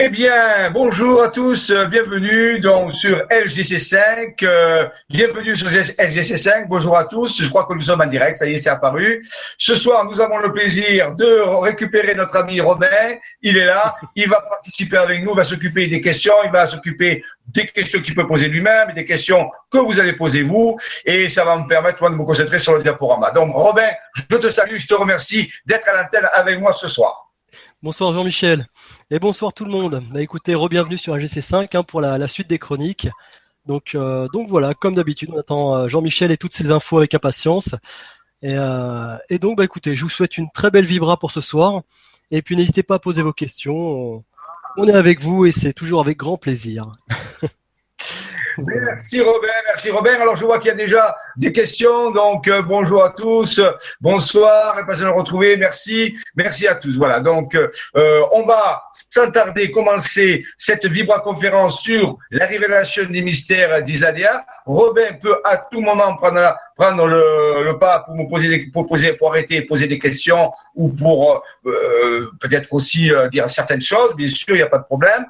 Eh bien, bonjour à tous, euh, bienvenue donc sur LGC5, euh, bienvenue sur LGC5, bonjour à tous, je crois que nous sommes en direct, ça y est, c'est apparu. Ce soir, nous avons le plaisir de récupérer notre ami Robin, il est là, il va participer avec nous, il va s'occuper des questions, il va s'occuper des questions qu'il peut poser lui-même, des questions que vous allez poser vous, et ça va me permettre moi de me concentrer sur le diaporama. Donc Robin, je te salue, je te remercie d'être à l'antenne avec moi ce soir. Bonsoir Jean-Michel et bonsoir tout le monde. Bah, écoutez, re-bienvenue sur AGC5 hein, pour la, suite des chroniques. Donc, euh, donc voilà, comme d'habitude, on attend euh, Jean-Michel et toutes ses infos avec impatience. Et, euh, et, donc, bah écoutez, je vous souhaite une très belle vibra pour ce soir. Et puis n'hésitez pas à poser vos questions. On est avec vous et c'est toujours avec grand plaisir. Merci Robin, merci Robin. Alors je vois qu'il y a déjà des questions, donc euh, bonjour à tous, bonsoir, merci, merci à tous. Voilà, donc euh, on va sans tarder commencer cette Vibra conférence sur la révélation des mystères d'Isadia. Robin peut à tout moment prendre, le, pas pour me poser, pour poser, pour arrêter poser des questions ou pour euh, peut-être aussi dire certaines choses. Bien sûr, il n'y a pas de problème.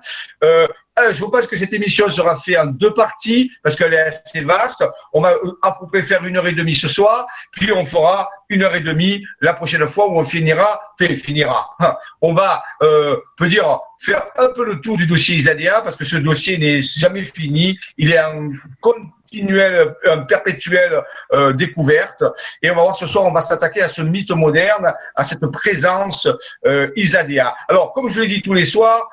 Euh, je vous pense que cette émission sera faite en deux parties parce qu'elle est assez vaste. On va euh, à peu près faire une heure et demie ce soir, puis on fera une heure et demie la prochaine fois où on finira, finira. On va, euh, peut dire, faire un peu le tour du dossier Isadia parce que ce dossier n'est jamais fini. Il est en continuelle, en perpétuelle euh, découverte. Et on va voir ce soir, on va s'attaquer à ce mythe moderne, à cette présence euh, Isadia. Alors, comme je l'ai dit tous les soirs,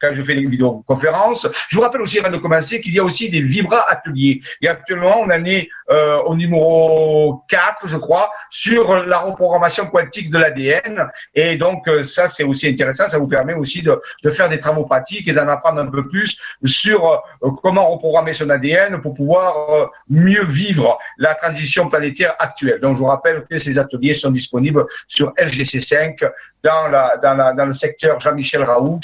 quand je fais des vidéoconférences. Je vous rappelle aussi avant de commencer qu'il y a aussi des Vibra ateliers. Et actuellement, on en est euh, au numéro 4, je crois, sur la reprogrammation quantique de l'ADN. Et donc, euh, ça, c'est aussi intéressant. Ça vous permet aussi de, faire des travaux pratiques et d'en apprendre un peu plus sur euh, comment reprogrammer son ADN pour pouvoir mieux vivre la transition planétaire actuelle. Donc, je vous rappelle que ces ateliers sont disponibles sur LGC5 dans, dans, le secteur Jean-Michel Raoux,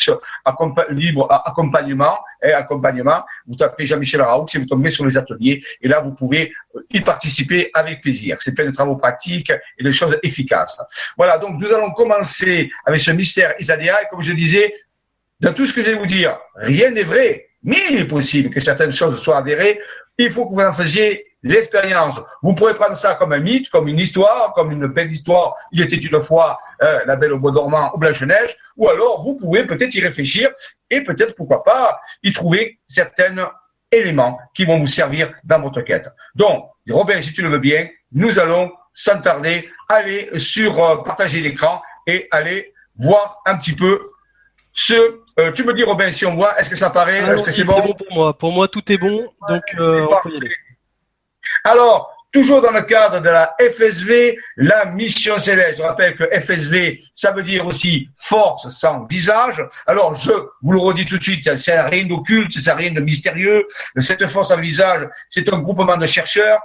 libre accompagnement et accompagnement. Vous tapez Jean-Michel Raoux et vous tombez sur les ateliers et là vous pouvez euh, y participer avec plaisir. C'est plein de travaux pratiques et de choses efficaces. Voilà, donc nous allons commencer avec ce mystère Isadia et comme je disais, dans tout ce que je vais vous dire, rien n'est vrai, mais il est possible que certaines choses soient avérées. Il faut que vous en faisiez l'expérience. Vous pourrez prendre ça comme un mythe, comme une histoire, comme une belle histoire. Il était une fois euh, la Belle au Bois dormant ou Blanche-Neige. Ou alors, vous pouvez peut-être y réfléchir et peut-être, pourquoi pas, y trouver certains éléments qui vont vous servir dans votre quête. Donc, Robin, si tu le veux bien, nous allons, sans tarder, aller sur euh, partager l'écran et aller voir un petit peu ce. Euh, tu me dis, Robin, si on voit, est-ce que ça paraît? Est-ce que c'est bon, bon pour moi. Pour moi, tout est bon, donc on peut y aller. Alors, toujours dans le cadre de la FSV, la mission céleste. Je rappelle que FSV, ça veut dire aussi force sans visage. Alors, je vous le redis tout de suite, n'a rien d'occulte, n'a rien de mystérieux. Cette force sans visage, c'est un groupement de chercheurs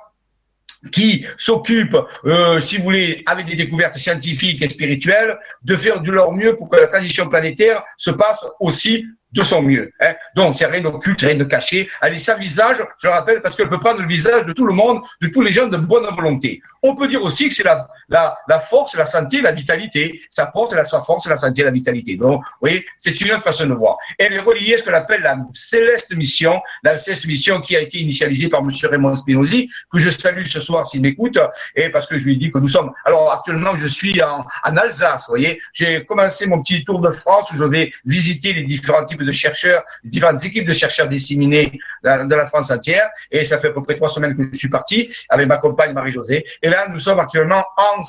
qui s'occupe, euh, si vous voulez, avec des découvertes scientifiques et spirituelles, de faire de leur mieux pour que la transition planétaire se passe aussi de son mieux. Hein. Donc, c'est rien d'occulte, rien de caché. Elle est sa visage, je le rappelle, parce qu'elle peut prendre le visage de tout le monde, de tous les gens de bonne volonté. On peut dire aussi que c'est la, la, la force, la santé, la vitalité. Sa force, la, sa force, la santé, la vitalité. Donc, vous voyez, c'est une autre façon de voir. Elle est reliée à ce qu'on appelle la céleste mission, la céleste mission qui a été initialisée par M. Raymond Spinozzi, que je salue ce soir s'il m'écoute, et parce que je lui dis que nous sommes. Alors, actuellement, je suis en, en Alsace, vous voyez. J'ai commencé mon petit tour de France où je vais visiter les différents types de chercheurs, différentes équipes de chercheurs disséminés de la France entière. Et ça fait à peu près trois semaines que je suis parti avec ma compagne Marie-Josée. Et là, nous sommes actuellement en,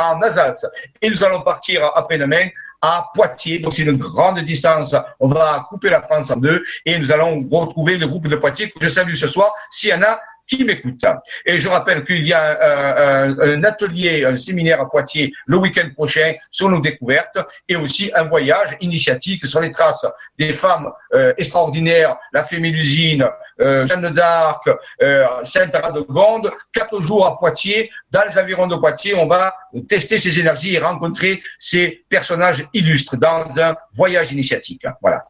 en Alsace. Et nous allons partir après-demain à Poitiers. Donc c'est une grande distance. On va couper la France en deux et nous allons retrouver le groupe de Poitiers que je salue ce soir. S'il y en a qui m'écoute. Et je rappelle qu'il y a euh, un atelier, un séminaire à Poitiers le week-end prochain sur nos découvertes et aussi un voyage initiatique sur les traces des femmes euh, extraordinaires, la fée Mélusine, euh, Jeanne d'Arc, euh, sainte Radegonde, quatre jours à Poitiers, dans les environs de Poitiers, on va tester ces énergies et rencontrer ces personnages illustres dans un voyage initiatique. Voilà.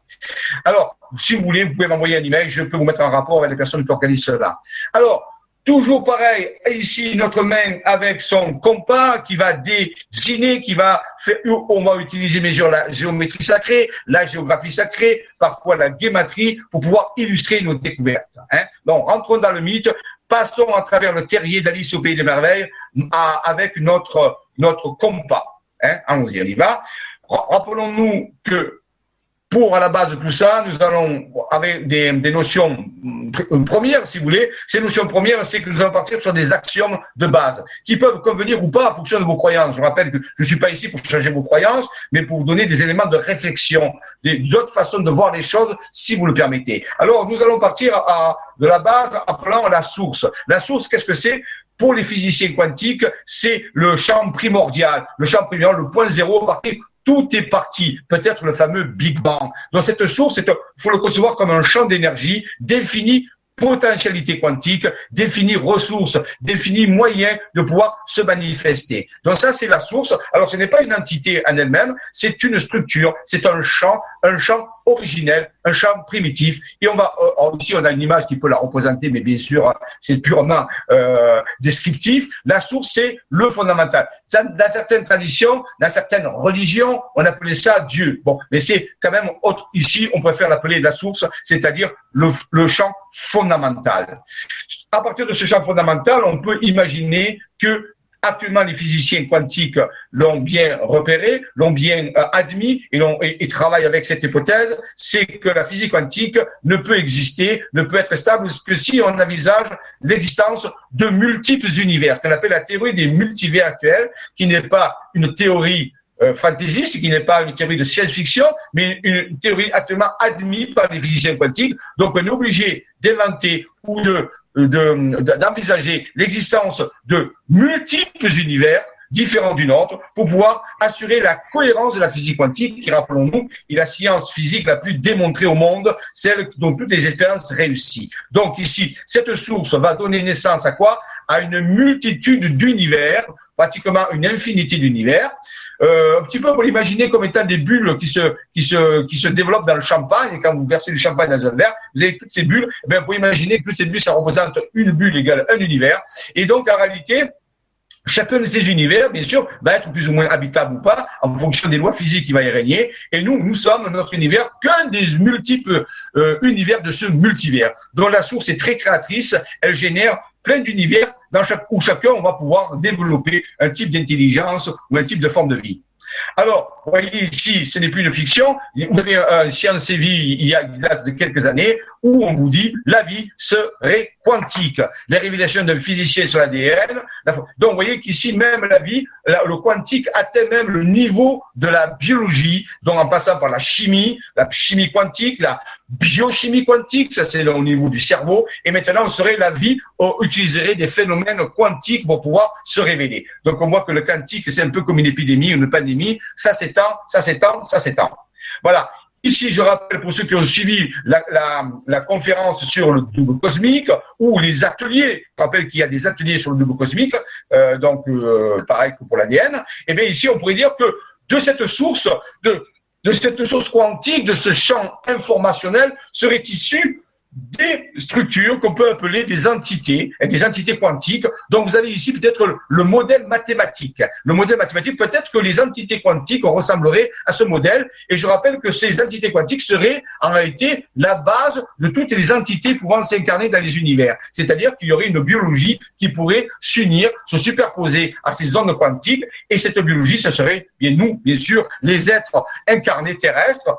Alors, si vous voulez, vous pouvez m'envoyer un email, je peux vous mettre en rapport avec les personnes qui organisent cela. Alors, Toujours pareil, ici, notre main avec son compas qui va désigner, qui va faire, on va utiliser mes la géométrie sacrée, la géographie sacrée, parfois la guématrie, pour pouvoir illustrer nos découvertes. Hein. Donc, rentrons dans le mythe, passons à travers le terrier d'Alice au Pays des Merveilles avec notre, notre compas. Hein. Allons-y, on y va. Rappelons-nous que pour, à la base de tout ça, nous allons, avec des, des notions premières, si vous voulez, ces notions premières, c'est que nous allons partir sur des axiomes de base, qui peuvent convenir ou pas en fonction de vos croyances. Je rappelle que je ne suis pas ici pour changer vos croyances, mais pour vous donner des éléments de réflexion, d'autres façons de voir les choses, si vous le permettez. Alors, nous allons partir à, de la base, appelant la source. La source, qu'est-ce que c'est? Pour les physiciens quantiques, c'est le champ primordial, le champ primordial, le point zéro, partir tout est parti, peut-être le fameux Big Bang. Donc cette source, il faut le concevoir comme un champ d'énergie défini potentialité quantique, définit ressources, définit moyens de pouvoir se manifester. Donc ça, c'est la source. Alors ce n'est pas une entité en elle-même, c'est une structure, c'est un champ, un champ originel, un champ primitif. Et on va euh, ici on a une image qui peut la représenter, mais bien sûr c'est purement euh, descriptif. La source c'est le fondamental. Dans certaines traditions, dans certaines religions, on appelait ça Dieu. Bon, mais c'est quand même autre. Ici, on préfère l'appeler la source, c'est-à-dire le, le champ fondamental. À partir de ce champ fondamental, on peut imaginer que Actuellement, les physiciens quantiques l'ont bien repéré, l'ont bien euh, admis et, et, travaillent avec cette hypothèse, c'est que la physique quantique ne peut exister, ne peut être stable que si on envisage l'existence de multiples univers, qu'on appelle la théorie des multivers actuels, qui n'est pas une théorie euh, fantaisiste, qui n'est pas une théorie de science-fiction, mais une théorie actuellement admise par les physiciens quantiques. Donc on est obligé d'inventer ou de d'envisager l'existence de multiples univers différents du nôtre pour pouvoir assurer la cohérence de la physique quantique qui, rappelons-nous, est la science physique la plus démontrée au monde, celle dont toutes les expériences réussissent. Donc ici, cette source va donner naissance à quoi? À une multitude d'univers, pratiquement une infinité d'univers, euh, un petit peu pour l'imaginer comme étant des bulles qui se, qui se, qui se développent dans le champagne. Et quand vous versez du champagne dans un verre, vous avez toutes ces bulles. Eh bien, vous pouvez imaginer que toutes ces bulles, ça représente une bulle égale un univers. Et donc, en réalité, Chacun de ces univers, bien sûr, va être plus ou moins habitable ou pas en fonction des lois physiques qui va y régner. Et nous, nous sommes notre univers qu'un des multiples euh, univers de ce multivers, dont la source est très créatrice. Elle génère plein d'univers dans chaque, où chacun on va pouvoir développer un type d'intelligence ou un type de forme de vie. Alors, vous voyez ici, ce n'est plus une fiction. Vous avez un Science et Vie il y a de quelques années où on vous dit la vie serait quantique. Les révélations d'un physicien sur l'ADN. Donc, vous voyez qu'ici même la vie, le quantique atteint même le niveau de la biologie, donc en passant par la chimie, la chimie quantique, la biochimie quantique, ça c'est au niveau du cerveau, et maintenant on serait la vie, on utiliserait des phénomènes quantiques pour pouvoir se révéler. Donc on voit que le quantique c'est un peu comme une épidémie, une pandémie, ça s'étend, ça s'étend, ça s'étend. Voilà. Ici, je rappelle pour ceux qui ont suivi la, la, conférence sur le double cosmique ou les ateliers, je rappelle qu'il y a des ateliers sur le double cosmique, euh, donc euh, pareil que pour l'ADN, et eh bien ici, on pourrait dire que de cette source, de, de cette source quantique, de ce champ informationnel, serait issu des structures qu'on peut appeler des entités, des entités quantiques. Donc vous avez ici peut-être le modèle mathématique. Le modèle mathématique, peut-être que les entités quantiques ressembleraient à ce modèle. Et je rappelle que ces entités quantiques seraient en réalité la base de toutes les entités pouvant s'incarner dans les univers. C'est-à-dire qu'il y aurait une biologie qui pourrait s'unir, se superposer à ces zones quantiques. Et cette biologie, ce serait bien nous, bien sûr, les êtres incarnés terrestres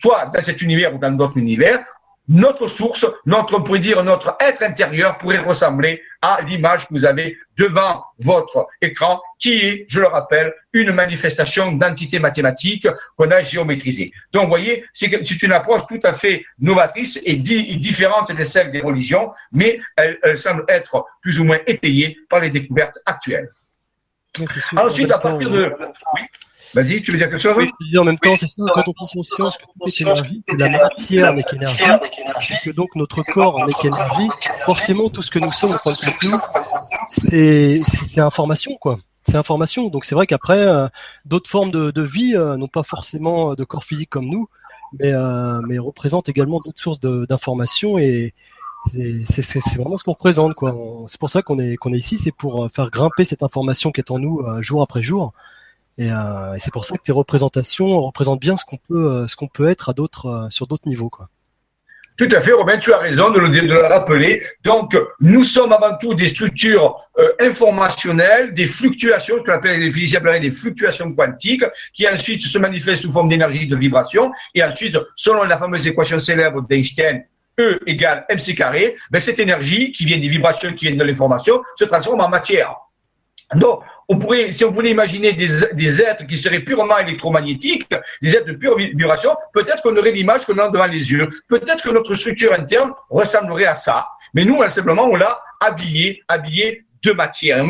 soit dans cet univers ou dans d'autres univers, notre source, notre, on pourrait dire, notre être intérieur pourrait ressembler à l'image que vous avez devant votre écran, qui est, je le rappelle, une manifestation d'entité mathématique qu'on a géométrisée. Donc, vous voyez, c'est une approche tout à fait novatrice et différente de celle des religions, mais elle, semble être plus ou moins étayée par les découvertes actuelles. Ensuite, à partir de... Oui Vas-y, tu veux dire quelque chose Oui, je dis en même temps, c'est sûr, quand on prend conscience que tout est énergie, que la matière n'est qu'énergie, et que donc notre corps n'est qu'énergie, forcément tout ce que nous sommes en tant que nous, c'est c'est information quoi. C'est information. Donc c'est vrai qu'après, euh, d'autres formes de, de vie euh, n'ont pas forcément de corps physique comme nous, mais, euh, mais représentent également d'autres sources d'informations et c'est vraiment ce qu'on représente quoi. C'est pour ça qu'on est qu'on est ici, c'est pour faire grimper cette information qui est en nous euh, jour après jour. Et, euh, et c'est pour ça que tes représentations représentent bien ce qu'on peut ce qu'on peut être à d'autres sur d'autres niveaux quoi. Tout à fait, Robin, tu as raison de le, de le rappeler. Donc, nous sommes avant tout des structures euh, informationnelles, des fluctuations, ce qu'on appelle les physiciens des fluctuations quantiques, qui ensuite se manifestent sous forme d'énergie de vibration, et ensuite, selon la fameuse équation célèbre d'Einstein, E égale mc carré, ben cette énergie qui vient des vibrations, qui viennent de l'information, se transforme en matière. Donc, on pourrait, si on voulait imaginer des, êtres qui seraient purement électromagnétiques, des êtres de pure vibration, peut-être qu'on aurait l'image qu'on a devant les yeux. Peut-être que notre structure interne ressemblerait à ça. Mais nous, simplement, on l'a habillé, habillé de matière.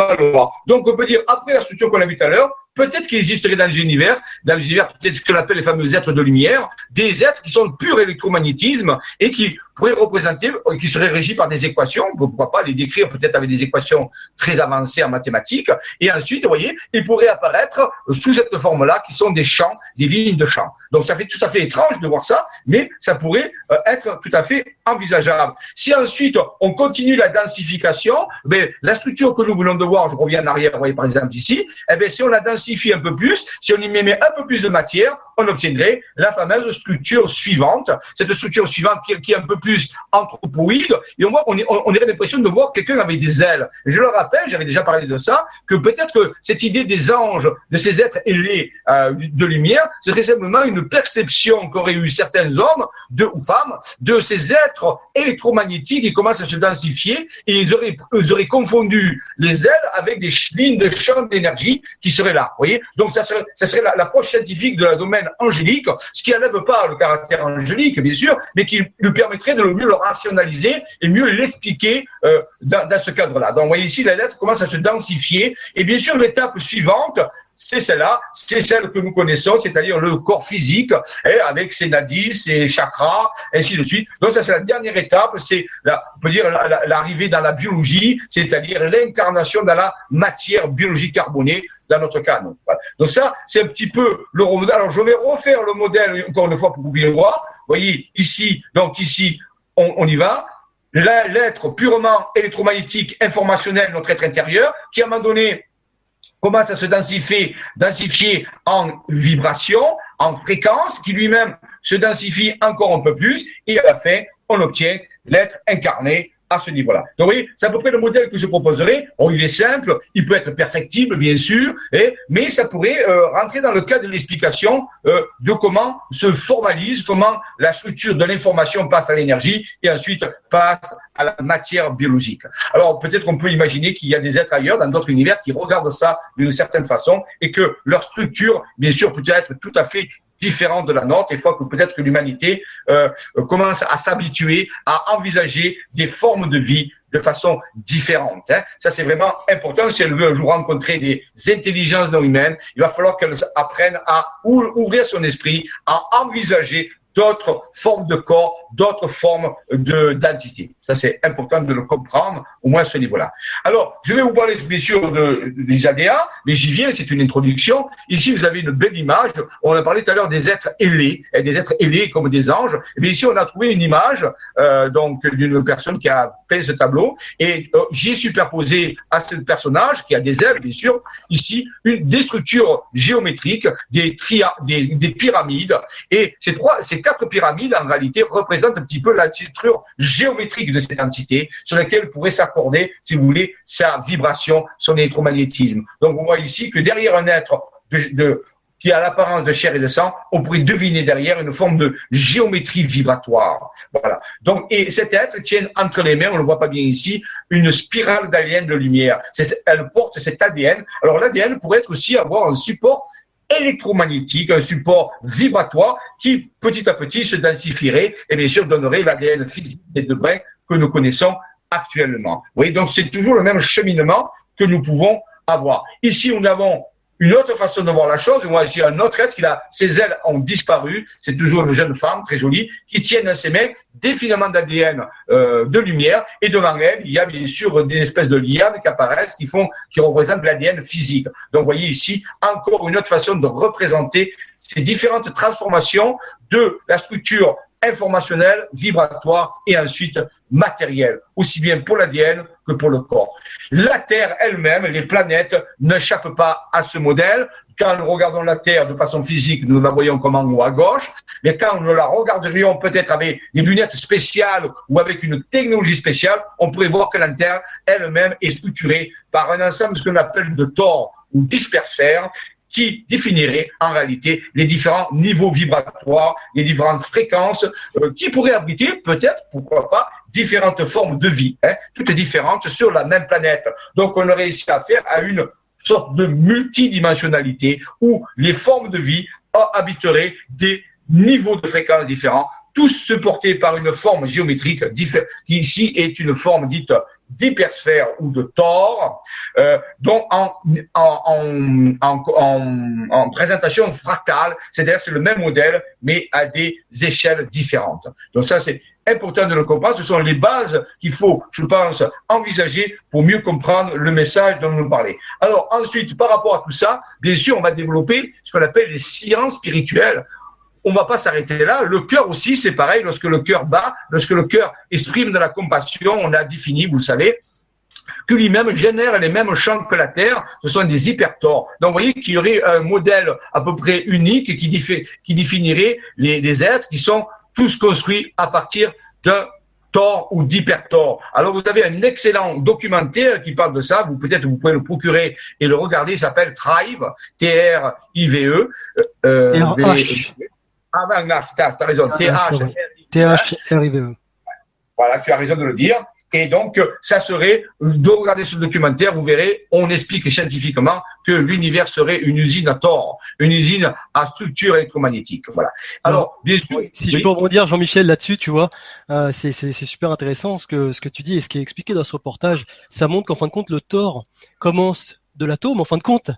Donc, on peut dire, après la structure qu'on a vue tout à l'heure, peut-être qu'il existerait dans l'univers, dans l'univers, peut-être ce qu'on appelle les fameux êtres de lumière, des êtres qui sont de pur électromagnétisme et qui pourraient représenter, euh, qui seraient régis par des équations, pourquoi pas les décrire peut-être avec des équations très avancées en mathématiques, et ensuite, vous voyez, ils pourraient apparaître sous cette forme-là, qui sont des champs, des lignes de champs. Donc ça fait tout à fait étrange de voir ça, mais ça pourrait euh, être tout à fait envisageable. Si ensuite on continue la densification, ben, la structure que nous voulons de voir, je reviens en arrière, vous voyez par exemple ici, eh bien, si on la densifie un peu plus, si on y met un peu plus de matière, on obtiendrait la fameuse structure suivante, cette structure suivante qui, qui est un peu plus plus anthropoïde, et on voit qu'on on, aurait l'impression de voir quelqu'un avec des ailes. Je le rappelle, j'avais déjà parlé de ça, que peut-être que cette idée des anges, de ces êtres élevés euh, de lumière, serait simplement une perception qu'auraient eu certains hommes de, ou femmes de ces êtres électromagnétiques qui commencent à se densifier, et ils auraient, ils auraient confondu les ailes avec des lignes de champ d'énergie qui seraient là. Voyez Donc ça serait, ça serait l'approche scientifique de la domaine angélique, ce qui n'enlève pas le caractère angélique, bien sûr, mais qui lui permettrait de mieux le rationaliser et mieux l'expliquer euh, dans, dans, ce cadre-là. Donc, vous voyez ici, la lettre commence à se densifier. Et bien sûr, l'étape suivante, c'est celle-là, c'est celle que nous connaissons, c'est-à-dire le corps physique, hein, avec ses nadis, ses chakras, ainsi de suite. Donc ça, c'est la dernière étape, c'est, on peut dire, l'arrivée dans la biologie, c'est-à-dire l'incarnation dans la matière biologique carbonée, dans notre cas. Donc, ça, c'est un petit peu le modèle. Alors, je vais refaire le modèle encore une fois pour puissiez le voir. Vous voyez, ici, donc ici, on, y va. L'être purement électromagnétique, informationnel, notre être intérieur, qui à un moment donné commence à se densifier, densifier en vibration, en fréquence, qui lui-même se densifie encore un peu plus, et à la fin, on obtient l'être incarné, à ce niveau-là. Donc, oui, c'est à peu près le modèle que je proposerai. Bon, il est simple, il peut être perfectible, bien sûr, et, mais ça pourrait euh, rentrer dans le cadre de l'explication euh, de comment se formalise, comment la structure de l'information passe à l'énergie et ensuite passe à la matière biologique. Alors, peut-être qu'on peut imaginer qu'il y a des êtres ailleurs, dans d'autres univers, qui regardent ça d'une certaine façon et que leur structure, bien sûr, peut être tout à fait différente de la nôtre, et fois que peut-être que l'humanité euh, commence à s'habituer à envisager des formes de vie de façon différente. Hein. Ça, c'est vraiment important. Si elle veut un jour rencontrer des intelligences non humaines, il va falloir qu'elle apprenne à ouvrir son esprit, à envisager d'autres formes de corps, d'autres formes de d'entité. Ça, c'est important de le comprendre, au moins à ce niveau-là. Alors, je vais vous parler bien sûr de, des ADA, mais j'y viens, c'est une introduction. Ici, vous avez une belle image. On a parlé tout à l'heure des êtres ailés, des êtres ailés comme des anges. Bien ici, on a trouvé une image euh, donc d'une personne qui a peint ce tableau, et euh, j'ai superposé à ce personnage, qui a des ailes, bien sûr, ici, une, des structures géométriques, des, tria, des, des pyramides, et ces trois, ces quatre pyramides, en réalité, représentent un petit peu la structure géométrique de cette entité sur laquelle pourrait s'accorder, si vous voulez, sa vibration, son électromagnétisme. Donc, on voit ici que derrière un être qui a l'apparence de chair et de sang, on pourrait deviner derrière une forme de géométrie vibratoire. Voilà. Donc, et cet être tient entre les mains, on ne le voit pas bien ici, une spirale d'ADN de lumière. Elle porte cet ADN. Alors, l'ADN pourrait aussi avoir un support électromagnétique, un support vibratoire qui, petit à petit, se densifierait et bien sûr donnerait l'ADN physique des deux brins que nous connaissons actuellement. Oui, donc c'est toujours le même cheminement que nous pouvons avoir. Ici, nous avons une autre façon de voir la chose. Moi, j'ai un autre être qui a ses ailes ont disparu. C'est toujours une jeune femme très jolie qui tient dans ses mains des filaments d'ADN euh, de lumière et devant elle, il y a bien sûr des espèces de lianes qui apparaissent qui font, qui représentent l'ADN physique. Donc, voyez ici encore une autre façon de représenter ces différentes transformations de la structure informationnel, vibratoire et ensuite matériel, aussi bien pour l'ADN que pour le corps. La Terre elle-même, les planètes, n'échappent pas à ce modèle. Quand nous regardons la Terre de façon physique, nous la voyons comme en haut à gauche, mais quand nous la regarderions peut-être avec des lunettes spéciales ou avec une technologie spéciale, on pourrait voir que la Terre elle-même est structurée par un ensemble ce qu'on appelle de tores ou dispersères qui définirait en réalité les différents niveaux vibratoires, les différentes fréquences euh, qui pourraient abriter peut-être, pourquoi pas, différentes formes de vie, hein, toutes différentes sur la même planète. Donc on aurait ici affaire à une sorte de multidimensionnalité où les formes de vie habiteraient des niveaux de fréquences différents, tous supportés par une forme géométrique qui ici est une forme dite d'hypersphère ou de tor, euh, en, en, en, présentation fractale, c'est-à-dire c'est le même modèle, mais à des échelles différentes. Donc ça, c'est important de le comprendre. Ce sont les bases qu'il faut, je pense, envisager pour mieux comprendre le message dont nous parlons. Alors ensuite, par rapport à tout ça, bien sûr, on va développer ce qu'on appelle les sciences spirituelles on va pas s'arrêter là. Le cœur aussi, c'est pareil. Lorsque le cœur bat, lorsque le cœur exprime de la compassion, on a défini, vous le savez, que lui-même génère les mêmes champs que la Terre. Ce sont des hypertors. Donc, vous voyez qu'il y aurait un modèle à peu près unique qui, qui définirait les, les êtres qui sont tous construits à partir d'un Tor ou d'hypertor. Alors vous avez un excellent documentaire qui parle de ça. Vous peut-être vous pouvez le procurer et le regarder. Il s'appelle Thrive, T-R-I-V-E. Euh, ah ben, tu as, raison. T-H-R-I-V-E. Voilà, tu as raison de le dire. Et donc, ça serait, de regarder ce documentaire, vous verrez, on explique scientifiquement que l'univers serait une usine à tort, une usine à structure électromagnétique. Voilà. Alors, bien sûr. Si je peux rebondir, Jean-Michel, là-dessus, tu vois, euh, c'est super intéressant ce que, ce que tu dis et ce qui est expliqué dans ce reportage. Ça montre qu'en fin de compte, le tort commence de l'atome, en fin de compte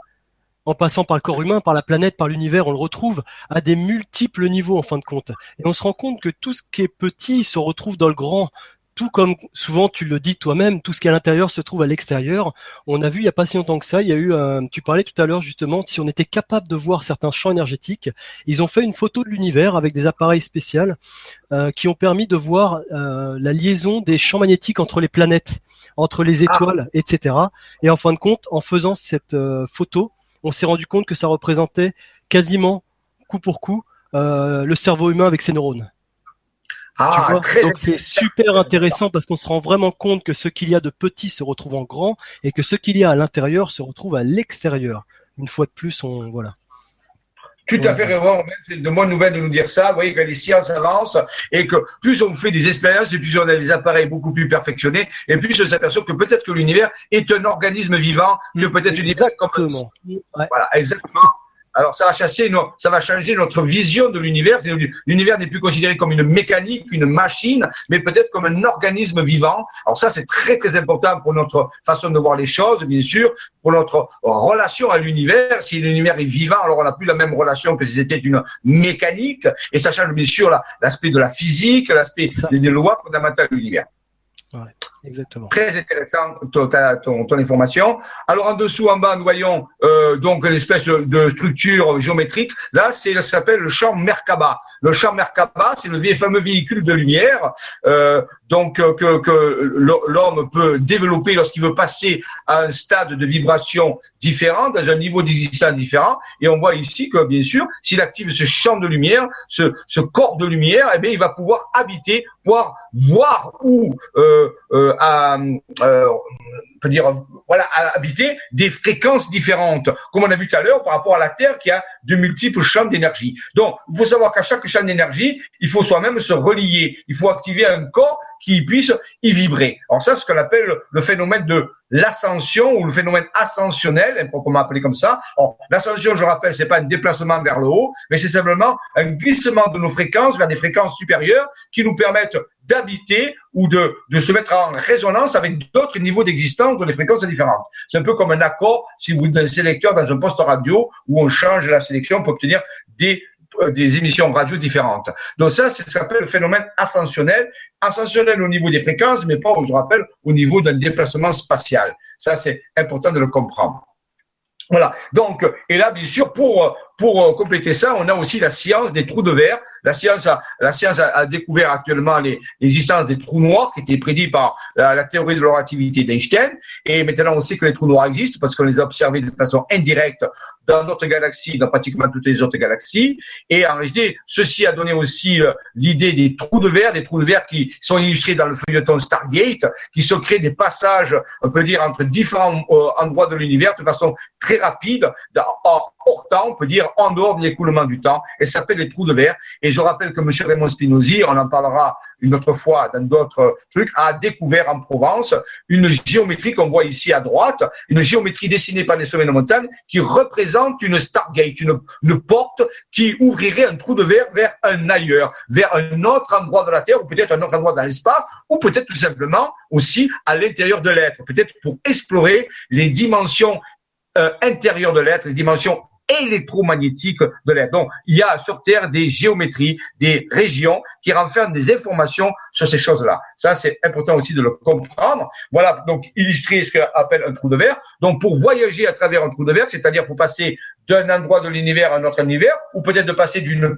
en passant par le corps humain, par la planète, par l'univers, on le retrouve à des multiples niveaux en fin de compte. Et on se rend compte que tout ce qui est petit se retrouve dans le grand. Tout comme souvent tu le dis toi-même, tout ce qui est à l'intérieur se trouve à l'extérieur. On a vu il n'y a pas si longtemps que ça, il y a eu, tu parlais tout à l'heure justement, si on était capable de voir certains champs énergétiques, ils ont fait une photo de l'univers avec des appareils spéciaux euh, qui ont permis de voir euh, la liaison des champs magnétiques entre les planètes, entre les ah. étoiles, etc. Et en fin de compte, en faisant cette euh, photo, on s'est rendu compte que ça représentait quasiment coup pour coup euh, le cerveau humain avec ses neurones. Ah, Donc c'est super intéressant parce qu'on se rend vraiment compte que ce qu'il y a de petit se retrouve en grand et que ce qu'il y a à l'intérieur se retrouve à l'extérieur. Une fois de plus, on voilà. Tout à fait raison. C'est de bonnes nouvelles de nous dire ça. Vous voyez que les sciences avancent et que plus on fait des expériences et plus on a des appareils beaucoup plus perfectionnés et plus on s'aperçoit que peut-être que l'univers est un organisme vivant, que peut-être l'univers comme... Voilà, exactement. Alors ça va chasser, ça va changer notre vision de l'univers. L'univers n'est plus considéré comme une mécanique, une machine, mais peut-être comme un organisme vivant. Alors ça, c'est très très important pour notre façon de voir les choses, bien sûr, pour notre relation à l'univers. Si l'univers est vivant, alors on n'a plus la même relation que si c'était une mécanique. Et ça change bien sûr l'aspect de la physique, l'aspect des lois fondamentales de l'univers. Ouais, exactement. Très intéressant ton, ton, ton, information. Alors en dessous, en bas, nous voyons euh, donc l'espèce de structure géométrique. Là, c'est ça s'appelle le champ Merkaba. Le champ Merkaba, c'est le fameux véhicule de lumière, euh, donc euh, que, que l'homme peut développer lorsqu'il veut passer à un stade de vibration différent, dans un niveau d'existence différent. Et on voit ici que, bien sûr, s'il active ce champ de lumière, ce, ce corps de lumière, eh bien, il va pouvoir habiter, pouvoir voir où euh, euh, à, euh, peut dire voilà habiter des fréquences différentes, comme on a vu tout à l'heure par rapport à la Terre qui a de multiples champs d'énergie. Donc, il faut savoir qu'à chaque champ d'énergie, il faut soi-même se relier. Il faut activer un corps qui puisse y vibrer. Alors ça, c'est ce qu'on appelle le phénomène de l'ascension ou le phénomène ascensionnel, proprement appelé comme ça. L'ascension, je rappelle, c'est pas un déplacement vers le haut, mais c'est simplement un glissement de nos fréquences vers des fréquences supérieures qui nous permettent d'habiter ou de, se mettre en résonance avec d'autres niveaux d'existence dont les fréquences sont différentes. C'est un peu comme un accord si vous êtes un sélecteur dans un poste radio où on change la sélection pour obtenir des euh, des émissions radio différentes. Donc ça, ça s'appelle le phénomène ascensionnel. Ascensionnel au niveau des fréquences, mais pas, je rappelle, au niveau d'un déplacement spatial. Ça, c'est important de le comprendre. Voilà. Donc, et là, bien sûr, pour pour euh, compléter ça, on a aussi la science des trous de verre. La science a, la science a, découvert actuellement l'existence des trous noirs qui étaient prédits par la, théorie de la relativité d'Einstein. Et maintenant, on sait que les trous noirs existent parce qu'on les a observés de façon indirecte dans notre galaxie, dans pratiquement toutes les autres galaxies. Et en réalité, ceci a donné aussi euh, l'idée des trous de verre, des trous de verre qui sont illustrés dans le feuilleton Stargate, qui se créent des passages, on peut dire, entre différents euh, endroits de l'univers de façon très rapide, hors temps, on peut dire en dehors de l'écoulement du temps, et s'appelle les trous de verre. Et je rappelle que M. Raymond Spinozzi, on en parlera une autre fois dans d'autres trucs, a découvert en Provence une géométrie qu'on voit ici à droite, une géométrie dessinée par des sommets de montagne qui représente une Stargate, une, une porte qui ouvrirait un trou de verre vers un ailleurs, vers un autre endroit de la Terre, ou peut-être un autre endroit dans l'espace, ou peut-être tout simplement aussi à l'intérieur de l'être, peut-être pour explorer les dimensions euh, intérieures de l'être, les dimensions électromagnétique de l'air. Donc, il y a sur Terre des géométries, des régions qui renferment des informations sur ces choses-là. Ça, c'est important aussi de le comprendre. Voilà, donc illustrer ce qu'on appelle un trou de verre. Donc, pour voyager à travers un trou de verre, c'est-à-dire pour passer d'un endroit de l'univers à un autre univers, ou peut-être de passer d'une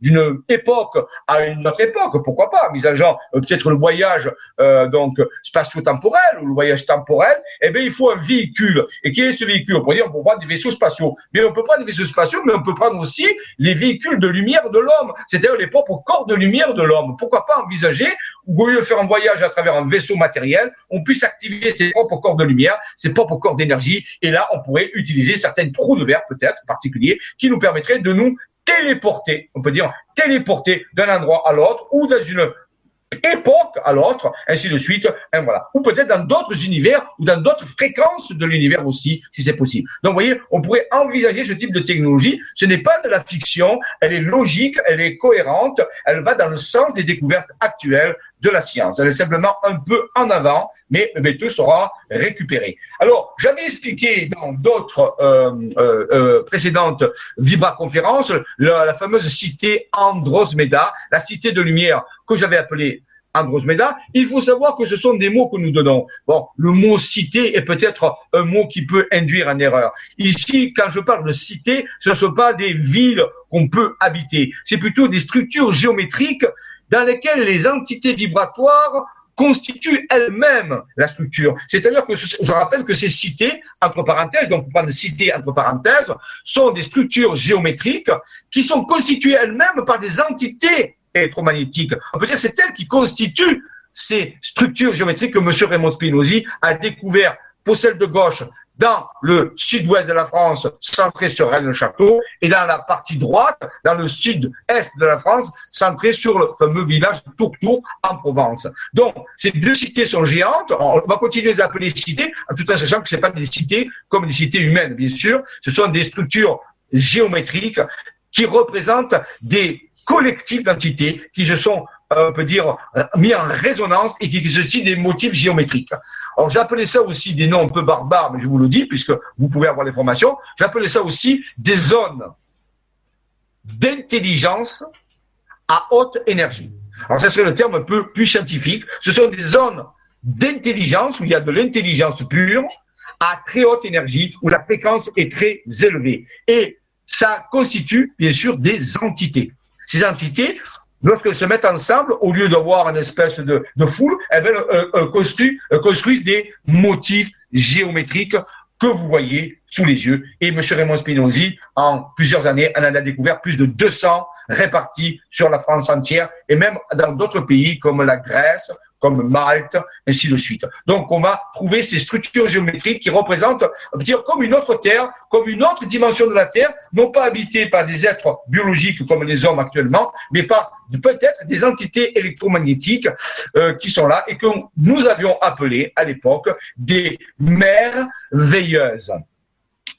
d'une époque à une autre époque, pourquoi pas, envisageant euh, peut-être le voyage euh, donc spatio-temporel ou le voyage temporel, eh bien il faut un véhicule. Et quel est ce véhicule? On pourrait dire on prendre des vaisseaux spatiaux, on peut prendre des vaisseaux spatiaux, mais on peut prendre aussi les véhicules de lumière de l'homme, c'est-à-dire les propres corps de lumière de l'homme. Pourquoi pas envisager, au lieu de faire un voyage à travers un vaisseau matériel, on puisse activer ses propres corps de lumière, ses propres corps d'énergie, et là on pourrait utiliser certaines trous de verre peut-être particulier qui nous permettrait de nous téléporter, on peut dire téléporter d'un endroit à l'autre ou dans une époque à l'autre, ainsi de suite, et voilà. Ou peut-être dans d'autres univers ou dans d'autres fréquences de l'univers aussi, si c'est possible. Donc, vous voyez, on pourrait envisager ce type de technologie. Ce n'est pas de la fiction, elle est logique, elle est cohérente, elle va dans le sens des découvertes actuelles de la science. Elle est simplement un peu en avant, mais tout sera récupéré. Alors, j'avais expliqué dans d'autres euh, euh, euh précédentes Vibra-conférences la, la, fameuse cité Androsmeda, la cité de lumière que j'avais appelée Androsmeda. Il faut savoir que ce sont des mots que nous donnons. Bon, le mot cité est peut-être un mot qui peut induire en erreur. Ici, quand je parle de cité, ce ne sont pas des villes qu'on peut habiter. C'est plutôt des structures géométriques dans lesquelles les entités vibratoires constituent elles-mêmes la structure. C'est-à-dire que je rappelle que ces cités, entre parenthèses, donc on parle de cités entre parenthèses, sont des structures géométriques qui sont constituées elles-mêmes par des entités électromagnétiques. On peut dire que c'est elles qui constituent ces structures géométriques que M. Raymond Spinozzi a découvert pour celle de gauche dans le sud-ouest de la France, centré sur Rennes-le-Château, et dans la partie droite, dans le sud-est de la France, centré sur le fameux village de Tourtour en Provence. Donc, ces deux cités sont géantes. On va continuer à les appeler cités, tout en sachant que ce pas des cités comme des cités humaines, bien sûr. Ce sont des structures géométriques qui représentent des collectifs d'entités qui se sont on peut dire, mis en résonance et qui suscitent des motifs géométriques. Alors j'appelais ça aussi des noms un peu barbares, mais je vous le dis, puisque vous pouvez avoir l'information, j'appelais ça aussi des zones d'intelligence à haute énergie. Alors ça serait le terme un peu plus scientifique. Ce sont des zones d'intelligence où il y a de l'intelligence pure à très haute énergie, où la fréquence est très élevée. Et ça constitue bien sûr des entités. Ces entités, lorsqu'elles se mettent ensemble, au lieu d'avoir une espèce de, foule, elles euh, euh, construisent des motifs géométriques que vous voyez sous les yeux. Et M. Raymond Spinozzi, en plusieurs années, en a découvert plus de 200 répartis sur la France entière et même dans d'autres pays comme la Grèce, comme Malte, ainsi de suite. Donc, on va trouver ces structures géométriques qui représentent, dire, comme une autre Terre, comme une autre dimension de la Terre, non pas habitée par des êtres biologiques comme les hommes actuellement, mais par peut-être des entités électromagnétiques euh, qui sont là et que nous avions appelé à l'époque des mères veilleuses.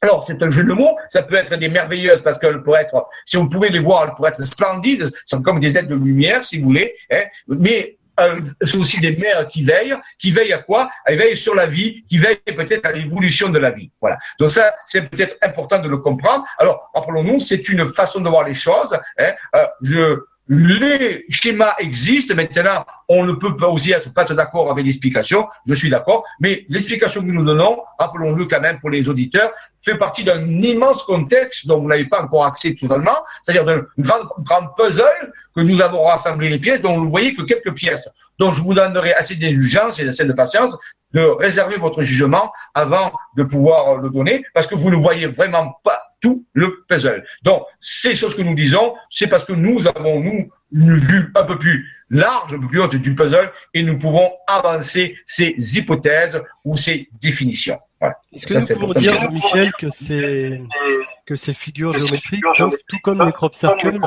Alors, c'est un jeu de mots, ça peut être des merveilleuses parce qu'elles pourraient être, si on pouvait les voir, elles pourraient être splendides, sont comme des êtres de lumière, si vous voulez, hein, mais euh, c'est aussi des mères qui veillent, qui veillent à quoi? Elles veillent sur la vie, qui veillent peut-être à l'évolution de la vie. Voilà. Donc ça, c'est peut-être important de le comprendre. Alors, rappelons-nous, c'est une façon de voir les choses. Hein. Euh, je les schémas existent. Maintenant, on ne peut pas aussi être pas d'accord avec l'explication. Je suis d'accord. Mais l'explication que nous donnons, rappelons-le quand même pour les auditeurs, fait partie d'un immense contexte dont vous n'avez pas encore accès totalement, c'est-à-dire d'un grand, grand puzzle que nous avons rassemblé les pièces, dont vous ne voyez que quelques pièces. Donc, je vous donnerai assez d'indulgence et assez de patience de réserver votre jugement avant de pouvoir le donner, parce que vous ne voyez vraiment pas tout le puzzle. Donc, ces choses que nous disons, c'est parce que nous avons, nous, une vue un peu plus large, un peu plus haute du puzzle, et nous pouvons avancer ces hypothèses ou ces définitions. Est-ce que nous pouvons dire, Michel, que ces, que ces figures géométriques peuvent, tout comme les crop circles,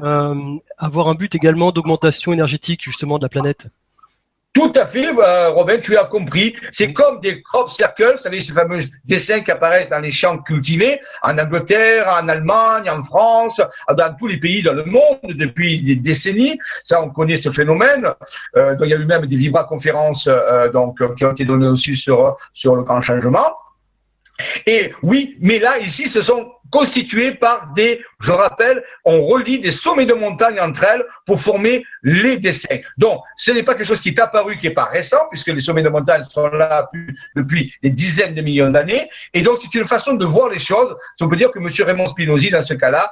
euh, avoir un but également d'augmentation énergétique justement de la planète? Tout à fait, euh, Robin, tu as compris. C'est comme des crop circles, vous savez, ces fameux dessins qui apparaissent dans les champs cultivés, en Angleterre, en Allemagne, en France, dans tous les pays dans le monde depuis des décennies. Ça, on connaît ce phénomène. Euh, il y a eu même des vibra-conférences euh, donc, qui ont été données aussi sur, sur le grand changement. Et oui, mais là, ici, ce sont constituées par des, je rappelle, on relie des sommets de montagne entre elles pour former les dessins. Donc, ce n'est pas quelque chose qui est apparu, qui est pas récent, puisque les sommets de montagne sont là depuis des dizaines de millions d'années. Et donc, c'est une façon de voir les choses. On peut dire que M. Raymond Spinozzi, dans ce cas-là,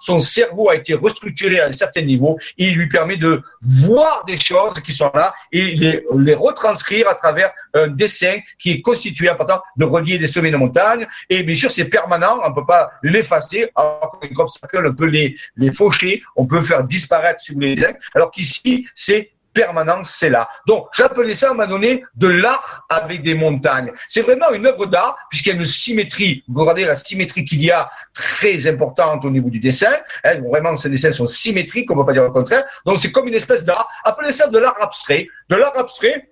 son cerveau a été restructuré à un certain niveau il lui permet de voir des choses qui sont là et les retranscrire à travers un dessin qui est constitué, important, de relier des sommets de montagne. Et bien sûr, c'est permanent. On ne peut pas l'effacer, comme ça on peut les, les faucher, on peut faire disparaître, si vous voulez, alors qu'ici, c'est permanent, c'est là. Donc, j'appelais ça à un moment donné de l'art avec des montagnes. C'est vraiment une œuvre d'art, puisqu'il y a une symétrie. Vous regardez la symétrie qu'il y a, très importante au niveau du dessin. Hein, vraiment, ces dessins sont symétriques, on ne peut pas dire le contraire. Donc, c'est comme une espèce d'art. Appelez ça de l'art abstrait. De l'art abstrait,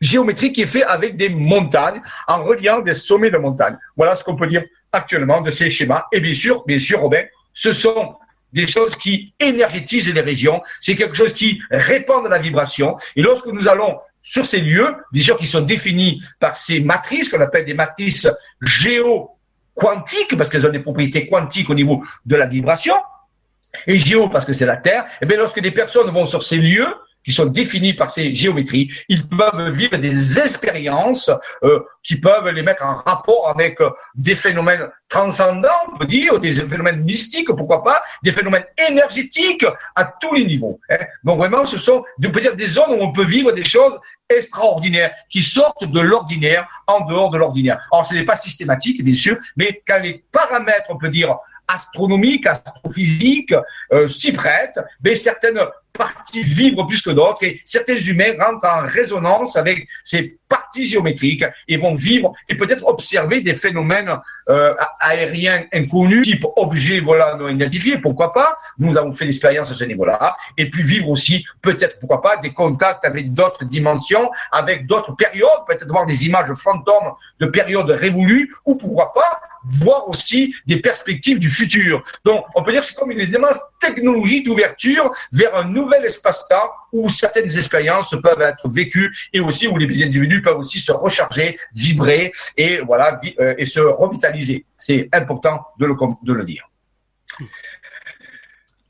géométrique qui est fait avec des montagnes, en reliant des sommets de montagnes. Voilà ce qu'on peut dire actuellement de ces schémas. Et bien sûr, bien sûr, Robin, ce sont des choses qui énergétisent les régions, c'est quelque chose qui répand de la vibration. Et lorsque nous allons sur ces lieux, bien sûr qui sont définis par ces matrices qu'on appelle des matrices géo-quantiques, parce qu'elles ont des propriétés quantiques au niveau de la vibration, et géo parce que c'est la Terre, et bien lorsque des personnes vont sur ces lieux, qui sont définis par ces géométries, ils peuvent vivre des expériences euh, qui peuvent les mettre en rapport avec euh, des phénomènes transcendants, on peut dire, des phénomènes mystiques, pourquoi pas, des phénomènes énergétiques à tous les niveaux. Hein. Donc vraiment, ce sont, on peut dire, des zones où on peut vivre des choses extraordinaires, qui sortent de l'ordinaire, en dehors de l'ordinaire. Alors, ce n'est pas systématique, bien sûr, mais quand les paramètres, on peut dire, astronomiques, astrophysiques, euh, s'y prêtent, mais certaines parties vibrent plus que d'autres et certains humains rentrent en résonance avec ces parties géométriques et vont vivre et peut-être observer des phénomènes euh, aériens inconnus, type objets volants non identifiés, pourquoi pas Nous avons fait l'expérience à ce niveau-là. Et puis vivre aussi, peut-être, pourquoi pas, des contacts avec d'autres dimensions, avec d'autres périodes, peut-être voir des images fantômes de périodes révolues, ou pourquoi pas voir aussi des perspectives du futur. Donc, on peut dire que c'est comme une immense technologie d'ouverture vers un nouvel espace-temps où certaines expériences peuvent être vécues et aussi où les individus peuvent aussi se recharger, vibrer et voilà euh, et se revitaliser. C'est important de le, dire.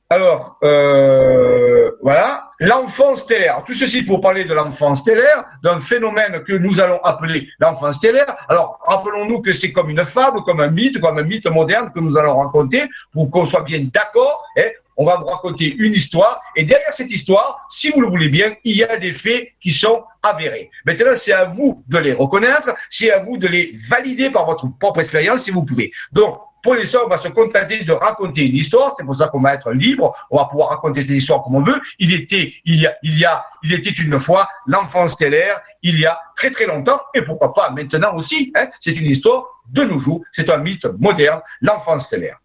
Alors, euh, voilà, l'enfant stellaire. Tout ceci pour parler de l'enfant stellaire, d'un phénomène que nous allons appeler l'enfant stellaire. Alors, rappelons-nous que c'est comme une fable, comme un mythe, comme un mythe moderne que nous allons raconter pour qu'on soit bien d'accord. Hein. On va vous raconter une histoire et derrière cette histoire, si vous le voulez bien, il y a des faits qui sont avérés. Maintenant, c'est à vous de les reconnaître, c'est à vous de les valider par votre propre expérience si vous pouvez. Donc, pour les on va se contenter de raconter une histoire. C'est pour ça qu'on va être libre. On va pouvoir raconter cette histoire comme on veut. Il était, il y a, il y a, il était une fois l'enfant stellaire. Il y a très très longtemps et pourquoi pas maintenant aussi. Hein, c'est une histoire de nos jours. C'est un mythe moderne, l'enfant stellaire.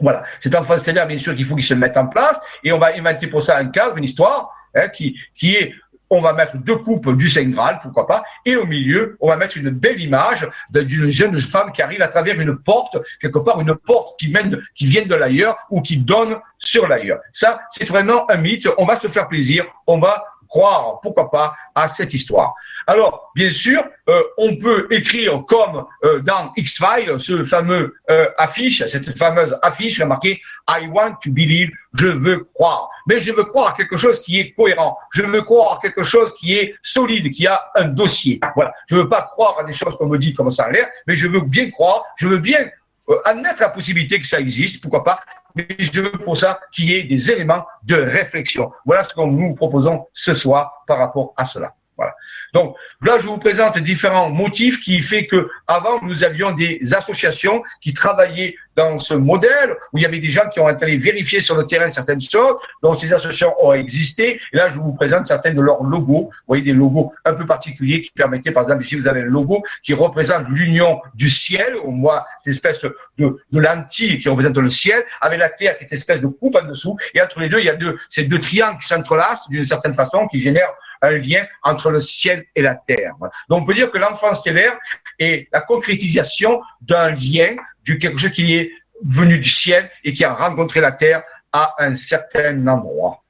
Voilà. Cet enfant stellaire, bien sûr, qu'il faut qu'il se mette en place et on va inventer pour ça un cadre, une histoire hein, qui, qui est on va mettre deux coupes du Saint Graal, pourquoi pas, et au milieu, on va mettre une belle image d'une jeune femme qui arrive à travers une porte, quelque part une porte qui mène, qui vient de l'ailleurs ou qui donne sur l'ailleurs. Ça, c'est vraiment un mythe. On va se faire plaisir, on va croire, pourquoi pas, à cette histoire. Alors, bien sûr, euh, on peut écrire comme euh, dans X-Files, ce fameux euh, affiche, cette fameuse affiche, a marqué I want to believe, je veux croire. Mais je veux croire à quelque chose qui est cohérent. Je veux croire à quelque chose qui est solide, qui a un dossier. Voilà. Je veux pas croire à des choses qu'on me dit comme ça en l'air, mais je veux bien croire, je veux bien admettre la possibilité que ça existe, pourquoi pas, mais je veux pour ça qu'il y ait des éléments de réflexion. Voilà ce que nous proposons ce soir par rapport à cela. Voilà. Donc là, je vous présente différents motifs qui fait que avant nous avions des associations qui travaillaient dans ce modèle où il y avait des gens qui ont été vérifier sur le terrain certaines choses. Donc ces associations ont existé. Et là, je vous présente certains de leurs logos. Vous voyez des logos un peu particuliers qui permettaient, par exemple, ici vous avez un logo qui représente l'union du ciel, au moins cette espèce de, de lentille qui représente le ciel, avec la terre qui est une espèce de coupe en dessous. Et entre les deux, il y a deux, ces deux triangles qui s'entrelacent d'une certaine façon, qui génèrent un lien entre le ciel et la terre. Donc on peut dire que l'enfant stellaire est la concrétisation d'un lien, du quelque chose qui est venu du ciel et qui a rencontré la terre à un certain endroit.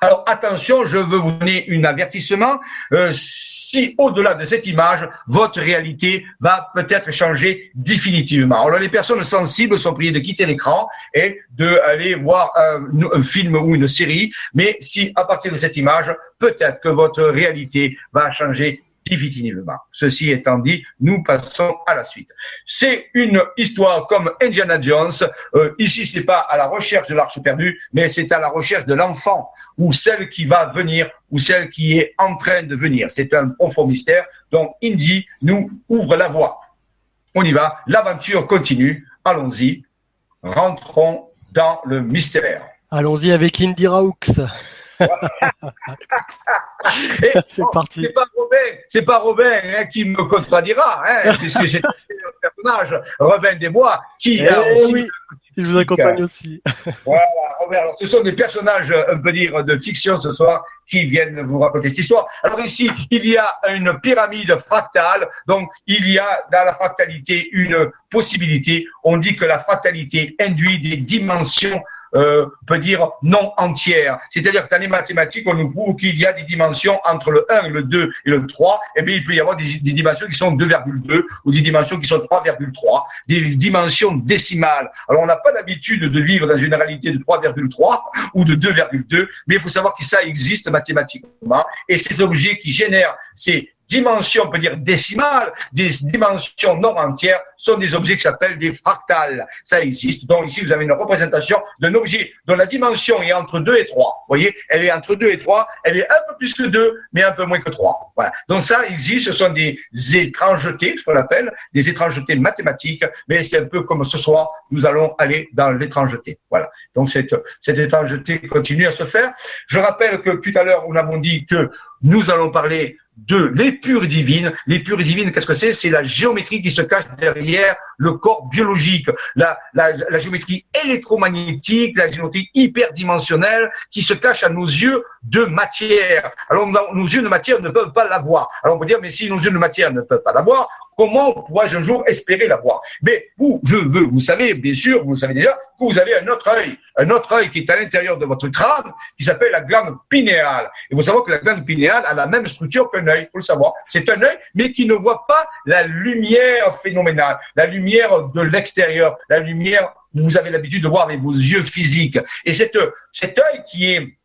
Alors attention, je veux vous donner un avertissement. Euh, si au-delà de cette image, votre réalité va peut-être changer définitivement. Alors les personnes sensibles sont priées de quitter l'écran et d'aller voir un, un, film ou une série. Mais si à partir de cette image, peut-être que votre réalité va changer définitivement. Ceci étant dit, nous passons à la suite. C'est une histoire comme Indiana Jones. Euh, ici, c'est pas à la recherche de l'arche perdue, mais c'est à la recherche de l'enfant ou celle qui va venir ou celle qui est en train de venir. C'est un profond mystère. Donc, Indy nous ouvre la voie. On y va. L'aventure continue. Allons-y. Rentrons dans le mystère. Allons-y avec Indy Raux. c'est parti. C'est pas Robin, c'est pas Robin hein, qui me contredira, hein, puisque c'est un personnage, Robin des Bois, qui eh aussi oui, je vous accompagne aussi. voilà, Robert. Alors, ce sont des personnages, on peut dire, de fiction ce soir qui viennent vous raconter cette histoire. Alors ici, il y a une pyramide fractale, donc il y a dans la fractalité une possibilité. On dit que la fractalité induit des dimensions euh, peut dire non entière. C'est-à-dire que dans les mathématiques, on nous prouve qu'il y a des dimensions entre le 1, le 2 et le 3. Et eh bien, il peut y avoir des, des dimensions qui sont 2,2 ou des dimensions qui sont 3,3, des dimensions décimales. Alors, on n'a pas l'habitude de vivre dans une réalité de 3,3 ou de 2,2, mais il faut savoir que ça existe mathématiquement. Et ces objets qui génèrent ces dimensions, on peut dire décimales, des dimensions non entières, sont des objets qui s'appellent des fractales. Ça existe. Donc ici, vous avez une représentation d'un objet dont la dimension est entre 2 et 3. Vous voyez, elle est entre 2 et 3, elle est un peu plus que 2, mais un peu moins que 3. Voilà. Donc ça existe, ce sont des étrangetés, ce qu'on appelle, des étrangetés mathématiques, mais c'est un peu comme ce soir, nous allons aller dans l'étrangeté. Voilà. Donc cette, cette étrangeté continue à se faire. Je rappelle que tout à l'heure, nous avons dit que nous allons parler de l'épure divine. L'épure divine, qu'est-ce que c'est? C'est la géométrie qui se cache derrière le corps biologique, la, la, géométrie électromagnétique, la géométrie hyperdimensionnelle qui se cache à nos yeux de matière. Alors nos yeux de matière ne peuvent pas la voir. Alors on peut dire, mais si nos yeux de matière ne peuvent pas la voir, comment pourrais-je un jour espérer la voir Mais vous, je veux, vous savez, bien sûr, vous savez déjà, que vous avez un autre œil, un autre œil qui est à l'intérieur de votre crâne, qui s'appelle la glande pinéale. Et vous savez que la glande pinéale a la même structure qu'un œil, il faut le savoir. C'est un œil, mais qui ne voit pas la lumière phénoménale, la lumière de l'extérieur, la lumière vous avez l'habitude de voir avec vos yeux physiques. Et cet, cet œil qui est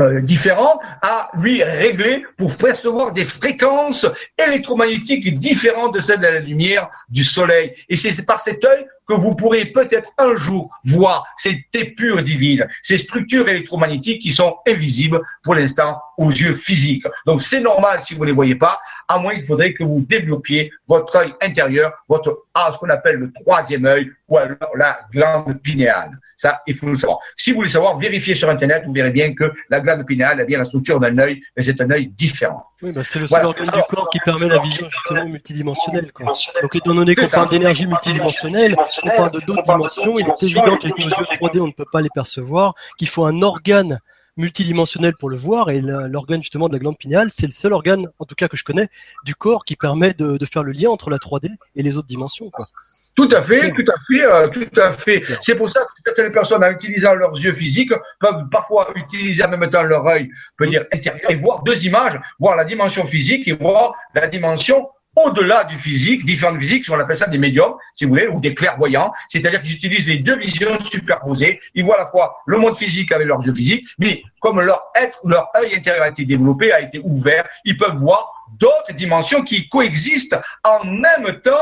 euh, différent à lui régler pour percevoir des fréquences électromagnétiques différentes de celles de la lumière du soleil. Et c'est par cet œil que vous pourrez peut-être un jour voir cette épure divine, ces structures électromagnétiques qui sont invisibles pour l'instant aux yeux physiques. Donc c'est normal si vous ne les voyez pas, à moins qu'il faudrait que vous développiez votre œil intérieur, votre ah, ce qu'on appelle le troisième œil ou alors la glande pinéale. Ça, il faut le savoir. Si vous voulez savoir, vérifiez sur Internet, vous verrez bien que la glande pinéale a bien la structure d'un œil, mais c'est un œil différent. Oui, bah c'est le seul organe du corps qui permet la vision justement multidimensionnelle. Quoi. Donc étant donné qu'on parle d'énergie multidimensionnelle, on parle de d'autres dimensions, il est évident qu'avec nos yeux 3D, on ne peut pas les percevoir, qu'il faut un organe multidimensionnel pour le voir et l'organe justement de la glande pinéale, c'est le seul organe, en tout cas que je connais, du corps qui permet de, de faire le lien entre la 3D et les autres dimensions. Quoi. Tout à fait, tout à fait, euh, tout à fait. C'est pour ça que certaines personnes, en utilisant leurs yeux physiques, peuvent parfois utiliser en même temps leur œil, peut dire intérieur, et voir deux images, voir la dimension physique et voir la dimension au-delà du physique, différentes physiques, on appelle ça des médiums, si vous voulez, ou des clairvoyants, c'est-à-dire qu'ils utilisent les deux visions superposées. Ils voient à la fois le monde physique avec leurs yeux physiques, mais comme leur être, leur œil intérieur a été développé, a été ouvert, ils peuvent voir d'autres dimensions qui coexistent en même temps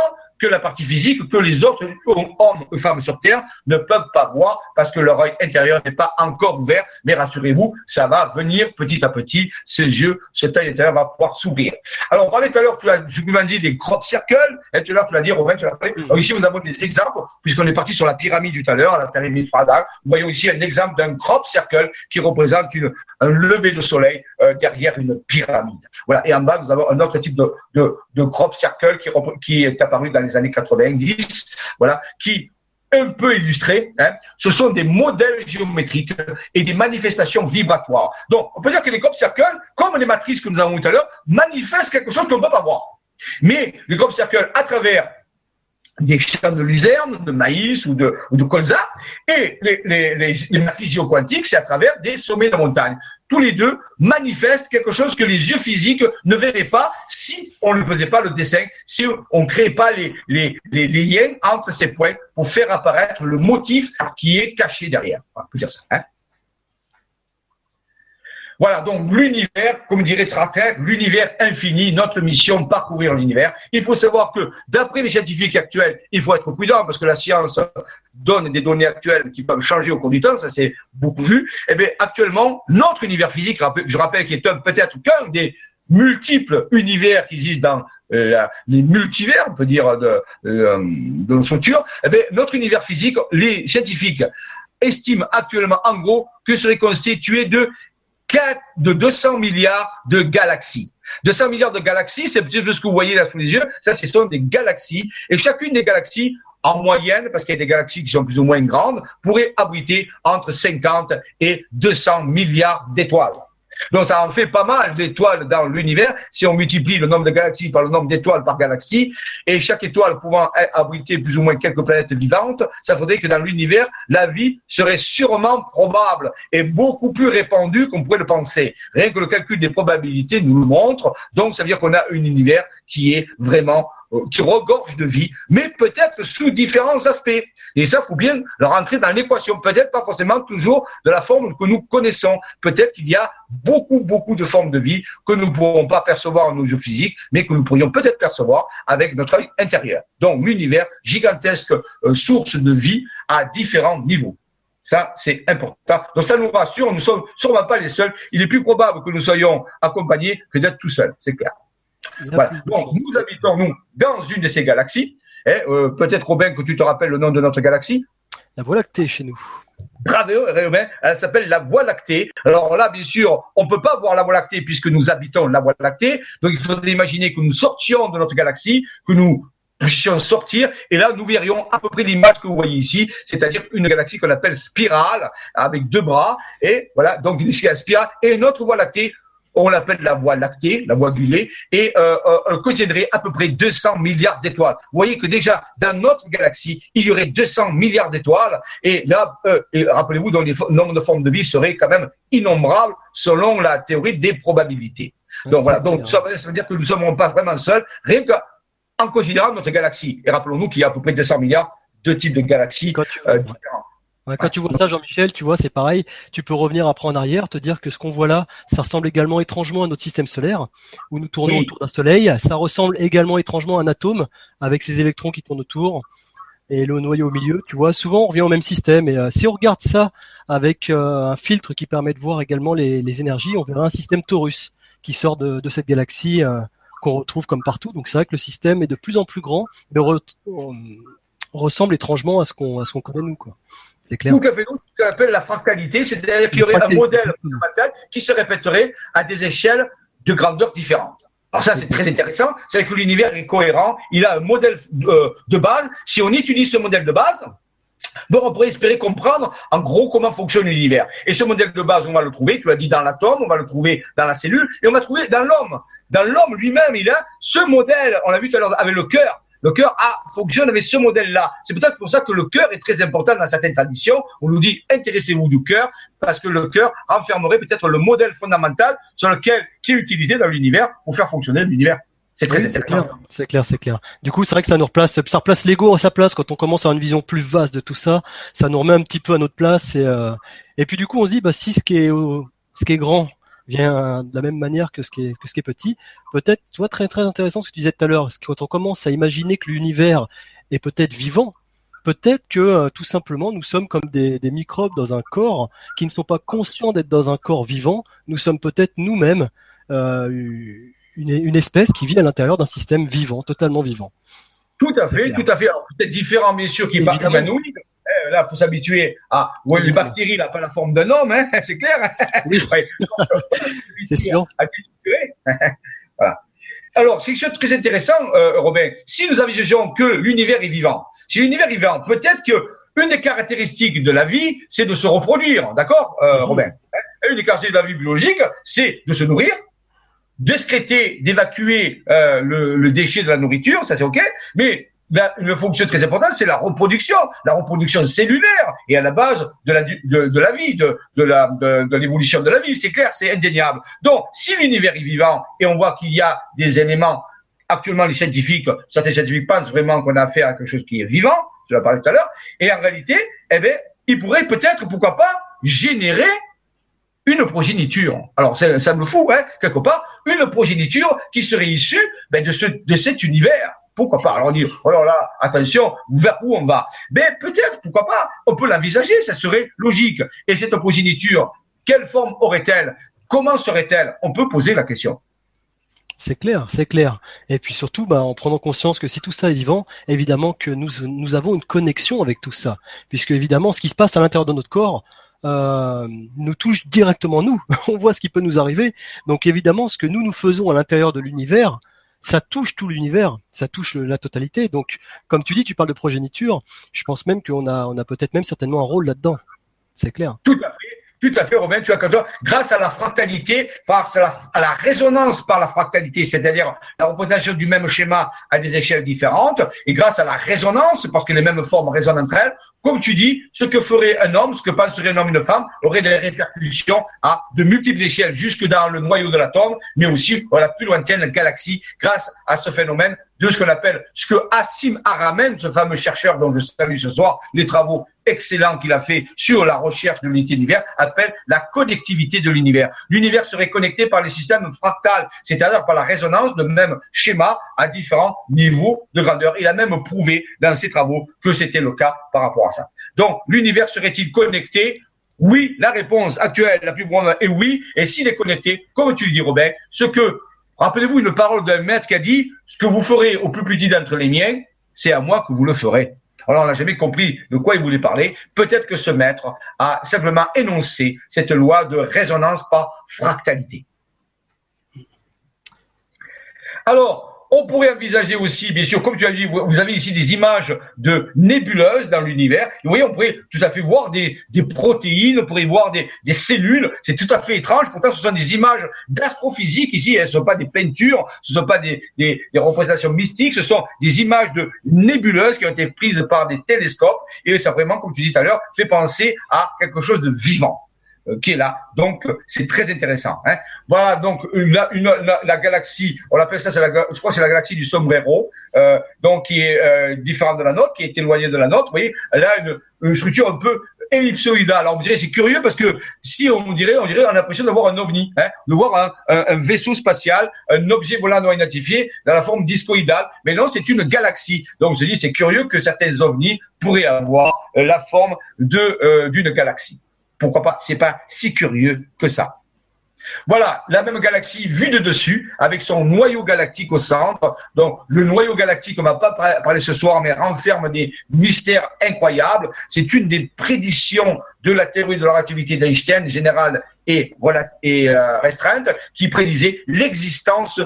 que la partie physique que les autres hommes ou femmes sur Terre ne peuvent pas voir parce que leur œil intérieur n'est pas encore ouvert. Mais rassurez-vous, ça va venir petit à petit. Ces yeux, cet œil intérieur va pouvoir s'ouvrir. Alors, on parlait tout à l'heure, tu as, je vous dit des crop circles. Et tout à l'heure, tu l'as dit, Romain, tu l'as parlé. Alors, ici, nous avons des exemples, puisqu'on est parti sur la pyramide tout à l'heure, la pyramide Frada. Nous voyons ici un exemple d'un crop circle qui représente une, un lever de soleil euh, derrière une pyramide. Voilà. Et en bas, nous avons un autre type de, de, de crop circle qui, qui est apparu dans les années 90, voilà, qui un peu illustré, hein, ce sont des modèles géométriques et des manifestations vibratoires. Donc, on peut dire que les crop circles, comme les matrices que nous avons tout à l'heure, manifestent quelque chose qu'on ne peut pas voir. Mais les crop circles, à travers des champs de luzerne, de maïs ou de, ou de colza, et les, les, les, les matrices géoquantiques, c'est à travers des sommets de montagne tous les deux manifestent quelque chose que les yeux physiques ne verraient pas si on ne faisait pas le dessin, si on ne créait pas les, les, les, liens entre ces points pour faire apparaître le motif qui est caché derrière. On peut dire ça. Hein voilà, donc l'univers, comme dirait Trater, l'univers infini, notre mission, parcourir l'univers. Il faut savoir que, d'après les scientifiques actuels, il faut être prudent parce que la science donne des données actuelles qui peuvent changer au cours du temps, ça c'est beaucoup vu. Eh bien, actuellement, notre univers physique, je rappelle qu'il est peut-être qu'un des multiples univers qui existent dans euh, les multivers, on peut dire, de, euh, de nos structures, eh bien, notre univers physique, les scientifiques estiment actuellement en gros que serait constitué de de 200 milliards de galaxies. 200 milliards de galaxies, c'est peu ce que vous voyez là sous les yeux. Ça, ce sont des galaxies. Et chacune des galaxies, en moyenne, parce qu'il y a des galaxies qui sont plus ou moins grandes, pourrait abriter entre 50 et 200 milliards d'étoiles. Donc ça en fait pas mal d'étoiles dans l'univers si on multiplie le nombre de galaxies par le nombre d'étoiles par galaxie et chaque étoile pouvant abriter plus ou moins quelques planètes vivantes, ça faudrait que dans l'univers, la vie serait sûrement probable et beaucoup plus répandue qu'on pourrait le penser. Rien que le calcul des probabilités nous le montre. Donc ça veut dire qu'on a un univers qui est vraiment qui regorge de vie, mais peut-être sous différents aspects. Et ça, faut bien le rentrer dans l'équation. Peut-être pas forcément toujours de la forme que nous connaissons. Peut-être qu'il y a beaucoup, beaucoup de formes de vie que nous ne pourrons pas percevoir en nos yeux physiques, mais que nous pourrions peut-être percevoir avec notre œil intérieur. Donc, l'univers, gigantesque euh, source de vie à différents niveaux. Ça, c'est important. Donc, ça nous rassure. Nous ne sommes sûrement pas les seuls. Il est plus probable que nous soyons accompagnés que d'être tout seuls. C'est clair. Voilà. Donc, nous habitons, nous, dans une de ces galaxies. Eh, euh, Peut-être, Robin, que tu te rappelles le nom de notre galaxie? La Voie lactée chez nous. Bravo, Robin. Elle s'appelle la Voie lactée. Alors là, bien sûr, on peut pas voir la Voie lactée puisque nous habitons la Voie lactée. Donc, il faudrait imaginer que nous sortions de notre galaxie, que nous puissions sortir, et là nous verrions à peu près l'image que vous voyez ici, c'est-à-dire une galaxie qu'on appelle spirale, avec deux bras, et voilà, donc une spirale, et notre voie lactée on l'appelle la voie lactée, la voie lait, et euh, euh, contiendrait à peu près 200 milliards d'étoiles. Vous voyez que déjà, dans notre galaxie, il y aurait 200 milliards d'étoiles, et là, euh, rappelez-vous, le nombre de formes de vie serait quand même innombrable selon la théorie des probabilités. Donc voilà, donc ça, veut dire que nous ne sommes pas vraiment seuls, rien qu'en considérant notre galaxie. Et rappelons-nous qu'il y a à peu près 200 milliards de types de galaxies euh, différents quand tu vois ça, Jean-Michel, tu vois, c'est pareil. Tu peux revenir après en arrière, te dire que ce qu'on voit là, ça ressemble également étrangement à notre système solaire, où nous tournons autour d'un soleil. Ça ressemble également étrangement à un atome, avec ses électrons qui tournent autour et le noyau au milieu. Tu vois, souvent on revient au même système. Et euh, si on regarde ça avec euh, un filtre qui permet de voir également les, énergies, on verra un système Taurus qui sort de, cette galaxie euh, qu'on retrouve comme partout. Donc c'est vrai que le système est de plus en plus grand, mais ressemble étrangement à ce qu'on à ce qu'on connaît nous, quoi. C'est clair. Fait ce qu'on appelle la fractalité, c'est-à-dire qu'il y aurait un modèle fractal qui se répéterait à des échelles de grandeur différentes. Alors ça, c'est très intéressant. C'est que l'univers est cohérent. Il a un modèle euh, de, base. Si on utilise ce modèle de base, Bon, on pourrait espérer comprendre en gros comment fonctionne l'univers. Et ce modèle de base, on va le trouver, tu l'as dit, dans l'atome, on va le trouver dans la cellule, et on va le trouver dans l'homme. Dans l'homme lui-même, il a ce modèle, on l'a vu tout à l'heure avec le cœur, Le cœur a, fonctionne avec ce modèle-là. C'est peut-être pour ça que le cœur est très important dans certaines traditions. On nous dit intéressez-vous du cœur parce que le cœur renfermerait peut-être le modèle fondamental sur lequel qui est utilisé dans l'univers pour faire fonctionner l'univers. C'est très clair, c'est clair, c'est clair. Du coup, c'est vrai que ça nous replace, ça replace l'ego à sa place quand on commence à avoir une vision plus vaste de tout ça. Ça nous remet un petit peu à notre place et euh, et puis du coup, on se dit bah si ce qui est ce qui est grand vient de la même manière que ce qui est que ce qui est petit, peut-être, tu vois, très très intéressant ce que tu disais tout à l'heure, quand on commence à imaginer que l'univers est peut-être vivant, peut-être que euh, tout simplement nous sommes comme des, des, microbes dans un corps qui ne sont pas conscients d'être dans un corps vivant. Nous sommes peut-être nous-mêmes euh, une, une, espèce qui vit à l'intérieur d'un système vivant, totalement vivant. Tout à fait, tout à fait. Peut-être différents, bien sûr, qui partent évanouis. Eh, là, faut s'habituer à. Ouais, les bactéries, n'a pas la forme d'un homme, hein, c'est clair. Oui. c'est sûr. voilà. Alors, c'est quelque chose de très intéressant, euh, Robin. Si nous envisageons que l'univers est vivant, si l'univers est vivant, peut-être que une des caractéristiques de la vie, c'est de se reproduire, d'accord, euh. Robin Une des caractéristiques de la vie biologique, c'est de se nourrir, d'excréter, d'évacuer euh, le, le, déchet de la nourriture, ça c'est ok, mais ben, une fonction très importante, c'est la reproduction, la reproduction cellulaire et à la base de la, de, la vie, de, de la, de, l'évolution de la vie, c'est clair, c'est indéniable. Donc, si l'univers est vivant et on voit qu'il y a des éléments, actuellement les scientifiques, certains scientifiques pensent vraiment qu'on a affaire à quelque chose qui est vivant, je l'ai parlé tout à l'heure, et en réalité, eh bien, il pourrait peut-être, pourquoi pas, générer une progéniture. Alors, ça, ça me fout, hein, quelque part, une progéniture qui serait issue ben, de, ce, de cet univers. Pourquoi pas? Alors on dit, oh là attention, vers où on va? Mais peut-être, pourquoi pas On peut l'envisager, ça serait logique. Et cette progéniture, quelle forme aurait-elle? Comment serait-elle? On peut poser la question. C'est clair, c'est clair. Et puis surtout, bah, en prenant conscience que si tout ça est vivant, évidemment que nous, nous avons une connexion avec tout ça. Puisque évidemment, ce qui se passe à l'intérieur de notre corps, euh, nous touche directement nous. On voit ce qui peut nous arriver. Donc évidemment, ce que nous nous faisons à l'intérieur de l'univers, ça touche tout l'univers, ça touche la totalité. Donc, comme tu dis, tu parles de progéniture. Je pense même qu'on a, on a peut-être même certainement un rôle là-dedans. C'est clair. Tout à fait, Robin, tu as grâce à la fractalité, grâce à la, résonance par la fractalité, c'est-à-dire la représentation du même schéma à des échelles différentes, et grâce à la résonance, parce que les mêmes formes résonnent entre elles, comme tu dis, ce que ferait un homme, ce que penserait un homme et une femme, aurait des répercussions à de multiples échelles, jusque dans le noyau de l'atome, mais aussi à la plus lointaine galaxie, grâce à ce phénomène de ce qu'on appelle, ce que Assim Aramen, ce fameux chercheur dont je salue ce soir, les travaux excellents qu'il a fait sur la recherche de l'unité de l'univers, appelle la connectivité de l'univers. L'univers serait connecté par les systèmes fractales, c'est-à-dire par la résonance de même schéma à différents niveaux de grandeur. Il a même prouvé dans ses travaux que c'était le cas par rapport à ça. Donc, l'univers serait-il connecté? Oui, la réponse actuelle, la plus grande est oui. Et s'il est connecté, comme tu le dis, Robert, ce que Rappelez-vous une parole d'un maître qui a dit ce que vous ferez au plus petit d'entre les miens, c'est à moi que vous le ferez. Alors on n'a jamais compris de quoi il voulait parler. Peut-être que ce maître a simplement énoncé cette loi de résonance par fractalité. Alors, on pourrait envisager aussi, bien sûr, comme tu as dit, vous avez ici des images de nébuleuses dans l'univers. Vous voyez, on pourrait tout à fait voir des, protéines, on pourrait voir des, cellules. C'est tout à fait étrange. Pourtant, ce sont des images d'astrophysique ici. Elles ne sont pas des peintures, ce ne sont pas des, représentations mystiques. Ce sont des images de nébuleuses qui ont été prises par des télescopes. Et ça vraiment, comme tu dis tout à l'heure, fait penser à quelque chose de vivant. Euh, qui est là. Donc c'est très intéressant. Hein. Voilà donc la, une, la, galaxie, on l'appelle ça, la, je crois que c'est la galaxie du sombrero, euh, donc qui est euh, différente de la nôtre, qui est éloignée de la nôtre. Vous voyez, elle a une, une structure un peu ellipsoïdale. Alors on dirait c'est curieux parce que si on dirait, on dirait, on a l'impression d'avoir un ovni, hein, de voir un, un, vaisseau spatial, un objet volant non identifié dans la forme discoïdale. Mais non, c'est une galaxie. Donc je dis c'est curieux que certains ovnis pourraient avoir la forme de d'une galaxie pourquoi pas? C'est pas si curieux que ça. Voilà, la même galaxie vue de dessus, avec son noyau galactique au centre. Donc, le noyau galactique, on va pas parler ce soir, mais renferme des mystères incroyables. C'est une des prédictions de la théorie de la relativité d'Einstein, générale et, euh, restreinte, qui prédisait l'existence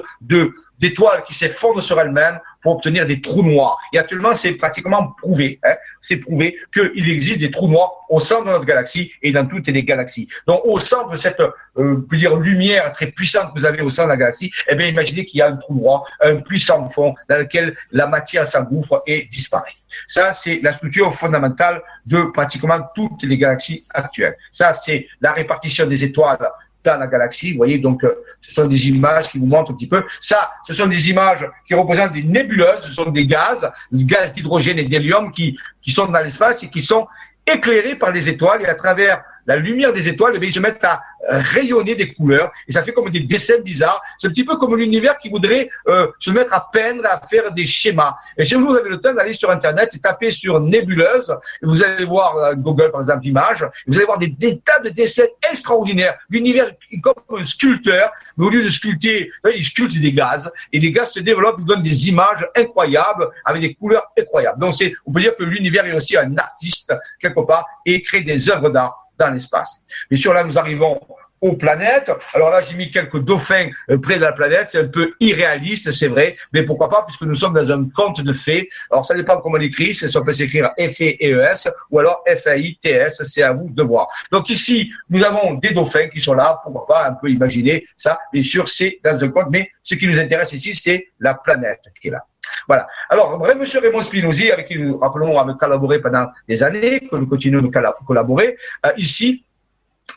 d'étoiles qui s'effondrent sur elles-mêmes pour obtenir des trous noirs. Et actuellement, c'est pratiquement prouvé. Hein, c'est prouvé qu'il existe des trous noirs au centre de notre galaxie et dans toutes les galaxies. Donc, au centre de cette, euh, dire, lumière très puissante que vous avez au centre de la galaxie, eh bien, imaginez qu'il y a un trou noir, un puissant fond dans lequel la matière s'engouffre et disparaît. Ça, c'est la structure fondamentale de pratiquement toutes les galaxies actuelles. Ça, c'est la répartition des étoiles dans la galaxie. Vous voyez, donc, euh, ce sont des images qui vous montrent un petit peu. Ça, ce sont des images qui représentent des nébuleuses, ce sont des gaz, des gaz d'hydrogène et d'hélium qui, qui sont dans l'espace et qui sont éclairés par les étoiles et à travers la lumière des étoiles, eh ils se mettent à rayonner des couleurs et ça fait comme des dessins bizarres. C'est un petit peu comme l'univers qui voudrait euh, se mettre à peindre, à faire des schémas. Et si vous avez le temps d'aller sur Internet et taper sur nébuleuse, vous allez voir euh, Google par exemple images, vous allez voir des, tas de dessins extraordinaires. L'univers est comme un sculpteur, mais au lieu de sculpter, il sculpte des gaz et les gaz se développent, ils donnent des images incroyables avec des couleurs incroyables. Donc c'est, on peut dire que l'univers est aussi un artiste quelque part et crée des œuvres d'art dans l'espace. Bien sûr, là, nous arrivons aux planètes. Alors là, j'ai mis quelques dauphins euh, près de la planète. C'est un peu irréaliste, c'est vrai, mais pourquoi pas, puisque nous sommes dans un conte de fées. Alors, ça dépend comment on l'écrit. Ça peut s'écrire F-E-E-S ou alors F-A-I-T-S. C'est à vous de voir. Donc ici, nous avons des dauphins qui sont là. Pourquoi pas un peu imaginer ça? Bien sûr, c'est dans un conte, mais ce qui nous intéresse ici, c'est la planète qui est là. Voilà. Alors, vrai, Monsieur Raymond Spinozzi, avec qui nous, rappelons, avons collaboré pendant des années, que nous continuons de collaborer, euh, ici,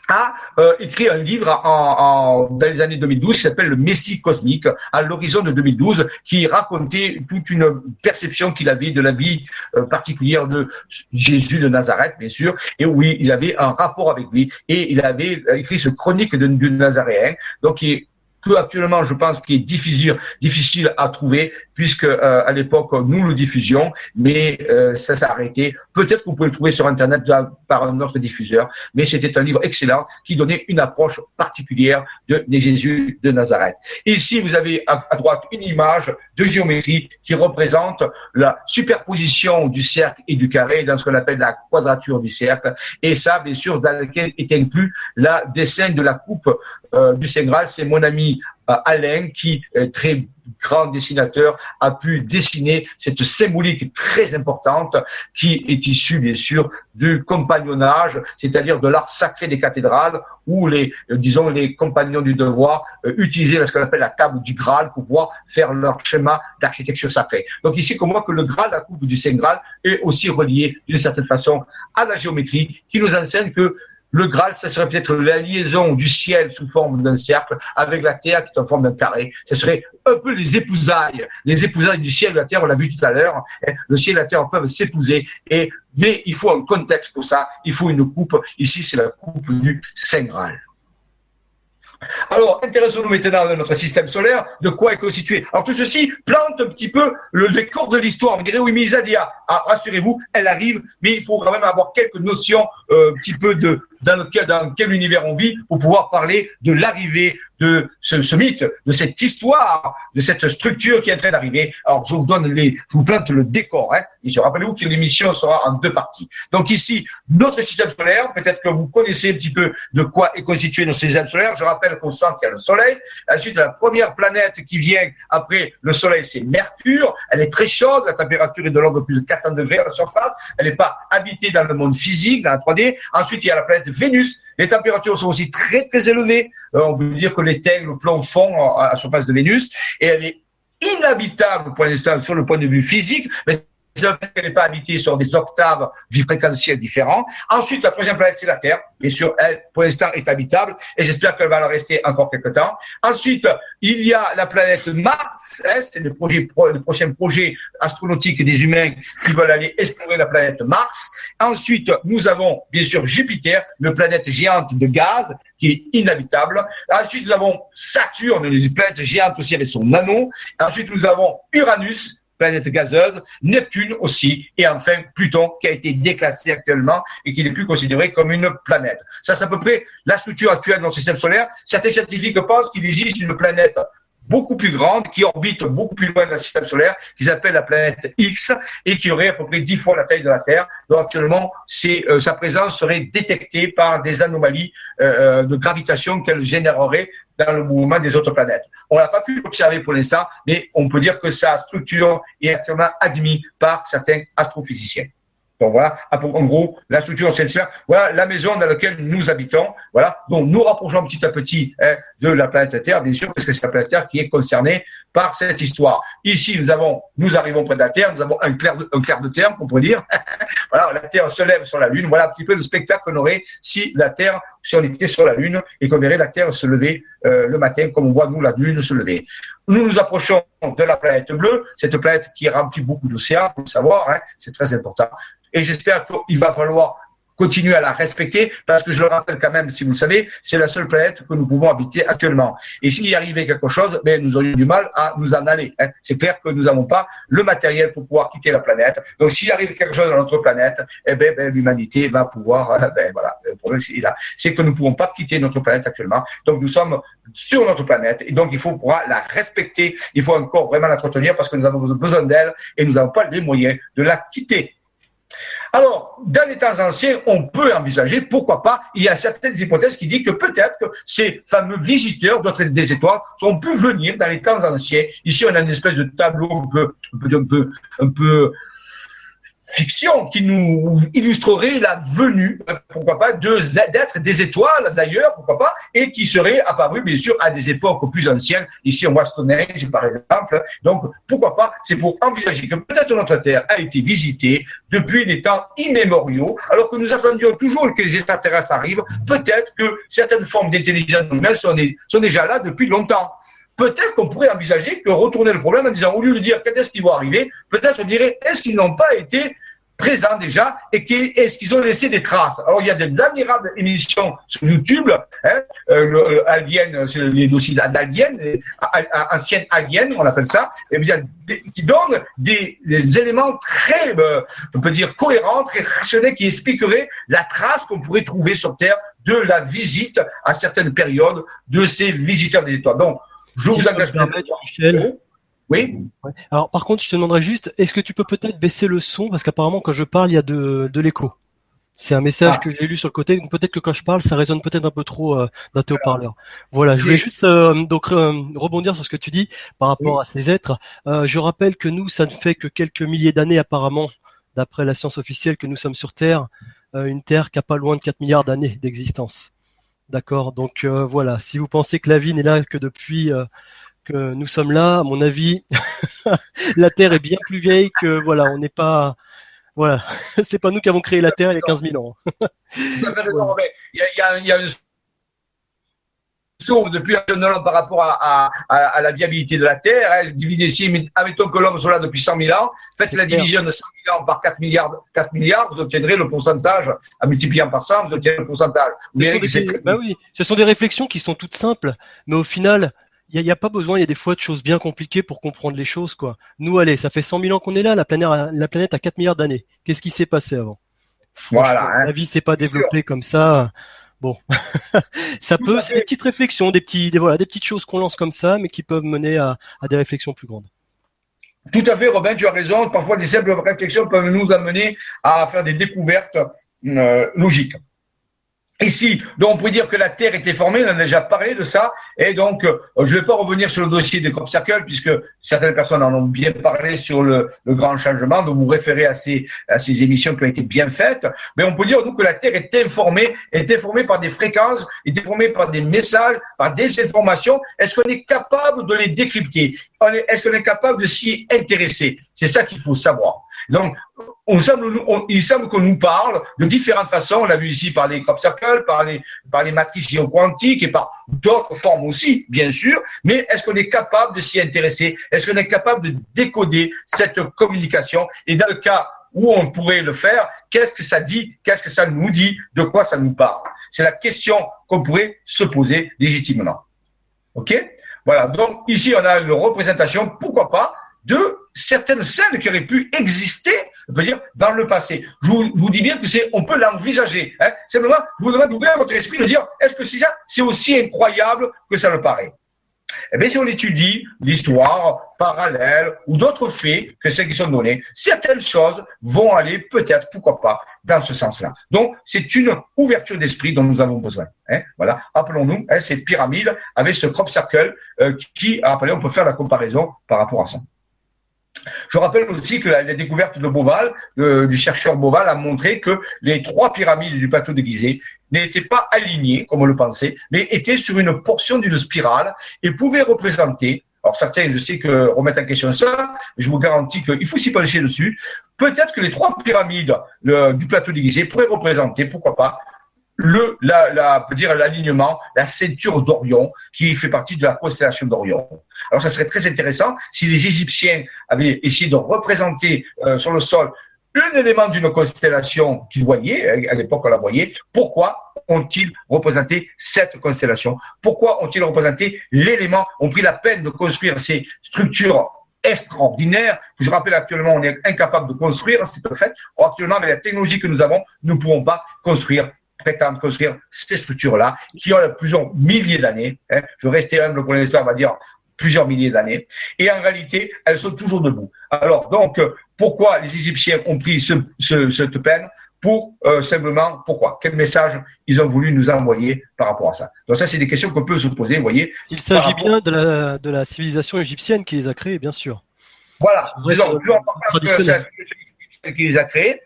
a euh, écrit un livre en, dans les années 2012 qui s'appelle Le Messie cosmique à l'horizon de 2012 qui racontait toute une perception qu'il avait de la vie euh, particulière de Jésus de Nazareth bien sûr et oui il avait un rapport avec lui et il avait écrit ce chronique de, de Nazaréen donc qui que actuellement je pense qu'il est difficile, à trouver puisque euh, à l'époque nous le diffusions, mais euh, ça s'est arrêté. Peut-être que vous pouvez le trouver sur internet par un autre diffuseur, mais c'était un livre excellent qui donnait une approche particulière de, Jésus de Nazareth. ici vous avez à, droite une image de géométrie qui représente la superposition du cercle et du carré dans ce qu'on appelle la quadrature du cercle, et ça bien sûr dans lequel est inclus la dessin de la coupe euh, du Saint Graal, c'est mon ami euh, Alain qui, très grand dessinateur, a pu dessiner cette symbolique très importante qui est issue bien sûr du compagnonnage, c'est-à-dire de l'art sacré des cathédrales où les, euh, disons, les compagnons du devoir utilisaient ce qu'on appelle la table du Graal pour pouvoir faire leur schéma d'architecture sacrée. Donc ici, on voit que le Graal, la coupe du Saint Graal, est aussi relié d'une certaine façon à la géométrie qui nous enseigne que le Graal, ça serait peut-être la liaison du ciel sous forme d'un cercle avec la terre qui est en forme d'un carré. Ce serait un peu les épousailles, les épousailles du ciel et de la terre, on l'a vu tout à l'heure. Hein. Le ciel et la terre peuvent s'épouser, et mais il faut un contexte pour ça. Il faut une coupe. Ici, c'est la coupe du Saint Graal. Alors, intéressons-nous maintenant à notre système solaire, de quoi est constitué? Alors, tout ceci plante un petit peu le décor de l'histoire. On dirait, oui, mais Isadia, ah, rassurez-vous, elle arrive, mais il faut quand même avoir quelques notions euh, un petit peu de dans, quel univers on vit pour pouvoir parler de l'arrivée de ce, mythe, de cette histoire, de cette structure qui est en train d'arriver. Alors, je vous donne je vous plante le décor. Hein. Et rappelez-vous que l'émission sera en deux parties. Donc ici, notre système solaire, peut-être que vous connaissez un petit peu de quoi est constitué notre système solaire. Je rappelle qu'au centre, il y a le Soleil. Ensuite, la première planète qui vient après le Soleil, c'est Mercure. Elle est très chaude, la température est de l'ordre de plus de 400 degrés à la surface. Elle n'est pas habitée dans le monde physique, dans la 3D. Ensuite, il y a la planète Vénus. Les températures sont aussi très très élevées. Euh, on peut dire que les le plomb fond à la surface de Vénus et elle est inhabitable sur le point de vue physique, qu'elle n'est pas habitée sur des octaves fréquentielles différents. Ensuite, la troisième planète, c'est la Terre. Bien sûr, elle, pour l'instant, est habitable et j'espère qu'elle va le rester encore quelques temps. Ensuite, il y a la planète Mars. C'est le, projet, le prochain projet astronautique des humains qui veulent aller explorer la planète Mars. Ensuite, nous avons, bien sûr, Jupiter, une planète géante de gaz qui est inhabitable. Ensuite, nous avons Saturne, une planète géante aussi avec son anneau. Ensuite, nous avons Uranus, planète gazeuse, Neptune aussi, et enfin Pluton qui a été déclassé actuellement et qui n'est plus considéré comme une planète. Ça, c'est à peu près la structure actuelle de notre système solaire. Certains scientifiques pensent qu'il existe une planète beaucoup plus grande, qui orbite beaucoup plus loin d'un système solaire, qui s'appelle la planète X, et qui aurait à peu près dix fois la taille de la Terre. Donc actuellement, euh, sa présence serait détectée par des anomalies euh, de gravitation qu'elle générerait dans le mouvement des autres planètes. On n'a pas pu l'observer pour l'instant, mais on peut dire que sa structure est actuellement admise par certains astrophysiciens. Donc voilà, en gros, la structure voilà la maison dans laquelle nous habitons. Voilà, donc nous rapprochons petit à petit hein, de la planète Terre, bien sûr, parce que c'est la planète Terre qui est concernée par cette histoire. Ici, nous avons, nous arrivons près de la Terre, nous avons un clair de, un clair de terre, on pourrait dire. voilà, la Terre se lève sur la Lune. Voilà un petit peu le spectacle qu'on aurait si la Terre, si on était sur la Lune et qu'on verrait la Terre se lever euh, le matin, comme on voit nous la Lune se lever. Nous nous approchons de la planète bleue, cette planète qui remplit beaucoup d'océans, faut le savoir, hein, c'est très important. Et j'espère qu'il va falloir continuer à la respecter parce que je le rappelle quand même, si vous le savez, c'est la seule planète que nous pouvons habiter actuellement. Et s'il y arrivait quelque chose, ben, nous aurions du mal à nous en aller. Hein. C'est clair que nous n'avons pas le matériel pour pouvoir quitter la planète. Donc s'il arrive quelque chose dans notre planète, eh ben, ben l'humanité va pouvoir. Euh, ben, voilà, le problème c'est c'est que nous ne pouvons pas quitter notre planète actuellement. Donc nous sommes sur notre planète et donc il faut pouvoir la respecter. Il faut encore vraiment l'entretenir parce que nous avons besoin d'elle et nous n'avons pas les moyens de la quitter. Alors, dans les temps anciens, on peut envisager, pourquoi pas, il y a certaines hypothèses qui disent que peut-être que ces fameux visiteurs d'autres des étoiles ont pu venir dans les temps anciens. Ici, on a une espèce de tableau un peu, un peu, un peu fiction qui nous illustrerait la venue, pourquoi pas, d'être des étoiles d'ailleurs, pourquoi pas, et qui serait apparu bien sûr à des époques plus anciennes. Ici on voit Stonehenge par exemple. Donc pourquoi pas, c'est pour envisager que peut-être notre Terre a été visitée depuis des temps immémoriaux, alors que nous attendions toujours que les extraterrestres arrivent. Peut-être que certaines formes d'intelligence humaine sont déjà là depuis longtemps peut-être qu'on pourrait envisager que retourner le problème en disant, au lieu de dire quand est-ce qu'ils vont arriver, peut-être on dirait, est-ce qu'ils n'ont pas été présents déjà et est-ce qu'ils ont laissé des traces? Alors il y a d'admirables émissions sur YouTube, hein, euh, le, Alien, c'est les dossiers d'Alien, ancienne Alien, on appelle ça, et bien qui donnent des, éléments très, euh, on peut dire cohérents, très rationnels, qui expliqueraient la trace qu'on pourrait trouver sur Terre de la visite à certaines périodes de ces visiteurs des étoiles. Je vous engage. Michel. Oui. Alors par contre, je te demanderais juste, est-ce que tu peux peut-être baisser le son? Parce qu'apparemment quand je parle, il y a de, de l'écho. C'est un message ah. que j'ai lu sur le côté, donc peut-être que quand je parle, ça résonne peut-être un peu trop euh, dans tes haut-parleurs. Voilà, je voulais juste euh, donc euh, rebondir sur ce que tu dis par rapport à ces êtres. Euh, je rappelle que nous, ça ne fait que quelques milliers d'années apparemment, d'après la science officielle, que nous sommes sur Terre, une Terre qui a pas loin de 4 milliards d'années d'existence. D'accord. Donc voilà, si vous pensez que la vie n'est là que depuis que nous sommes là, à mon avis, la Terre est bien plus vieille que voilà, on n'est pas voilà, c'est pas nous qui avons créé la Terre il y a 15 000 ans. il y a, il y a une depuis un par rapport à, à, la viabilité de la Terre. Elle divise ici, admettons que l'homme soit là depuis 100 000 ans. Faites la division de 100 000 ans par 4 milliards, 4 milliards, vous obtiendrez le pourcentage, en multipliant par 100, vous obtiendrez le pourcentage. bah oui, ce sont des réflexions qui sont toutes simples, mais au final, il n'y a, pas besoin, il y a des fois de choses bien compliquées pour comprendre les choses, quoi. Nous, allez, ça fait 100 000 ans qu'on est là, la planète, la planète a 4 milliards d'années. Qu'est-ce qui s'est passé avant? Voilà. Hein. La vie s'est pas développée comme ça. Bon, ça peut, c'est des petites réflexions, des petits, des, voilà, des petites choses qu'on lance comme ça, mais qui peuvent mener à, à des réflexions plus grandes. Tout à fait, Robin, tu as raison. Parfois, des simples réflexions peuvent nous amener à faire des découvertes euh, logiques. Ici, donc on pourrait dire que la Terre était formée, on a déjà parlé de ça, et donc euh, je ne vais pas revenir sur le dossier de Crop Circle, puisque certaines personnes en ont bien parlé sur le, grand changement, donc vous référez à ces, à ces émissions qui ont été bien faites, mais on peut dire donc que la Terre est informée, est informée par des fréquences, est informée par des messages, par des informations, est-ce qu'on est capable de les décrypter? Est-ce qu'on est capable de s'y intéresser? C'est ça qu'il faut savoir. Donc, on semble, il semble qu'on nous parle de différentes façons. On l'a vu ici par les crop circles, par les, par les matrices quantiques et par d'autres formes aussi, bien sûr. Mais est-ce qu'on est capable de s'y intéresser? Est-ce qu'on est capable de décoder cette communication? Et dans le cas où on pourrait le faire, qu'est-ce que ça dit? Qu'est-ce que ça nous dit? De quoi ça nous parle? C'est la question qu'on pourrait se poser légitimement. OK? Voilà. Donc ici, on a une représentation, pourquoi pas, de certaines scènes qui auraient pu exister, je veux dire, dans le passé. Je vous, dis bien que c'est, on peut l'envisager. Hein. Simplement, je vous demande d'ouvrir votre esprit, de dire, est-ce que c'est ça, c'est aussi incroyable que ça le paraît. Eh bien, si on étudie l'histoire parallèle ou d'autres faits que celles qui sont donnés, certaines choses vont aller peut-être, pourquoi pas, dans ce sens-là. Donc, c'est une ouverture d'esprit dont nous avons besoin. Hein. voilà, appelons-nous hein, cette pyramide avec ce crop circle euh, qui, appelé, on peut faire la comparaison par rapport à ça. Je rappelle aussi que la, découverte de Boval, du chercheur Boval, a montré que les trois pyramides du plateau de Gizeh n'étaient pas alignées, comme on le pensait, mais étaient sur une portion d'une spirale et pouvaient représenter, alors certains, je sais que remettent en question ça, mais je vous garantis qu'il faut s'y pencher dessus, peut-être que les trois pyramides du plateau de Gizeh pourraient représenter, pourquoi pas, le, la, la, dire l'alignement, la ceinture d'Orion, qui fait partie de la constellation d'Orion. Alors, ça serait très intéressant si les Égyptiens avaient essayé de représenter euh, sur le sol un élément d'une constellation qu'ils voyaient, à l'époque on la voyait, pourquoi ont-ils représenté cette constellation? Pourquoi ont-ils représenté l'élément, ont pris la peine de construire ces structures extraordinaires? Je rappelle actuellement on est incapable de construire, c'est fait. actuellement avec la technologie que nous avons, nous ne pouvons pas construire prétendre construire ces structures-là, qui ont plusieurs milliers d'années. Hein. Je vais rester humble pour on va dire plusieurs milliers d'années. Et en réalité, elles sont toujours debout. Alors, donc, pourquoi les Égyptiens ont pris ce, cette peine? Pour euh, simplement pourquoi? Quel message ils ont voulu nous envoyer par rapport à ça? Donc ça, c'est des questions qu'on peut se poser, vous voyez. Il s'agit bien de la, de la civilisation égyptienne qui les a créés, bien sûr. Voilà. Donc, c'est la civilisation qui les a créés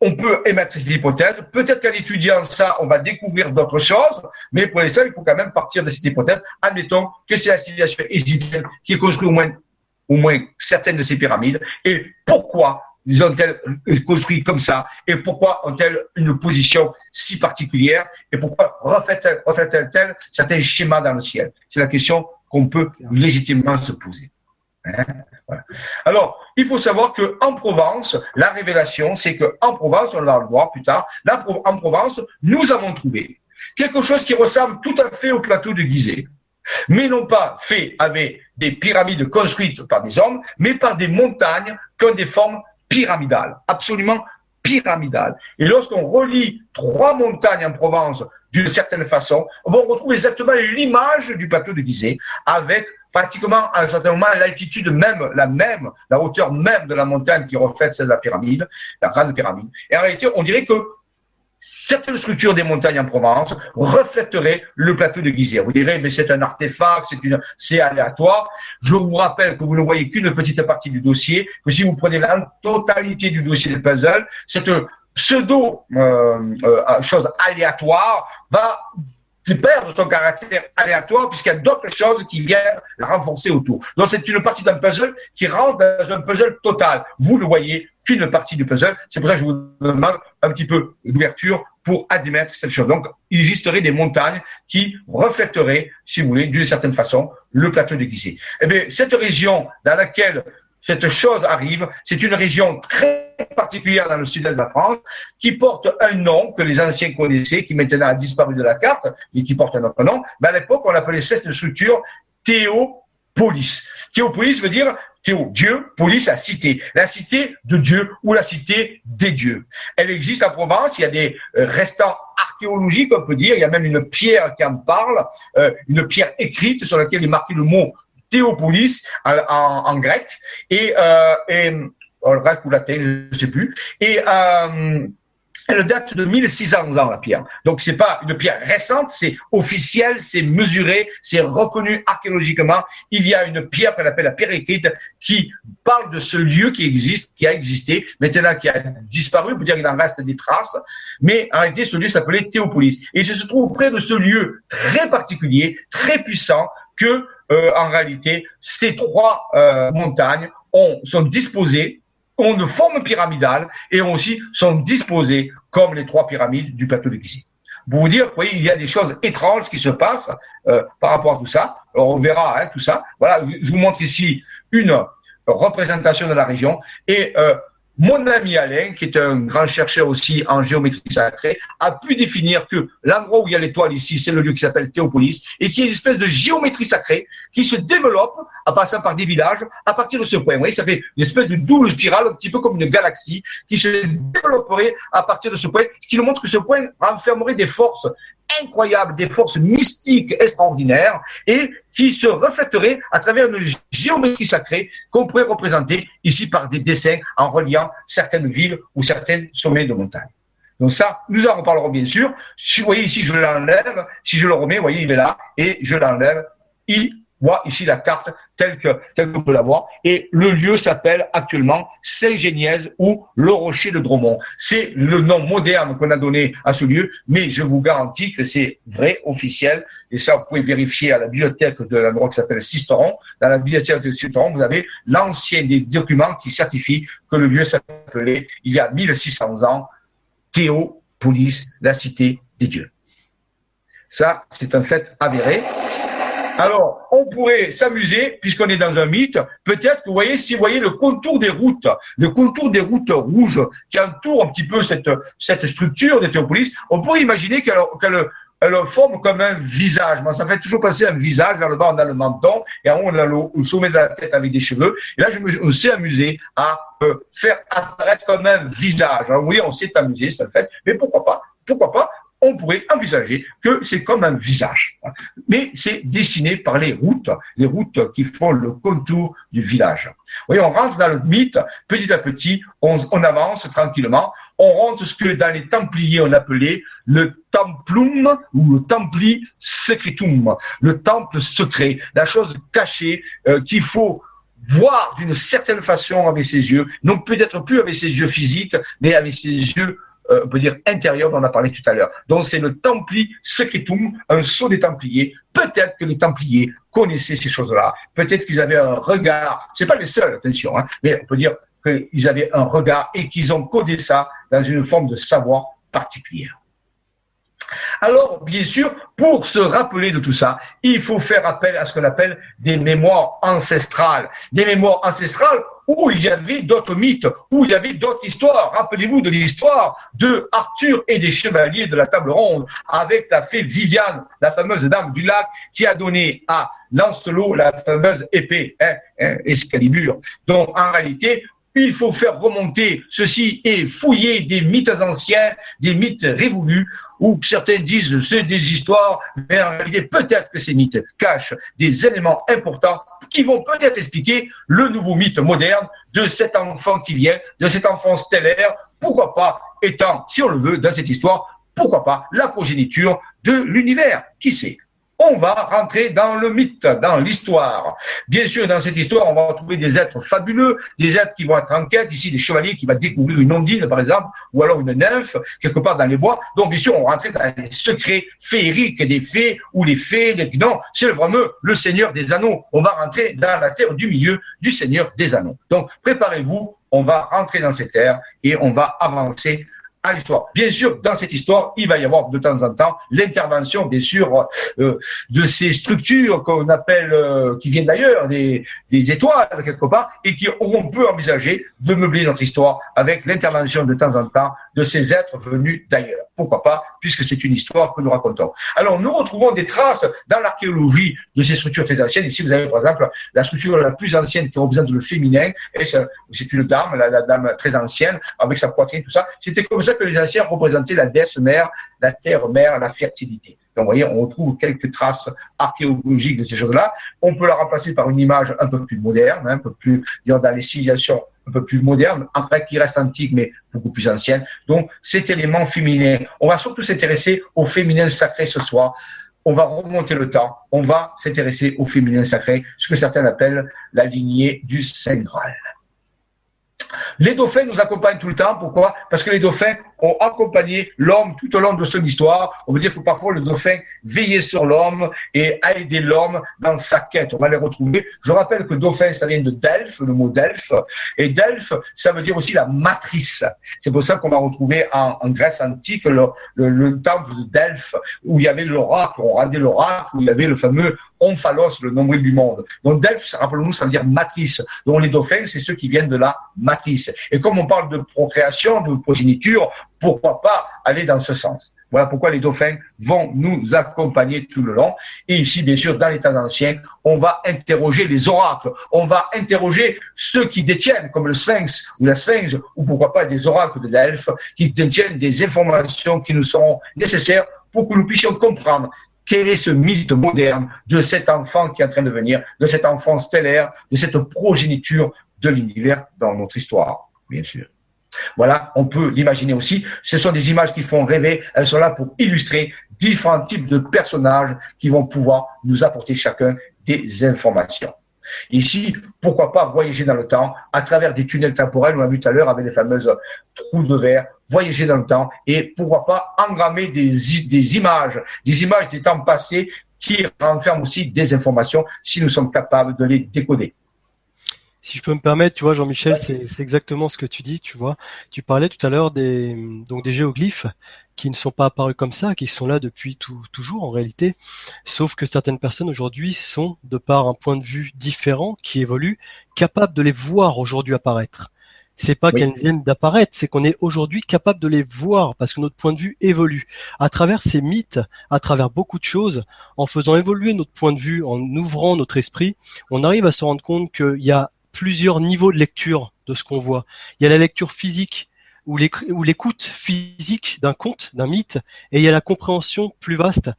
on peut émettre cette hypothèse. Peut-être qu'en étudiant ça, on va découvrir d'autres choses, mais pour l'instant, il faut quand même partir de cette hypothèse. Admettons que c'est la civilisation égyptienne qui a construit au moins, certaines de ces pyramides. Et pourquoi ils ont-elles construit comme ça? Et pourquoi ont-elles une position si particulière? Et pourquoi reflètent-elles certains schémas dans le ciel? C'est la question qu'on peut légitimement se poser. Hein Alors, il faut savoir que en Provence, la révélation, c'est que en Provence, on va le voir plus tard, là, en Provence, nous avons trouvé quelque chose qui ressemble tout à fait au plateau de Gizeh, mais non pas fait avec des pyramides construites par des hommes, mais par des montagnes qui ont des formes pyramidales, absolument pyramidales. Et lorsqu'on relie trois montagnes en Provence d'une certaine façon, on retrouve exactement l'image du plateau de Gizeh avec pratiquement à un certain moment l'altitude même, la même, la hauteur même de la montagne qui reflète celle de la pyramide, la grande pyramide. Et en réalité, on dirait que certaines structures des montagnes en Provence reflèteraient le plateau de Gizeh. Vous direz, mais c'est un artefact, c'est une, c'est aléatoire. Je vous rappelle que vous ne voyez qu'une petite partie du dossier, que si vous prenez la totalité du dossier des puzzles, cette pseudo euh, euh, chose aléatoire va perd son caractère aléatoire puisqu'il y a d'autres choses qui viennent la renforcer autour. Donc c'est une partie d'un puzzle qui rentre dans un puzzle total. Vous ne voyez qu'une partie du puzzle. C'est pour ça que je vous demande un petit peu d'ouverture pour admettre cette chose. Donc il existerait des montagnes qui reflèteraient, si vous voulez, d'une certaine façon, le plateau de. Eh bien, cette région dans laquelle cette chose arrive. C'est une région très particulière dans le sud-est de la France qui porte un nom que les anciens connaissaient, qui maintenant a disparu de la carte et qui porte un autre nom. Mais à l'époque, on appelait cette structure Théopolis. Théopolis veut dire Théo, Dieu, police, la cité. La cité de Dieu ou la cité des dieux. Elle existe en Provence, il y a des euh, restants archéologiques, on peut dire, il y a même une pierre qui en parle, euh, une pierre écrite sur laquelle est marqué le mot Théopolis en, en, grec et, euh, et grec ou latin, je ne sais plus. Et euh, elle date de 1600 ans, la pierre. Donc, c'est pas une pierre récente, c'est officiel, c'est mesuré, c'est reconnu archéologiquement. Il y a une pierre qu'on appelle la pierre écrite qui parle de ce lieu qui existe, qui a existé, maintenant qui a disparu, on peut dire qu'il en reste des traces. Mais en réalité, ce lieu s'appelait Théopolis. Et il se trouve près de ce lieu très particulier, très puissant, que euh, en réalité, ces trois euh, montagnes ont, sont disposées, ont une forme pyramidale et aussi sont disposées comme les trois pyramides du plateau de Gizeh. Pour vous dire, vous voyez, il y a des choses étranges qui se passent euh, par rapport à tout ça. Alors on verra hein, tout ça. Voilà, je vous montre ici une représentation de la région et euh, mon ami Alain, qui est un grand chercheur aussi en géométrie sacrée, a pu définir que l'endroit où il y a l'étoile ici, c'est le lieu qui s'appelle Théopolis, et qui est une espèce de géométrie sacrée qui se développe en passant par des villages à partir de ce point. Vous voyez, ça fait une espèce de double spirale, un petit peu comme une galaxie, qui se développerait à partir de ce point, ce qui nous montre que ce point renfermerait des forces incroyables, des forces mystiques extraordinaires et qui se reflèteraient à travers une géométrie sacrée qu'on pourrait représenter ici par des dessins en reliant certaines villes ou certains sommets de montagne. Donc ça, nous en reparlerons bien sûr. Si vous voyez ici, je l'enlève. Si je le remets, vous voyez, il est là. Et je l'enlève. Voit ici la carte telle que telle qu'on peut la voir. Et le lieu s'appelle actuellement Saint-Génièse ou le Rocher de Dromont. C'est le nom moderne qu'on a donné à ce lieu, mais je vous garantis que c'est vrai, officiel. Et ça, vous pouvez vérifier à la bibliothèque de l'endroit qui s'appelle Sisteron. Dans la bibliothèque de Sisteron, vous avez l'ancien des documents qui certifient que le lieu s'appelait, il y a 1600 ans, Théopolis, la cité des dieux. Ça, c'est un fait avéré. Alors, on pourrait s'amuser, puisqu'on est dans un mythe, peut-être que vous voyez, si vous voyez le contour des routes, le contour des routes rouges qui entourent un petit peu cette, cette structure de Théopolis, on pourrait imaginer qu'elle elle forme comme un visage. Moi, ça fait toujours passer un visage. Vers le bas, on a le menton, et en haut, on a le, sommet de la tête avec des cheveux. Et là, me, suis amusé à euh, faire apparaître comme un visage. oui, on s'est amusé, c'est le fait. Mais pourquoi pas? Pourquoi pas? On pourrait envisager que c'est comme un visage. Mais c'est dessiné par les routes, les routes qui font le contour du village. Vous voyez, on rentre dans le mythe, petit à petit, on, avance tranquillement, on rentre ce que dans les Templiers on appelait le templum ou le templi secretum, le temple secret, la chose cachée euh, qu'il faut voir d'une certaine façon avec ses yeux, non peut-être plus avec ses yeux physiques, mais avec ses yeux on peut dire intérieur, dont on a parlé tout à l'heure. Donc c'est le Templi Secretum, un sceau des Templiers. Peut-être que les Templiers connaissaient ces choses-là. Peut-être qu'ils avaient un regard. C'est pas les seuls, attention, hein, mais on peut dire qu'ils avaient un regard et qu'ils ont codé ça dans une forme de savoir particulière. Alors, bien sûr, pour se rappeler de tout ça, il faut faire appel à ce qu'on appelle des mémoires ancestrales. Des mémoires ancestrales où il y avait d'autres mythes, où il y avait d'autres histoires. Rappelez-vous de l'histoire de Arthur et des chevaliers de la table ronde avec la fée Viviane, la fameuse dame du lac, qui a donné à Lancelot la fameuse épée, hein, hein. Donc, en réalité, il faut faire remonter ceci et fouiller des mythes anciens, des mythes révolus, où certains disent c'est des histoires, mais en réalité peut-être que ces mythes cachent des éléments importants qui vont peut-être expliquer le nouveau mythe moderne de cet enfant qui vient, de cet enfant stellaire, pourquoi pas étant, si on le veut, dans cette histoire, pourquoi pas la progéniture de l'univers, qui sait? On va rentrer dans le mythe, dans l'histoire. Bien sûr, dans cette histoire, on va trouver des êtres fabuleux, des êtres qui vont être en quête, ici des chevaliers qui vont découvrir une ondine, par exemple, ou alors une nymphe, quelque part dans les bois. Donc, bien sûr, on rentrer dans les secrets féeriques des fées, ou les fées, les... non, c'est le fameux le Seigneur des Anneaux. On va rentrer dans la terre du milieu du Seigneur des Anneaux. Donc, préparez-vous, on va rentrer dans cette terre et on va avancer à l'histoire. Bien sûr, dans cette histoire, il va y avoir de temps en temps l'intervention, bien sûr, euh, de ces structures qu'on appelle, euh, qui viennent d'ailleurs, des, des, étoiles quelque part, et qui on peut envisager de meubler notre histoire avec l'intervention de temps en temps de ces êtres venus d'ailleurs. Pourquoi pas, puisque c'est une histoire que nous racontons. Alors, nous retrouvons des traces dans l'archéologie de ces structures très anciennes. Ici, vous avez par exemple la structure la plus ancienne qui représente le féminin, et c'est une dame, la, dame très ancienne, avec sa poitrine, tout ça. C'était comme ça que les anciens représentaient la déesse mère, la terre mère, la fertilité. Donc, vous voyez, on retrouve quelques traces archéologiques de ces choses-là. On peut la remplacer par une image un peu plus moderne, un peu plus, dans les civilisations un peu plus modernes, après qui reste antique, mais beaucoup plus ancienne. Donc, cet élément féminin. On va surtout s'intéresser au féminin sacré ce soir. On va remonter le temps. On va s'intéresser au féminin sacré, ce que certains appellent la lignée du Saint Graal. Les dauphins nous accompagnent tout le temps. Pourquoi? Parce que les dauphins ont accompagné l'homme tout au long de son histoire. On veut dire que parfois le dauphin veillait sur l'homme et a aidé l'homme dans sa quête. On va les retrouver. Je rappelle que dauphin, ça vient de Delphes, le mot Delphes. Et Delphes, ça veut dire aussi la matrice. C'est pour ça qu'on va retrouver en, Grèce antique le, le, temple de Delphes où il y avait l'oracle, on rendait l'oracle, où il y avait le fameux omphalos, le nombril du monde. Donc Delphes, rappelons-nous, ça veut dire matrice. Donc les dauphins, c'est ceux qui viennent de la matrice. Et comme on parle de procréation, de progéniture, pourquoi pas aller dans ce sens Voilà pourquoi les dauphins vont nous accompagner tout le long. Et ici, bien sûr, dans les temps anciens, on va interroger les oracles, on va interroger ceux qui détiennent, comme le sphinx ou la sphinx, ou pourquoi pas des oracles de Delphes, qui détiennent des informations qui nous seront nécessaires pour que nous puissions comprendre quel est ce mythe moderne de cet enfant qui est en train de venir, de cet enfant stellaire, de cette progéniture de l'univers dans notre histoire, bien sûr. Voilà, on peut l'imaginer aussi. Ce sont des images qui font rêver. Elles sont là pour illustrer différents types de personnages qui vont pouvoir nous apporter chacun des informations. Ici, pourquoi pas voyager dans le temps à travers des tunnels temporels, on a vu tout à l'heure avec les fameuses trous de verre, voyager dans le temps et pourquoi pas engrammer des, des images, des images des temps passés qui renferment aussi des informations si nous sommes capables de les décoder. Si je peux me permettre, tu vois, Jean-Michel, c'est exactement ce que tu dis, tu vois. Tu parlais tout à l'heure des donc des géoglyphes qui ne sont pas apparus comme ça, qui sont là depuis tout, toujours en réalité, sauf que certaines personnes aujourd'hui sont, de par un point de vue différent qui évolue, capables de les voir aujourd'hui apparaître. C'est pas qu'elles viennent d'apparaître, c'est qu'on est aujourd'hui capable de les voir parce que notre point de vue évolue. À travers ces mythes, à travers beaucoup de choses, en faisant évoluer notre point de vue, en ouvrant notre esprit, on arrive à se rendre compte qu'il y a plusieurs niveaux de lecture de ce qu'on voit. Il y a la lecture physique ou l'écoute physique d'un conte, d'un mythe, et il y a la compréhension plus vaste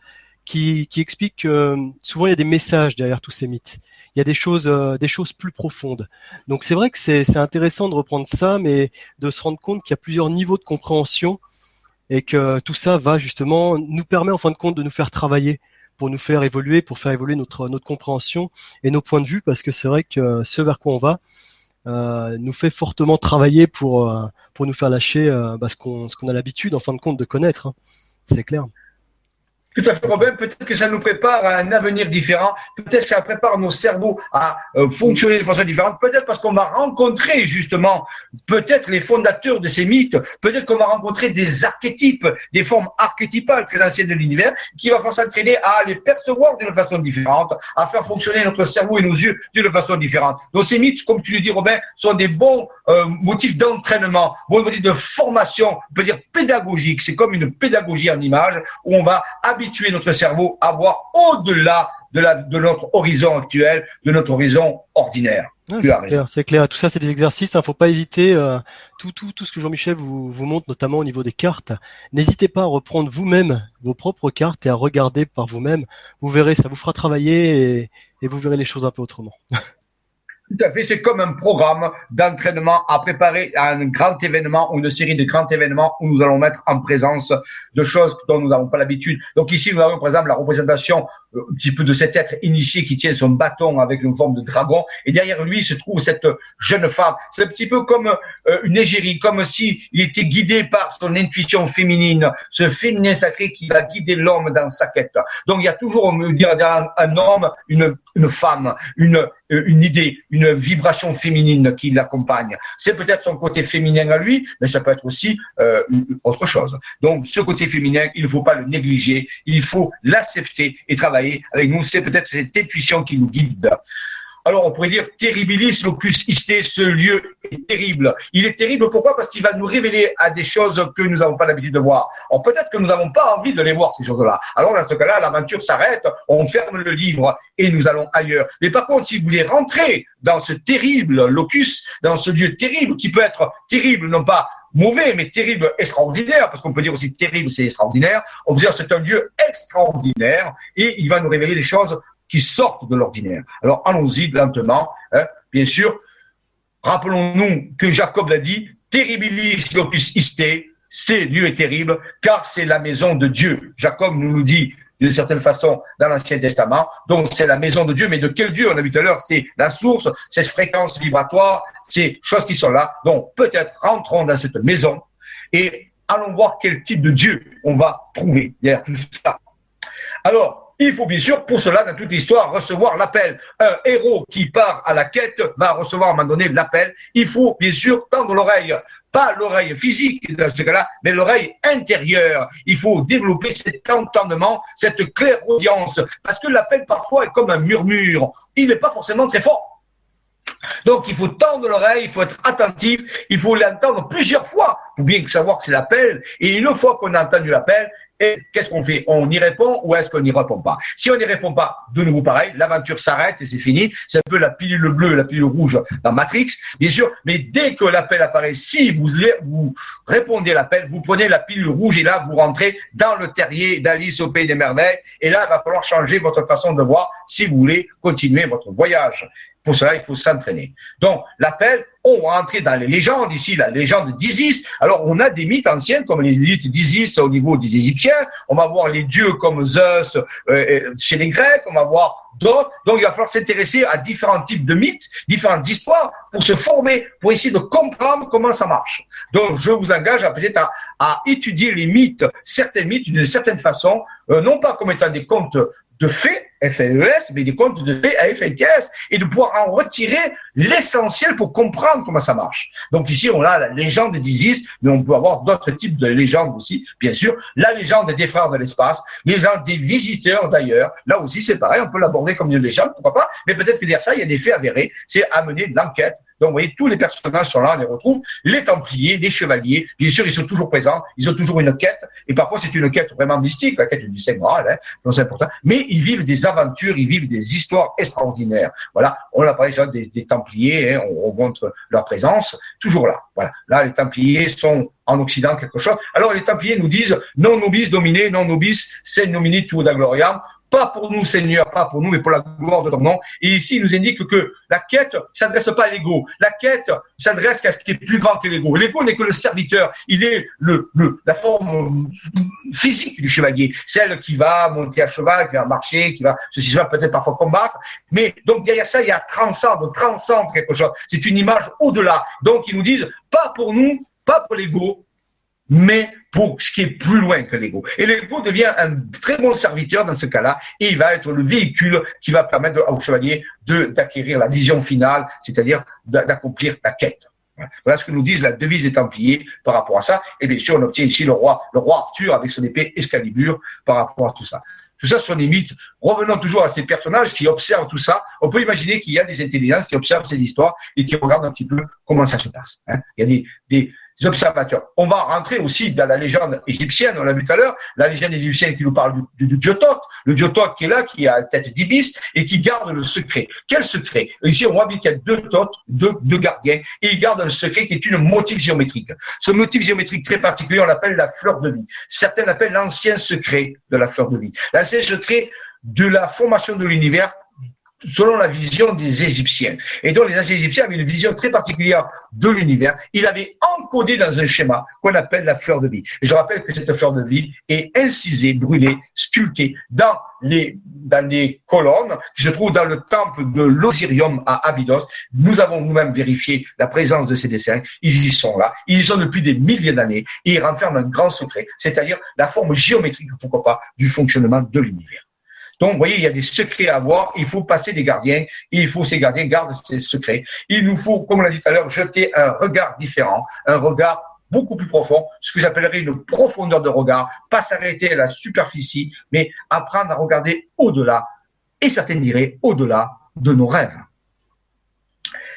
qui, explique que euh, souvent il y a des messages derrière tous ces mythes. Il y a des choses, euh, des choses plus profondes. Donc c'est vrai que c'est intéressant de reprendre ça, mais de se rendre compte qu'il y a plusieurs niveaux de compréhension et que tout ça va justement nous permet en fin de compte de nous faire travailler pour nous faire évoluer, pour faire évoluer notre compréhension et nos points de vue, parce que c'est vrai que ce vers quoi on va euh, nous fait fortement travailler pour euh, nous faire lâcher euh, bah, ce qu'on ce qu'on a l'habitude en fin de compte de connaître. Hein. C'est clair. Tout à fait, Robin. Peut-être que ça nous prépare à un avenir différent. Peut-être que ça prépare nos cerveaux à euh, fonctionner de façon différente. Peut-être parce qu'on va rencontrer justement, peut-être les fondateurs de ces mythes. Peut-être qu'on va rencontrer des archétypes, des formes archétypales très anciennes de l'univers, qui va falloir s'entraîner à les percevoir d'une façon différente, à faire fonctionner notre cerveau et nos yeux d'une façon différente. Donc ces mythes, comme tu le dis, Robin, sont des bons euh, motifs d'entraînement, bons motifs de formation, on peut dire pédagogique. C'est comme une pédagogie en image où on va habituer notre cerveau à voir au-delà de, la, de notre horizon actuel, de notre horizon ordinaire. c'est clair, Tout ça, c'est des exercices. Il hein. faut pas hésiter. Euh, tout, tout, tout ce que Jean-Michel vous, vous montre, notamment au niveau des cartes. N'hésitez pas à reprendre vous-même vos propres cartes et à regarder par vous-même. Vous verrez, ça vous fera travailler et, et vous verrez les choses un peu autrement. Tout à fait, c'est comme un programme d'entraînement à préparer à un grand événement ou une série de grands événements où nous allons mettre en présence de choses dont nous n'avons pas l'habitude. Donc ici, nous avons par exemple la représentation un petit peu de cet être initié qui tient son bâton avec une forme de dragon et derrière lui se trouve cette jeune femme. C'est un petit peu comme euh, une égérie, comme si il était guidé par son intuition féminine, ce féminin sacré qui va guider l'homme dans sa quête. Donc il y a toujours, on me dire, un homme, une, une femme, une euh, une idée, une vibration féminine qui l'accompagne. C'est peut-être son côté féminin à lui, mais ça peut être aussi euh, autre chose. Donc ce côté féminin, il ne faut pas le négliger, il faut l'accepter et travailler avec nous. C'est peut-être cette intuition qui nous guide. Alors on pourrait dire terribilis locus iste, ce lieu est terrible. Il est terrible pourquoi? Parce qu'il va nous révéler à des choses que nous n'avons pas l'habitude de voir. Or peut-être que nous n'avons pas envie de les voir ces choses-là. Alors dans ce cas-là, l'aventure s'arrête, on ferme le livre et nous allons ailleurs. Mais par contre, si vous voulez rentrer dans ce terrible locus, dans ce lieu terrible qui peut être terrible, non pas mauvais, mais terrible, extraordinaire, parce qu'on peut dire aussi terrible, c'est extraordinaire. On peut dire c'est un lieu extraordinaire et il va nous révéler des choses qui sortent de l'ordinaire. Alors allons-y lentement, hein, bien sûr. Rappelons-nous que Jacob l'a dit, terribilis locus iste, c'est lieu est terrible, car c'est la maison de Dieu. Jacob nous dit d'une certaine façon dans l'Ancien Testament. Donc c'est la maison de Dieu, mais de quel Dieu On a vu tout à l'heure, c'est la source, ces fréquences vibratoires, ces choses qui sont là. Donc peut-être rentrons dans cette maison et allons voir quel type de Dieu on va trouver derrière tout ça. Alors, il faut bien sûr, pour cela, dans toute l'histoire, recevoir l'appel. Un héros qui part à la quête va recevoir à un moment donné l'appel. Il faut bien sûr tendre l'oreille, pas l'oreille physique dans ce cas-là, mais l'oreille intérieure. Il faut développer cet entendement, cette clairaudience, parce que l'appel parfois est comme un murmure. Il n'est pas forcément très fort. Donc il faut tendre l'oreille, il faut être attentif, il faut l'entendre plusieurs fois pour bien savoir que c'est l'appel. Et une fois qu'on a entendu l'appel, Et qu'est-ce qu'on fait? On y répond ou est-ce qu'on n'y répond pas? Si on n'y répond pas, de nouveau pareil, l'aventure s'arrête et c'est fini. C'est un peu la pilule bleue, la pilule rouge dans Matrix, bien sûr. Mais dès que l'appel apparaît, si vous, vous répondez à l'appel, vous prenez la pilule rouge et là, vous rentrez dans le terrier d'Alice au Pays des Merveilles. Et là, il va falloir changer votre façon de voir si vous voulez continuer votre voyage. Pour cela, il faut s'entraîner. Donc, l'appel, on va entrer dans les légendes, ici, la légende d'Isis. Alors, on a des mythes anciens, comme les mythes d'Isis au niveau des Égyptiens. On va voir les dieux comme Zeus euh, chez les Grecs. On va voir d'autres. Donc, il va falloir s'intéresser à différents types de mythes, différentes histoires, pour se former, pour essayer de comprendre comment ça marche. Donc, je vous engage à peut-être à, à, étudier les mythes, certains mythes d'une certaine façon, euh, non pas comme étant des contes de faits, FLES, mais des comptes de FLTS, et de pouvoir en retirer l'essentiel pour comprendre comment ça marche. Donc ici, on a la légende d'Isis, mais on peut avoir d'autres types de légendes aussi, bien sûr. La légende des frères de l'espace, les légende des visiteurs d'ailleurs. Là aussi, c'est pareil, on peut l'aborder comme une légende, pourquoi pas, mais peut-être que derrière ça, il y a des faits avérés, c'est amener l'enquête. Donc, vous voyez, tous les personnages sont là, on les retrouve. Les Templiers, les Chevaliers, bien sûr, ils sont toujours présents, ils ont toujours une quête, et parfois c'est une quête vraiment mystique, la quête du Saint Graal, hein, c'est important, mais ils vivent des aventures, ils vivent des histoires extraordinaires. Voilà, on a parlé des, Templiers, hein, on, on, montre leur présence, toujours là. Voilà, là les Templiers sont en Occident quelque chose. Alors les Templiers nous disent non nobis dominé, non nobis c'est nomini tuoda gloriam pas pour nous, Seigneur, pas pour nous, mais pour la gloire de ton nom. Et ici, il nous indique que la quête s'adresse pas à l'ego. La quête s'adresse à ce qui est plus grand que l'ego. L'ego n'est que le serviteur. Il est le, la forme physique du chevalier. Celle qui va monter à cheval, qui va marcher, qui va, ceci, va peut-être parfois combattre. Mais, donc, derrière ça, il y a transcende, transcende quelque chose. C'est une image au-delà. Donc, ils nous disent, pas pour nous, pas pour l'ego, mais pour ce qui est plus loin que l'ego. Et l'ego devient un très bon serviteur dans ce cas-là, et il va être le véhicule qui va permettre au chevalier d'acquérir la vision finale, c'est-à-dire d'accomplir la quête. Voilà ce que nous disent la devise des Templiers par rapport à ça. Et bien sûr, on obtient ici le roi, le roi Arthur avec son épée Excalibur par rapport à tout ça. Tout ça sont des mythes. Revenons toujours à ces personnages qui observent tout ça. On peut imaginer qu'il y a des intelligences qui observent ces histoires et qui regardent un petit peu comment ça se passe. Hein. Il y a des, des, observateurs. On va rentrer aussi dans la légende égyptienne, on l'a vu tout à l'heure, la légende égyptienne qui nous parle du, du, dieu Thoth, le dieu Thoth qui est là, qui a la tête d'ibis et qui garde le secret. Quel secret? Ici, on voit bien qu'il y a deux Thoth, deux, deux gardiens, et ils gardent le secret qui est une motif géométrique. Ce motif géométrique très particulier, on l'appelle la fleur de vie. Certains l'appellent l'ancien secret de la fleur de vie. L'ancien secret de la formation de l'univers selon la vision des Égyptiens. Et donc les anciens Égyptiens avaient une vision très particulière de l'univers. Il avait encodé dans un schéma qu'on appelle la fleur de vie. Et je rappelle que cette fleur de vie est incisée, brûlée, sculptée dans les, dans les colonnes qui se trouvent dans le temple de l'Osirium à Abydos. Nous avons nous-mêmes vérifié la présence de ces dessins. Ils y sont là. Ils y sont depuis des milliers d'années et ils renferment un grand secret, c'est-à-dire la forme géométrique, pourquoi pas, du fonctionnement de l'univers. Donc, vous voyez, il y a des secrets à avoir. Il faut passer des gardiens. Il faut ces gardiens gardent ces secrets. Il nous faut, comme on l'a dit tout à l'heure, jeter un regard différent, un regard beaucoup plus profond, ce que j'appellerais une profondeur de regard, pas s'arrêter à la superficie, mais apprendre à regarder au-delà, et certains diraient au-delà de nos rêves.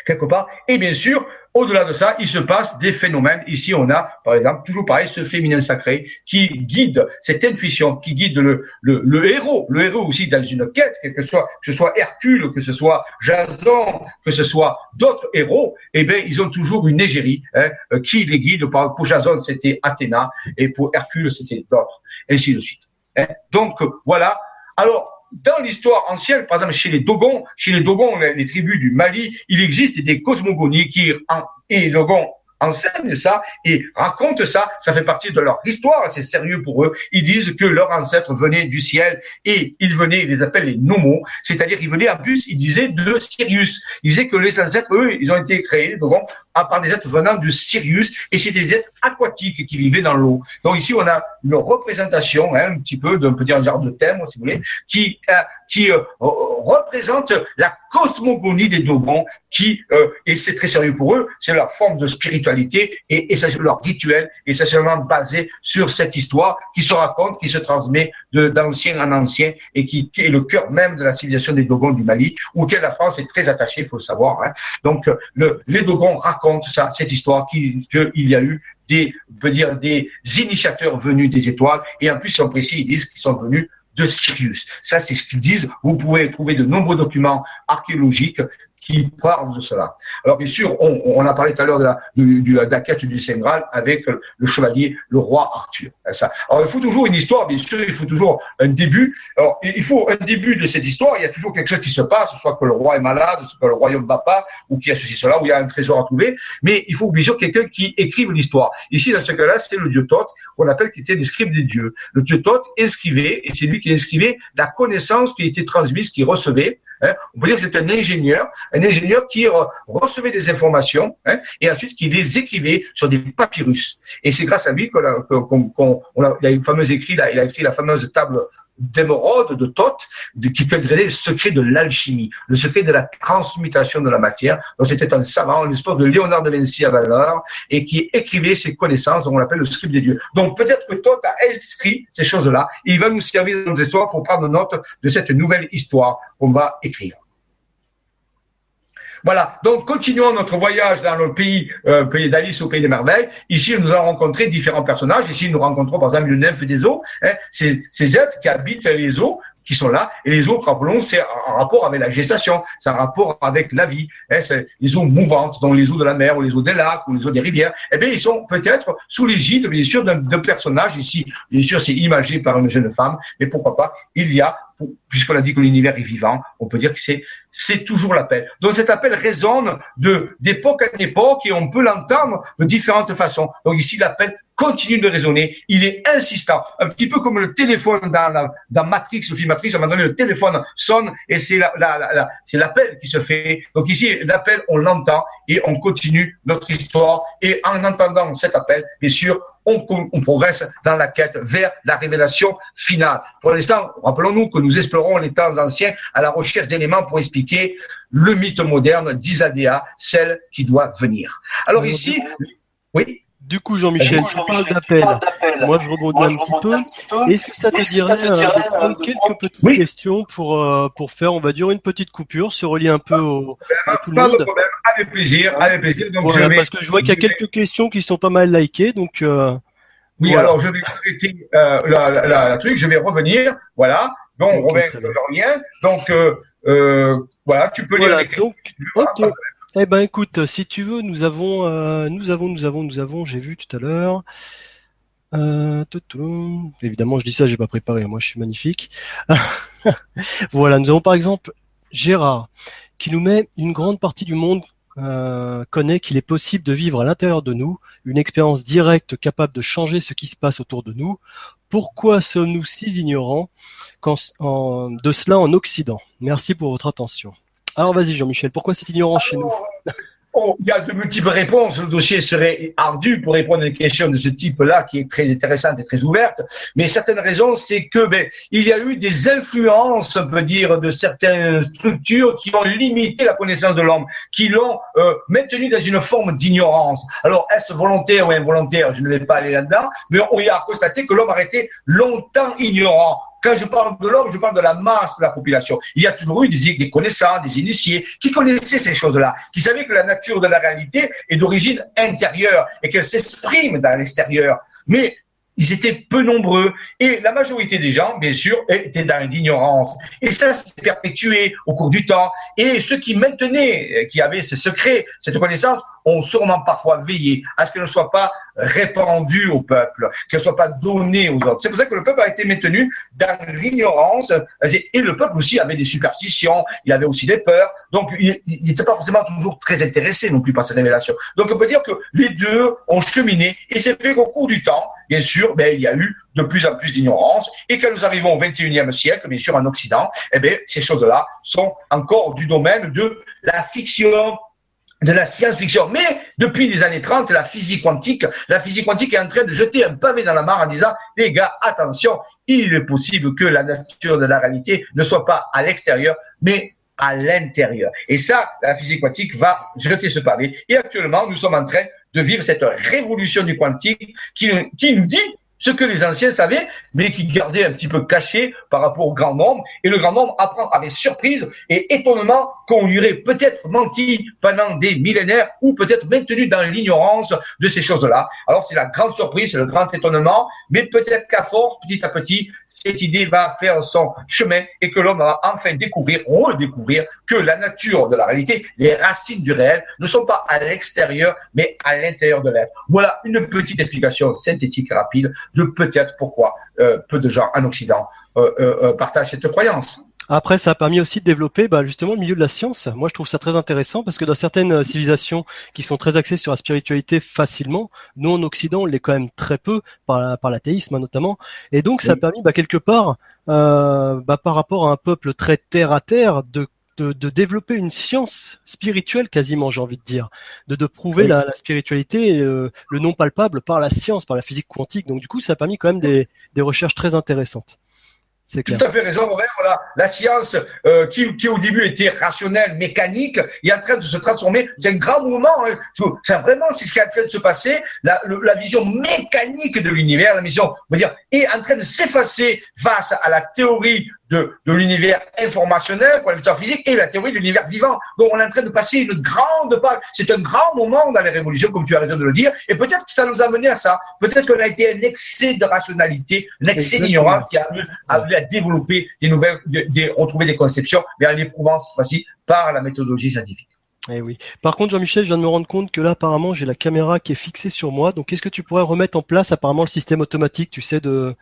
Quelque part. Et bien sûr, au-delà de ça, il se passe des phénomènes. Ici, on a, par exemple, toujours pareil, ce féminin sacré qui guide cette intuition, qui guide le, héros, le héros aussi dans une quête, que ce soit, que ce soit Hercule, que ce soit Jason, que ce soit d'autres héros, eh bien, ils ont toujours une égérie hein, euh, qui les guide. Pour Jason, c'était Athéna, et pour Hercule, c'était d'autres, ainsi de suite. Hein. Donc, voilà. Alors, dans l'histoire ancienne, par exemple chez les Dogons, chez les Dogons, les, tribus du Mali, il existe des cosmogonies qui, en, et Dogons enseignent ça et racontent ça. Ça fait partie de leur histoire. C'est sérieux pour eux. Ils disent que leurs ancêtres venaient du ciel et ils venaient, ils les appellent les nomos, c'est-à-dire ils venaient en plus, ils disaient de Sirius. Ils disaient que les ancêtres, eux, ils ont été créés, donc, à part des êtres venant de Sirius et c'était des êtres aquatiques qui vivaient dans l'eau. Donc ici, on a une représentation, hein, un petit peu d'un petit genre de thème, si vous voulez, qui, euh, qui euh, représente la cosmogonie des Dogons, qui, euh, et c'est très sérieux pour eux, c'est leur forme de spiritualité et, et leur rituel, essentiellement basé sur cette histoire qui se raconte, qui se transmet d'ancien en ancien et qui, est le cœur même de la civilisation des Dogons du Mali, auquel la France est très attachée, il faut le savoir. Hein. Donc, le, les Dogons racontent ça, cette histoire qu'il y a eu des, veut dire, des initiateurs venus des étoiles. Et en plus, en précis, ils disent qu'ils sont venus de Sirius. Ça, c'est ce qu'ils disent. Vous pouvez trouver de nombreux documents archéologiques qui parle de cela. Alors bien sûr, on, on a parlé tout à l'heure de la, de, de la quête du Saint Graal avec le chevalier, le roi Arthur. Ça. Alors il faut toujours une histoire, bien sûr, il faut toujours un début. Alors il faut un début de cette histoire, il y a toujours quelque chose qui se passe, soit que le roi est malade, soit que le royaume va pas, ou qu'il y a ceci, cela, ou il y a un trésor à trouver, mais il faut bien sûr quelqu'un qui écrive l'histoire. Ici, dans ce cas-là, c'est le dieu Thoth, qu'on appelle qui était le des dieux. Le dieu Thoth inscrivait, et c'est lui qui inscrivait la connaissance qui était transmise, qui recevait. Hein. On peut dire que c'est un ingénieur, un ingénieur qui recevait des informations hein, et ensuite qui les écrivait sur des papyrus. Et c'est grâce à lui qu'on a, qu'on, a, a une fameuse écrit, il a écrit la fameuse table d'émeraude, de Thoth, qui contenait le secret de l'alchimie, le secret de la transmutation de la matière. Donc c'était un savant, une espèce de Léonard de Vinci à valeur, et qui écrivait ses connaissances, dont on l'appelle le script des dieux. Donc peut-être que Thoth a écrit ces choses-là, et il va nous servir dans nos histoires pour prendre note de cette nouvelle histoire qu'on va écrire. Voilà. Donc, continuons notre voyage dans le pays, euh, pays d'Alice au pays des merveilles. Ici, nous allons rencontrer différents personnages. Ici, nous rencontrons par exemple le nymphe des eaux. Hein, ces, êtres qui habitent les eaux, qui sont là. Et les eaux, rappelons, c'est un rapport avec la gestation, c'est un rapport avec la vie. Hein, c'est les eaux mouvantes, donc les eaux de la mer ou les eaux des lacs ou les eaux des rivières. Eh bien, ils sont peut-être sous l'égide, bien sûr, d'un personnage ici. Bien sûr, c'est imagé par une jeune femme, mais pourquoi pas Il y a puisqu'on a dit que l'univers est vivant, on peut dire que c'est c'est toujours l'appel. Donc cet appel résonne de d'époque en époque et on peut l'entendre de différentes façons. Donc ici l'appel continue de résonner, il est insistant, un petit peu comme le téléphone dans la, dans Matrix, le film Matrix, à un moment donné le téléphone sonne et c'est la, la, la, c'est l'appel qui se fait. Donc ici l'appel on l'entend et on continue notre histoire et en entendant cet appel, bien sûr, on, on, progresse dans la quête vers la révélation finale. Pour l'instant, rappelons-nous que nous explorons les temps anciens à la recherche d'éléments pour expliquer le mythe moderne d'Isadéa, celle qui doit venir. Alors ici, oui. Du coup, Jean-Michel, tu parles d'appel. Moi, je rebondis un petit peu. Est-ce que ça te dirait euh, de prendre quelques petites questions pour euh, pour faire, on va dire, une petite coupure, se relier un peu au, à tout le monde problème. Avec plaisir, avec plaisir. Donc, voilà, parce que je vois qu'il y a quelques questions qui sont pas mal likées, donc. Euh, oui, alors je vais arrêter euh, la, la, la, truc, je vais revenir, voilà. Donc, okay, Robin, je reviens. Donc, euh, euh, voilà, tu peux voilà, lire les donc. Eh ben, écoute, si tu veux, nous avons, euh, nous avons, nous avons, nous avons, j'ai vu tout à l'heure. Euh, évidemment, je dis ça, j'ai pas préparé. Moi, je suis magnifique. voilà, nous avons par exemple Gérard qui nous met une grande partie du monde euh, connaît qu'il est possible de vivre à l'intérieur de nous une expérience directe capable de changer ce qui se passe autour de nous. Pourquoi sommes-nous si ignorants de cela en Occident? Merci pour votre attention. Alors vas-y Jean-Michel, pourquoi c'est ignorant chez nous Oh, il y a de multiples réponses. Le dossier serait ardu pour répondre à une question de ce type-là, qui est très intéressante et très ouverte. Mais certaines raisons, c'est que ben, il y a eu des influences, on peut dire, de certaines structures qui ont limité la connaissance de l'homme, qui l'ont euh, maintenu dans une forme d'ignorance. Alors, est-ce volontaire ou involontaire? Je ne vais pas aller là-dedans, mais on a constaté que l'homme a été longtemps ignorant. Quand je parle de l'homme, je parle de la masse de la population. Il y a toujours eu des, des connaissants, des initiés, qui connaissaient ces choses-là, qui savaient que la nature de la réalité est d'origine intérieure et qu'elle s'exprime dans l'extérieur. Mais ils étaient peu nombreux et la majorité des gens, bien sûr, étaient dans l'ignorance. Et ça s'est perpétué au cours du temps. Et ceux qui maintenaient, qui avaient ce secret, cette connaissance, ont sûrement parfois veillé à ce qu'elle ne soit pas répandue au peuple, qu'elle ne soit pas donnée aux autres. C'est pour ça que le peuple a été maintenu dans l'ignorance. Et le peuple aussi avait des superstitions, il avait aussi des peurs, donc il n'était pas forcément toujours très intéressé non plus par ces révélations. Donc on peut dire que les deux ont cheminé. Et c'est fait qu'au cours du temps, bien sûr, ben, il y a eu de plus en plus d'ignorance. Et quand nous arrivons au 21e siècle, bien sûr en Occident, eh bien, ces choses-là sont encore du domaine de la fiction de la science-fiction. Mais depuis les années 30, la physique quantique, la physique quantique est en train de jeter un pavé dans la mare en disant, les gars, attention, il est possible que la nature de la réalité ne soit pas à l'extérieur, mais à l'intérieur. Et ça, la physique quantique va jeter ce pavé. Et actuellement, nous sommes en train de vivre cette révolution du quantique qui, qui nous dit ce que les anciens savaient, mais qui gardaient un petit peu caché par rapport au grand nombre. Et le grand nombre apprend avec surprise et étonnement qu'on lui aurait peut-être menti pendant des millénaires ou peut-être maintenu dans l'ignorance de ces choses-là. Alors c'est la grande surprise, c'est le grand étonnement, mais peut-être qu'à force, petit à petit, cette idée va faire son chemin et que l'homme va enfin découvrir, redécouvrir que la nature de la réalité, les racines du réel ne sont pas à l'extérieur, mais à l'intérieur de l'être. Voilà une petite explication synthétique et rapide de peut-être pourquoi euh, peu de gens en Occident euh, euh, partagent cette croyance. Après, ça a permis aussi de développer bah, justement le milieu de la science. Moi, je trouve ça très intéressant parce que dans certaines euh, civilisations qui sont très axées sur la spiritualité facilement, nous en Occident, on l'est quand même très peu par, par l'athéisme hein, notamment. Et donc, ça a permis bah, quelque part, euh, bah, par rapport à un peuple très terre à terre, de de, développer une science spirituelle quasiment, j'ai envie de dire, de, de prouver la, spiritualité, euh, le non palpable par la science, par la physique quantique. Donc du coup, ça a permis quand même des, des recherches très intéressantes. C'est Tout à fait raison, Robert. Voilà, la science euh, qui, qui au début était rationnelle, mécanique, est en train de se transformer. C'est un grand mouvement. Hein. C'est vraiment c'est ce qui est en train de se passer. La, la vision mécanique de l'univers, la vision, on va dire, est en train de s'effacer face à la théorie de, de l'univers informationnel, quoi, la physique, et la théorie de l'univers vivant. Donc on est en train de passer une grande page. C'est un grand moment dans les révolutions, comme tu as raison de le dire, et peut-être que ça nous a mené à ça. Peut-être qu'on a été un excès de rationalité, un excès d'ignorance qui a amené à développer des nouvelles, des, retrouver des conceptions, mais en l'éprouvant cette fois-ci par la méthodologie scientifique. Eh oui. Par contre, Jean-Michel, je viens de me rendre compte que là, apparemment, j'ai la caméra qui est fixée sur moi. Donc, est-ce que tu pourrais remettre en place, apparemment, le système automatique, tu sais, de,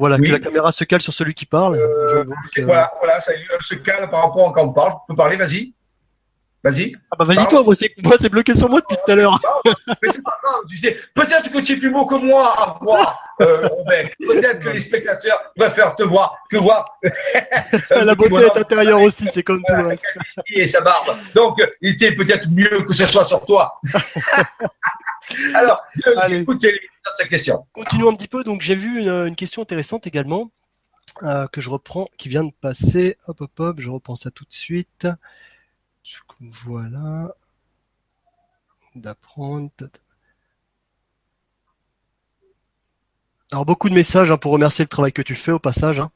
voilà, que la caméra se cale sur celui qui parle. Euh, voilà, voilà, ça se cale par rapport à quand on parle. Tu peux parler, vas-y. Vas-y. Ah bah vas-y toi, moi c'est, moi c'est bloqué sur moi depuis tout à l'heure. peut-être que tu es plus beau que moi à voir, euh, Peut-être que les spectateurs préfèrent te voir que voir. la beauté est intérieure aussi, c'est comme tout reste. Et sa barbe. Donc, il était peut-être mieux que ce soit sur toi. Alors, écoutez ta question. Continuons un petit peu. Donc, j'ai vu une, question intéressante également. Euh, que je reprends, qui vient de passer. Hop, hop, hop, je reprends ça tout de suite. Voilà. D'apprendre. Alors beaucoup de messages hein, pour remercier le travail que tu fais au passage. Hein.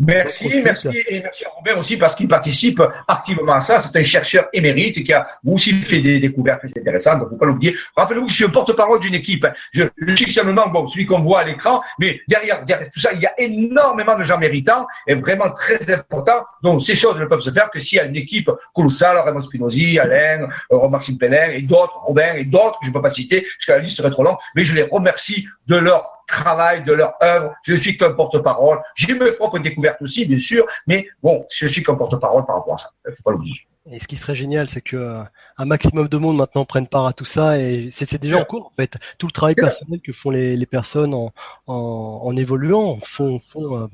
Merci, merci et merci à Robert aussi parce qu'il participe activement à ça. C'est un chercheur émérite qui a aussi fait des découvertes intéressantes, donc faut pas l'oublier. Rappelez-vous que je suis porte-parole d'une équipe. Je, je suis seulement bon, celui qu'on voit à l'écran, mais derrière, derrière tout ça, il y a énormément de gens méritants et vraiment très importants. Donc ces choses ne peuvent se faire que s'il y a une équipe colossale, Raymond Spinozzi, Alain, euh, Maxime Pellin et d'autres, Robin et d'autres que je ne peux pas citer parce que la liste serait trop longue, mais je les remercie de leur travail, de leur œuvre. Je suis comme porte-parole. J'ai mes propres découvertes aussi, bien sûr, mais bon, je suis comme porte-parole par rapport à ça. Faut pas l'oublier. Et ce qui serait génial, c'est que euh, un maximum de monde maintenant prenne part à tout ça et c'est déjà en cours en fait. Tout le travail personnel que font les, les personnes en, en, en, évoluant font, font euh,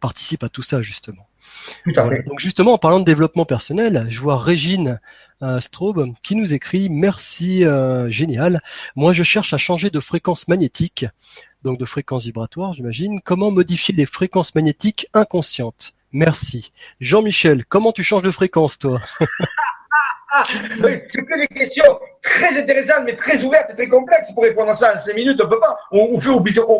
participent à tout ça justement. Donc justement, en parlant de développement personnel, je vois Régine euh, Straub qui nous écrit Merci, euh, génial. Moi, je cherche à changer de fréquence magnétique donc de fréquences vibratoires, j'imagine. Comment modifier les fréquences magnétiques inconscientes? Merci. Jean-Michel, comment tu changes de fréquence, toi? C'est que des questions très intéressantes, mais très ouvertes et très complexes. Pour répondre à ça en cinq minutes, on peut pas. On, fait,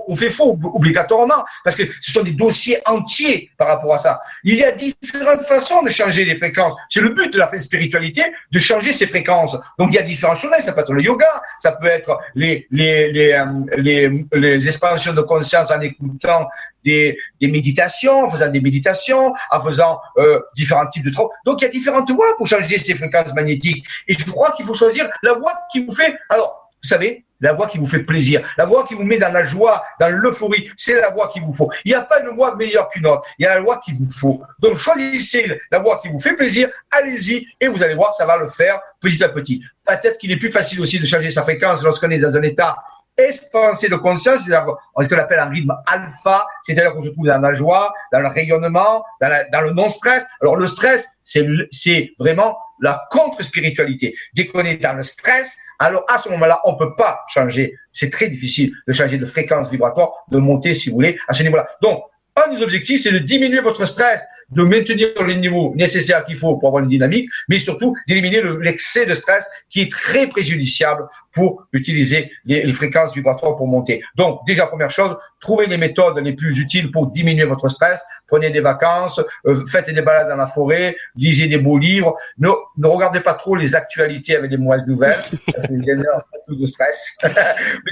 on fait faux obligatoirement, parce que ce sont des dossiers entiers par rapport à ça. Il y a différentes façons de changer les fréquences. C'est le but de la spiritualité, de changer ses fréquences. Donc il y a différents chemins. Ça peut être le yoga, ça peut être les, les, les, euh, les, les expansions de conscience en écoutant des, des, méditations, en faisant des méditations, en faisant euh, différents types de travaux. Donc il y a différentes voies pour changer ces fréquences magnétiques. Et je crois qu'il faut choisir voie qui vous fait. Alors, vous savez, la voie qui vous fait plaisir, la voie qui vous met dans la joie, dans l'euphorie, c'est la voie qu'il vous faut. Il n'y a pas une voie meilleure qu'une autre, il y a la voie qu'il vous faut. Donc choisissez la voie qui vous fait plaisir, allez-y et vous allez voir, ça va le faire petit à petit. Peut-être qu'il est plus facile aussi de changer sa fréquence lorsqu'on est dans un état expansé de conscience, c'est-à-dire ce qu'on appelle un rythme alpha, c'est-à-dire qu'on se trouve dans la joie, dans le rayonnement, dans le non-stress. Alors le stress, c'est vraiment la contre-spiritualité. Dès qu'on est dans le stress, alors à ce moment-là, on peut pas changer. C'est très difficile de changer de fréquence vibratoire, de monter, si vous voulez, à ce niveau-là. Donc, un des objectifs, c'est de diminuer votre stress de maintenir les niveaux nécessaires qu'il faut pour avoir une dynamique, mais surtout d'éliminer l'excès de stress qui est très préjudiciable pour utiliser les, fréquences vibratoires pour monter. Donc, déjà, première chose, trouvez les méthodes les plus utiles pour diminuer votre stress. Prenez des vacances, euh, faites des balades dans la forêt, lisez des beaux livres. Ne, ne regardez pas trop les actualités avec des mauvaises nouvelles. Ça génère plus de stress. Mais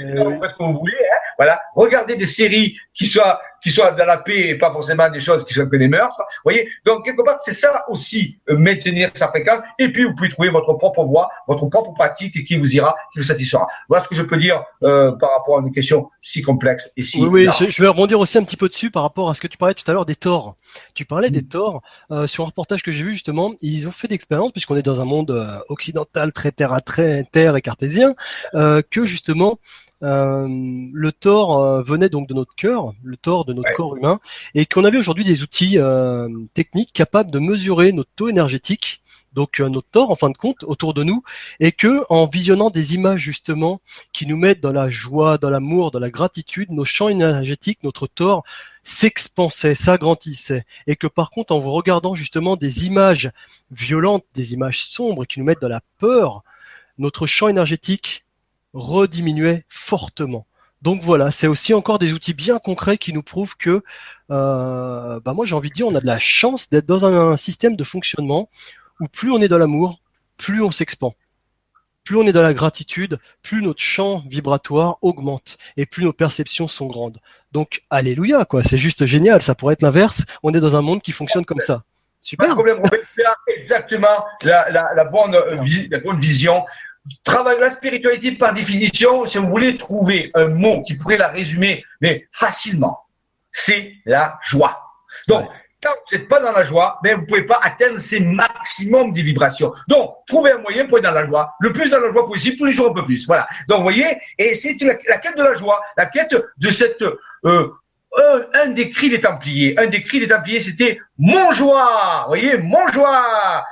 eh faites ce que vous voulez. Hein. Voilà. Regardez des séries qui soient qui soient dans la paix et pas forcément des choses qui soient que des meurtres. Vous voyez Donc, quelque part, c'est ça aussi, euh, maintenir sa fréquence. Et puis, vous pouvez trouver votre propre voie, votre propre pratique qui vous ira, qui vous satisfera. Voilà ce que je peux dire euh, par rapport à une question si complexe et si... Oui, oui je, vais rebondir aussi un petit peu dessus par rapport à ce que tu parlais tout à l'heure des torts. Tu parlais des mm. torts. Euh, sur un reportage que j'ai vu, justement, ils ont fait d'expérience, puisqu'on est dans un monde euh, occidental très terre à très terre et cartésien, euh, que justement, le tort euh, venait donc de notre cœur, le tort de notre corps humain, et qu'on avait aujourd'hui des outils euh, techniques capables de mesurer notre taux énergétique, donc notre tort en fin de compte autour de nous, et que en visionnant des images justement qui nous mettent dans la joie, dans l'amour, dans la gratitude, nos champs énergétiques, notre tort s'expansait, s'agrandissait, et que par contre en vous regardant justement des images violentes, des images sombres qui nous mettent dans la peur, notre champ énergétique rediminuait fortement. Donc voilà, c'est aussi encore des outils bien concrets qui nous prouvent que, euh, bah moi j'ai envie de dire, on a de la chance d'être dans un, système de fonctionnement où plus on est dans l'amour, plus on s'expand. Plus on est dans la gratitude, plus notre champ vibratoire augmente et plus nos perceptions sont grandes. Donc, alléluia, quoi. C'est juste génial. Ça pourrait être l'inverse. On est dans un monde qui fonctionne comme ça. Super. Exactement la, la, la, bonne, la bonne vision. Travailler la spiritualité par définition, si vous voulez trouver un mot qui pourrait la résumer, mais facilement, c'est la joie. Donc, quand vous n'êtes pas dans la joie, ben, vous ne pouvez pas atteindre ces maximums de vibrations. Donc, trouvez un moyen pour être dans la joie, le plus dans la joie possible, tous les jours un peu plus. Voilà. Donc, vous voyez, et c'est la, quête de la joie, la quête de cette euh, un, des cris des Templiers, un des cris des Templiers, c'était mon joie, vous voyez, mon joie.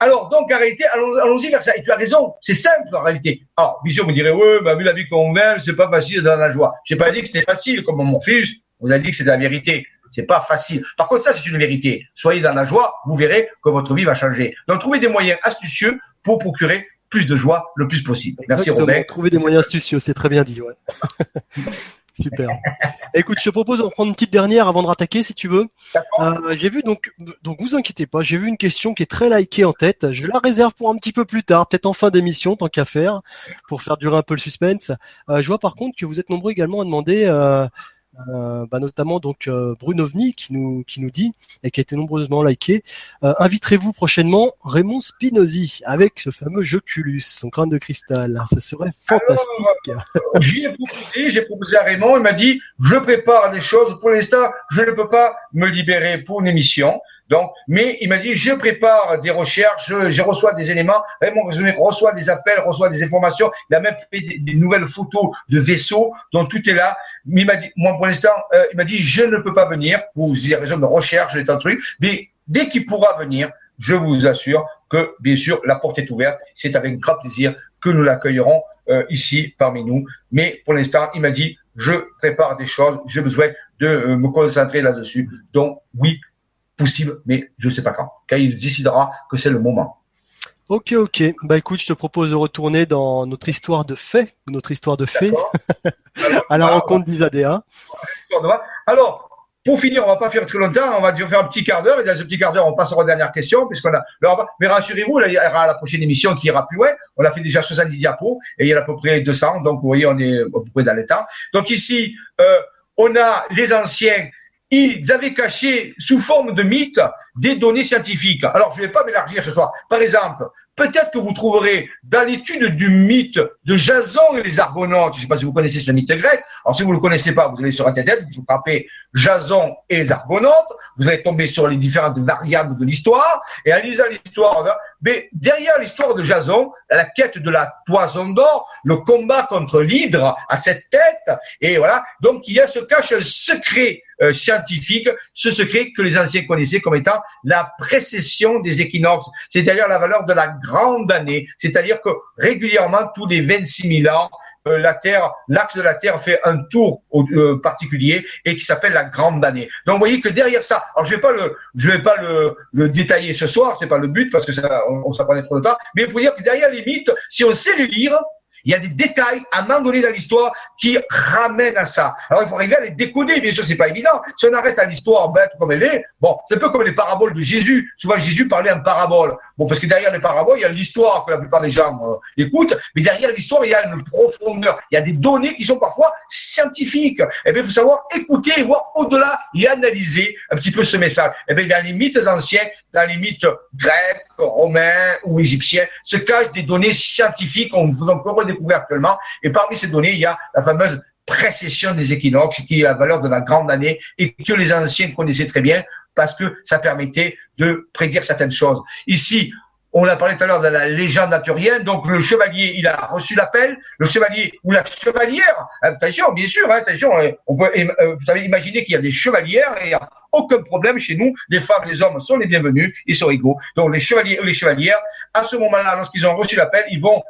Alors, donc, en réalité, allons-y vers ça. Et tu as raison, c'est simple en réalité. Alors, Vision vous dirait, oui, mais vu la vie qu'on mène, c'est pas facile dans la joie. J'ai pas dit que c'était facile, comme mon fils, vous avez dit que c'est la vérité. C'est pas facile. Par contre, ça, c'est une vérité. Soyez dans la joie, vous verrez que votre vie va changer. Donc, trouvez des moyens astucieux pour procurer plus de joie le plus possible. Merci Robin. Trouver des moyens astucieux, c'est très bien dit. Ouais. Super. Écoute, je te propose d'en prendre une petite dernière avant de rattaquer, si tu veux. Euh, j'ai vu donc, donc vous inquiétez pas, j'ai vu une question qui est très likée en tête. Je la réserve pour un petit peu plus tard, peut-être en fin d'émission, tant qu'à faire, pour faire durer un peu le suspense. Euh, je vois par contre que vous êtes nombreux également à demander euh, euh, bah, notamment donc euh, Brunovni qui nous qui nous dit et qui a été nombreusement liké. Euh, inviterez-vous prochainement Raymond Spinozzi avec ce fameux Joculus, son crâne de cristal. Ce serait fantastique. J'y ai proposé, j'ai proposé à Raymond, il m'a dit je prépare des choses. Pour l'instant, je ne peux pas me libérer pour une émission. Donc, mais il m'a dit, je prépare des recherches, je, reçois des éléments. Raymond reçoit des appels, reçoit des informations. Il a même fait des, nouvelles photos de vaisseaux, dont tout est là. Mais il m'a dit, moi pour l'instant, euh, il m'a dit, je ne peux pas venir pour des raisons de recherche, des tas de trucs. Mais dès qu'il pourra venir, je vous assure que, bien sûr, la porte est ouverte. C'est avec grand plaisir que nous l'accueillerons euh, ici parmi nous. Mais pour l'instant, il m'a dit, je prépare des choses, j'ai besoin de euh, me concentrer là-dessus. Donc oui, possible, mais je ne sais pas quand. Quand il décidera que c'est le moment. Ok, ok. Bah écoute, je te propose de retourner dans notre histoire de fait, notre histoire de fait, à la rencontre d'Isadea. Alors, pour finir, on va pas faire très longtemps, on va faire un petit quart d'heure, et dans ce petit quart d'heure, on passera aux dernières questions, puisqu'on a, mais rassurez-vous, il y aura la prochaine émission qui ira plus loin. On a fait déjà 70 diapos, et il y en a à peu près 200, donc vous voyez, on est à peu près dans les temps. Donc ici, euh, on a les anciens ils avaient caché sous forme de mythe des données scientifiques. Alors, je ne vais pas m'élargir ce soir. Par exemple, peut-être que vous trouverez dans l'étude du mythe de Jason et les Argonautes, je ne sais pas si vous connaissez ce mythe grec, alors si vous ne le connaissez pas, vous allez sur Internet, vous tapez Jason et les Argonautes, vous allez tomber sur les différentes variables de l'histoire, et en lisant l'histoire, mais derrière l'histoire de Jason, la quête de la toison d'or, le combat contre l'hydre à cette tête, et voilà, donc il y a se cache un secret euh, scientifique, ce secret que les anciens connaissaient comme étant la précession des équinoxes, c'est-à-dire la valeur de la grande année, c'est-à-dire que régulièrement, tous les 26 000 ans, la Terre, l'axe de la Terre fait un tour euh, particulier et qui s'appelle la grande année. Donc vous voyez que derrière ça, alors je vais pas le, je vais pas le, le détailler ce soir, c'est pas le but parce que ça, on, on s'en trop de temps, mais vous dire que derrière les mythes, si on sait les lire, il y a des détails à un moment donné dans l'histoire qui ramènent à ça. Alors il faut arriver à les décoder, bien sûr, c'est pas évident. Si on en reste à l'histoire bête comme elle est, bon, c'est un peu comme les paraboles de Jésus. Souvent Jésus parlait en parabole. Bon, parce que derrière les paraboles, il y a l'histoire que la plupart des gens euh, écoutent, mais derrière l'histoire, il y a une profondeur. Il y a des données qui sont parfois scientifiques. Eh bien, il faut savoir écouter et voir au-delà et analyser un petit peu ce message. Eh bien, dans les mythes anciens, dans les mythes grecs, romains ou égyptiens, se cachent des données scientifiques qu'on vous encore découvert actuellement. Et parmi ces données, il y a la fameuse précession des équinoxes, qui est la valeur de la grande année et que les anciens connaissaient très bien parce que ça permettait de prédire certaines choses. Ici, on a parlé tout à l'heure de la légende naturelle. Donc le chevalier, il a reçu l'appel. Le chevalier ou la chevalière. Attention, bien sûr, hein, attention. Hein, euh, vous savez, imaginer qu'il y a des chevalières et il n'y a aucun problème chez nous. Les femmes, les hommes sont les bienvenus. Ils sont égaux. Donc les chevaliers ou les chevalières, à ce moment-là, lorsqu'ils ont reçu l'appel, ils vont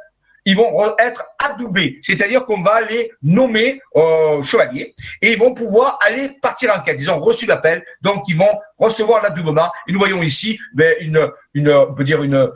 ils vont être adoubés, c'est-à-dire qu'on va les nommer euh, chevaliers et ils vont pouvoir aller partir en quête. Ils ont reçu l'appel, donc ils vont recevoir l'adoubement. Et nous voyons ici ben, une, une, on peut dire une,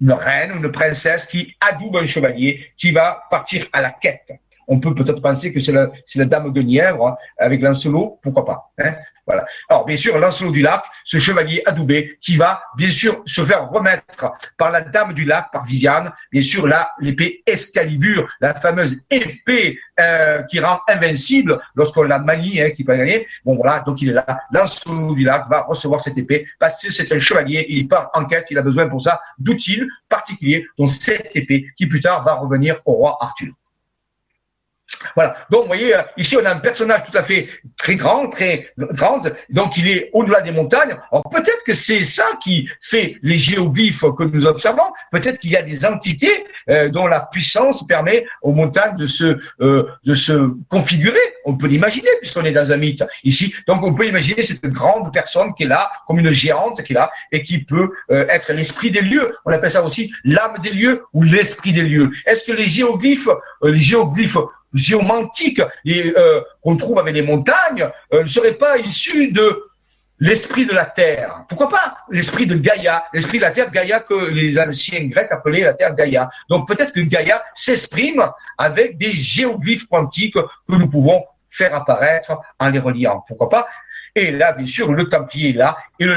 une reine, une princesse qui adoube un chevalier qui va partir à la quête. On peut peut-être penser que c'est la, la, dame de Nièvre hein, avec Lancelot, pourquoi pas. Hein voilà. Alors, bien sûr, Lancelot du Lac, ce chevalier adoubé, qui va, bien sûr, se faire remettre par la dame du lac, par Viviane, bien sûr, là, l'épée Excalibur, la fameuse épée euh, qui rend invincible lorsqu'on la manie, hein, qui peut gagner. Bon, voilà, donc il est là. Lancelot du Lac va recevoir cette épée parce que c'est un chevalier, il part en quête, il a besoin pour ça d'outils particuliers, dont cette épée qui plus tard va revenir au roi Arthur. Voilà. Donc, vous voyez, euh, ici, on a un personnage tout à fait très grand, très grand. Donc, il est au-delà des montagnes. Alors, peut-être que c'est ça qui fait les géoglyphes que nous observons. Peut-être qu'il y a des entités euh, dont la puissance permet aux montagnes de se, euh, de se configurer. On peut l'imaginer puisqu'on est dans un mythe ici. Donc, on peut imaginer cette grande personne qui est là, comme une géante qui est là et qui peut être l'esprit des lieux. On appelle ça aussi l'âme des lieux ou l'esprit des lieux. Est-ce que les géoglyphes, les géoglyphes géomantique euh, qu'on trouve avec les montagnes euh, ne serait pas issu de l'esprit de la terre. Pourquoi pas l'esprit de Gaïa, l'esprit de la terre Gaïa que les anciens grecs appelaient la terre Gaïa. Donc peut-être que Gaïa s'exprime avec des géoglyphes quantiques que nous pouvons faire apparaître en les reliant. Pourquoi pas? Et là, bien sûr, le Templier est là, et le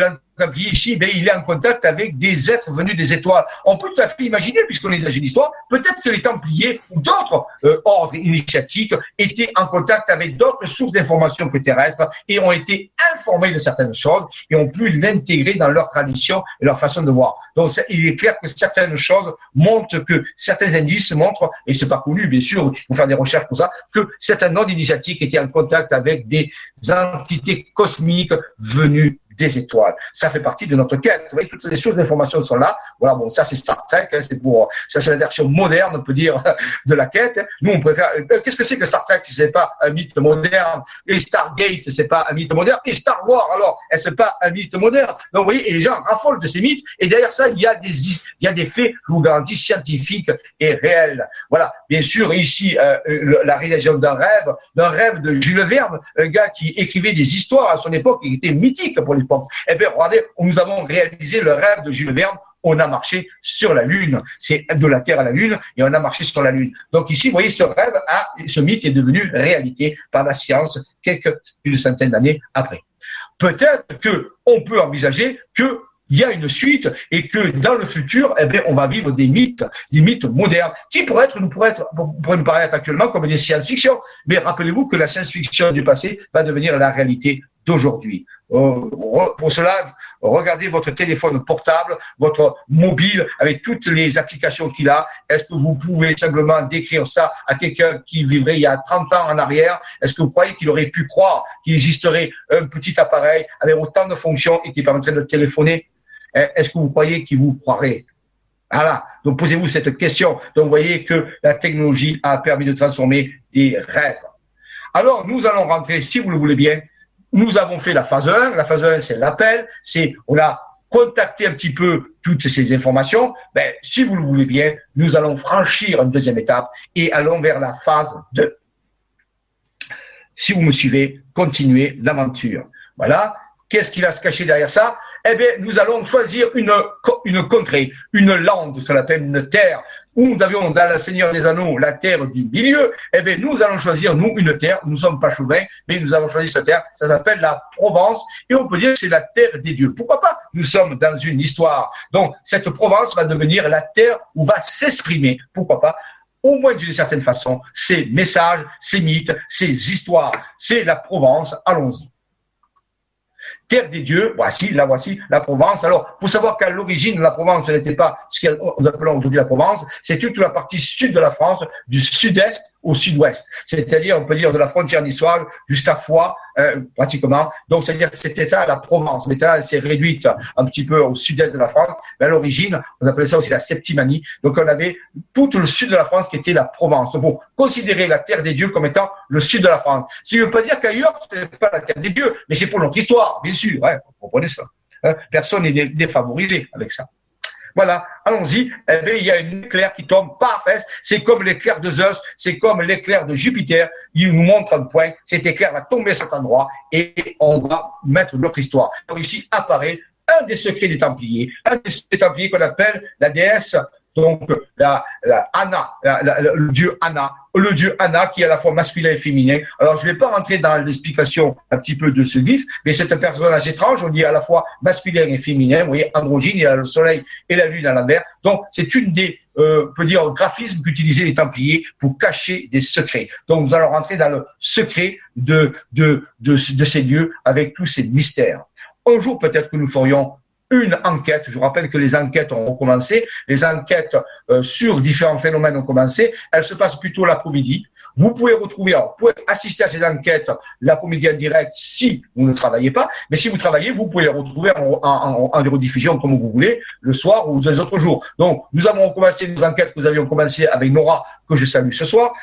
ici, ben, il est en contact avec des êtres venus des étoiles. On peut tout à fait imaginer, puisqu'on est dans une histoire, peut-être que les Templiers ou d'autres euh, ordres initiatiques étaient en contact avec d'autres sources d'informations que terrestres et ont été informés de certaines choses et ont pu l'intégrer dans leur tradition et leur façon de voir. Donc, il est clair que certaines choses montrent que certains indices montrent, et c'est pas connu, bien sûr, il faut faire des recherches pour ça, que certains ordres initiatiques étaient en contact avec des entités cosmiques venues des étoiles. Ça fait partie de notre quête. Vous voyez, toutes les sources d'information sont là. Voilà, bon, ça c'est Star Trek, hein, c'est pour, ça c'est la version moderne, on peut dire, de la quête. Nous, on préfère, euh, qu'est-ce que c'est que Star Trek si c'est pas un mythe moderne? Et Stargate, c'est pas un mythe moderne? Et Star Wars, alors, c'est pas un mythe moderne? Donc, vous voyez, et les gens raffolent de ces mythes. Et derrière ça, il y a des, il y a des faits, je vous garantis, scientifiques et réels. Voilà. Bien sûr, ici, euh, la réalisation d'un rêve, d'un rêve de Jules Verne, un gars qui écrivait des histoires à son époque qui étaient mythiques pour les eh bien, regardez, nous avons réalisé le rêve de Jules Verne. On a marché sur la Lune. C'est de la Terre à la Lune et on a marché sur la Lune. Donc ici, vous voyez, ce rêve, ce mythe est devenu réalité par la science quelques une centaine d'années après. Peut-être que on peut envisager que il y a une suite et que dans le futur, eh bien, on va vivre des mythes, des mythes modernes qui pourraient être, nous pourraient, pourraient nous paraître actuellement comme des science-fiction. Mais rappelez-vous que la science-fiction du passé va devenir la réalité d'aujourd'hui. Pour cela, regardez votre téléphone portable, votre mobile, avec toutes les applications qu'il a. Est-ce que vous pouvez simplement décrire ça à quelqu'un qui vivrait il y a 30 ans en arrière? Est-ce que vous croyez qu'il aurait pu croire qu'il existerait un petit appareil avec autant de fonctions et qui permettrait de téléphoner? Eh, Est-ce que vous croyez qu'il vous croirait? Voilà. Donc posez-vous cette question. Donc vous voyez que la technologie a permis de transformer des rêves. Alors nous allons rentrer, si vous le voulez bien, nous avons fait la phase 1. La phase 1, c'est l'appel. C'est, on a contacter un petit peu toutes ces informations, ben, si vous le voulez bien, nous allons franchir une deuxième étape et allons vers la phase 2. Si vous me suivez, continuez l'aventure. Voilà. Qu'est-ce qui va se cacher derrière ça? Eh bien, nous allons choisir une, une contrée, une lande, ce qu'on appelle une terre, où nous avions dans le Seigneur des Anneaux la terre du milieu. Eh bien, nous allons choisir, nous, une terre, nous ne sommes pas chauvins, mais nous avons choisi cette terre, ça s'appelle la Provence, et on peut dire que c'est la terre des dieux. Pourquoi pas? Nous sommes dans une histoire. Donc, cette Provence va devenir la terre où va s'exprimer, pourquoi pas, au moins d'une certaine façon, ces messages, ces mythes, ces histoires. C'est la Provence, allons-y terre des dieux, voici, là voici la Provence. Alors, faut savoir qu'à l'origine, la Provence n'était pas ce qu'on appelle aujourd'hui la Provence, c'est toute la partie sud de la France, du sud-est au sud-ouest. C'est-à-dire, on peut dire de la frontière niçoise jusqu'à Foix, euh, pratiquement. Donc, c'est-à-dire que c'était ça la Provence. Mais là, elle s'est réduite un petit peu au sud-est de la France. Mais à l'origine, on appelait ça aussi la Septimanie. Donc, on avait tout le sud de la France qui était la Provence. Il faut considérer la terre des dieux comme étant le sud de la France. Ce qui ne veut pas dire qu'ailleurs, ce n'est pas la terre des dieux, mais c'est pour notre histoire. Ouais, vous comprenez ça. Hein. Personne n'est défavorisé avec ça. Voilà, allons-y. Eh bien, il y a une éclair qui tombe parfait. C'est comme l'éclair de Zeus, c'est comme l'éclair de Jupiter. Il nous montre un point. Cet éclair va tomber à cet endroit et on va mettre notre histoire. Alors ici apparaît un des secrets des Templiers, un des Templiers qu'on appelle la déesse donc la, la Anna, le dieu Anna, le dieu Anna qui est à la fois masculin et féminin. Alors je ne vais pas rentrer dans l'explication un petit peu de ce glyphe, mais c'est un personnage étrange, on dit à la fois masculin et féminin, vous voyez, androgyne, il y a le soleil et la lune à l'envers. Donc c'est une des euh, on peut dire graphismes qu'utilisaient les Templiers pour cacher des secrets. Donc nous allons rentrer dans le secret de, de, de, de ces lieux avec tous ces mystères. Un jour peut-être que nous ferions une enquête. Je vous rappelle que les enquêtes ont recommencé. Les enquêtes euh, sur différents phénomènes ont commencé. Elles se passent plutôt l'après-midi. Vous pouvez retrouver, vous pouvez assister à ces enquêtes l'après-midi en direct si vous ne travaillez pas. Mais si vous travaillez, vous pouvez les retrouver en, en, en, rediffusion comme vous voulez, le soir ou les autres jours. Donc, nous avons recommencé nos enquêtes que nous avions commencé avec Nora, que je salue ce soir.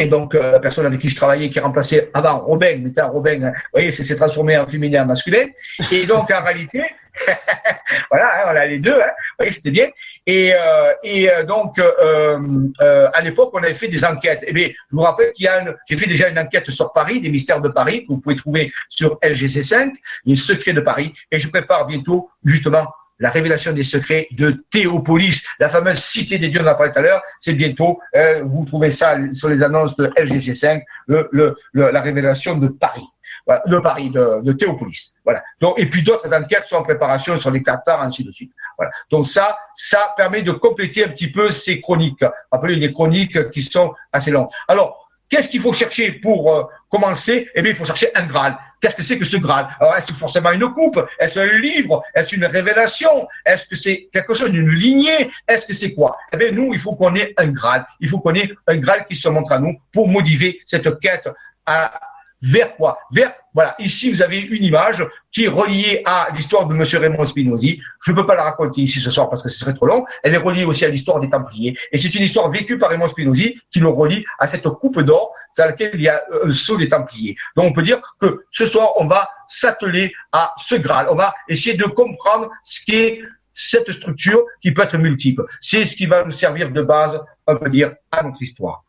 Et donc, euh, la personne avec qui je travaillais, qui remplaçait avant Robin, mais Robin, vous voyez, c'est transformé en féminin, en masculin. Et donc, en réalité, voilà, hein, on a les deux, hein, vous voyez, c'était bien. Et, euh, et euh, donc, à l'époque, on avait fait des enquêtes. Eh bien, je vous rappelle qu'il y a une, j'ai fait déjà une enquête sur Paris, des mystères de Paris, que vous pouvez trouver sur LGC5, les secrets de Paris. Et je prépare bientôt, justement, la révélation des secrets de Théopolis, la fameuse cité des dieux dont on a parlé tout à l'heure. C'est bientôt, euh, vous trouvez ça sur les annonces de LGC5, le, le, la révélation de Paris. Voilà, de Paris, de, Théopolis. Voilà. Et puis d'autres enquêtes sont en préparation sur les Cathares, ainsi de suite. Voilà. Donc ça, ça permet de compléter un petit peu ces chroniques. Rappelez les chroniques qui sont assez longues. Alors, Qu'est-ce qu'il faut chercher pour euh, commencer? Eh bien, il faut chercher un Graal. Qu'est-ce que c'est que ce Graal? Alors, est-ce forcément une coupe? Est-ce un livre? Est-ce une révélation? Est-ce que c'est quelque chose d'une lignée? Est-ce que c'est quoi? Eh bien, nous, il faut qu'on ait un Graal. Il faut qu'on ait un Graal qui se montre à nous pour motiver cette quête à, vers quoi? Vers, voilà, ici vous avez une image qui est reliée à l'histoire de Monsieur Raymond Spinozzi. Je ne peux pas la raconter ici ce soir parce que ce serait trop long. Elle est reliée aussi à l'histoire des Templiers. Et c'est une histoire vécue par Raymond Spinozzi qui le relie à cette coupe d'or dans laquelle il y a euh, un sceau des Templiers. Donc on peut dire que ce soir, on va s'atteler à ce Graal. On va essayer de comprendre ce qu'est cette structure qui peut être multiple. C'est ce qui va nous servir de base, on peut dire, à notre histoire.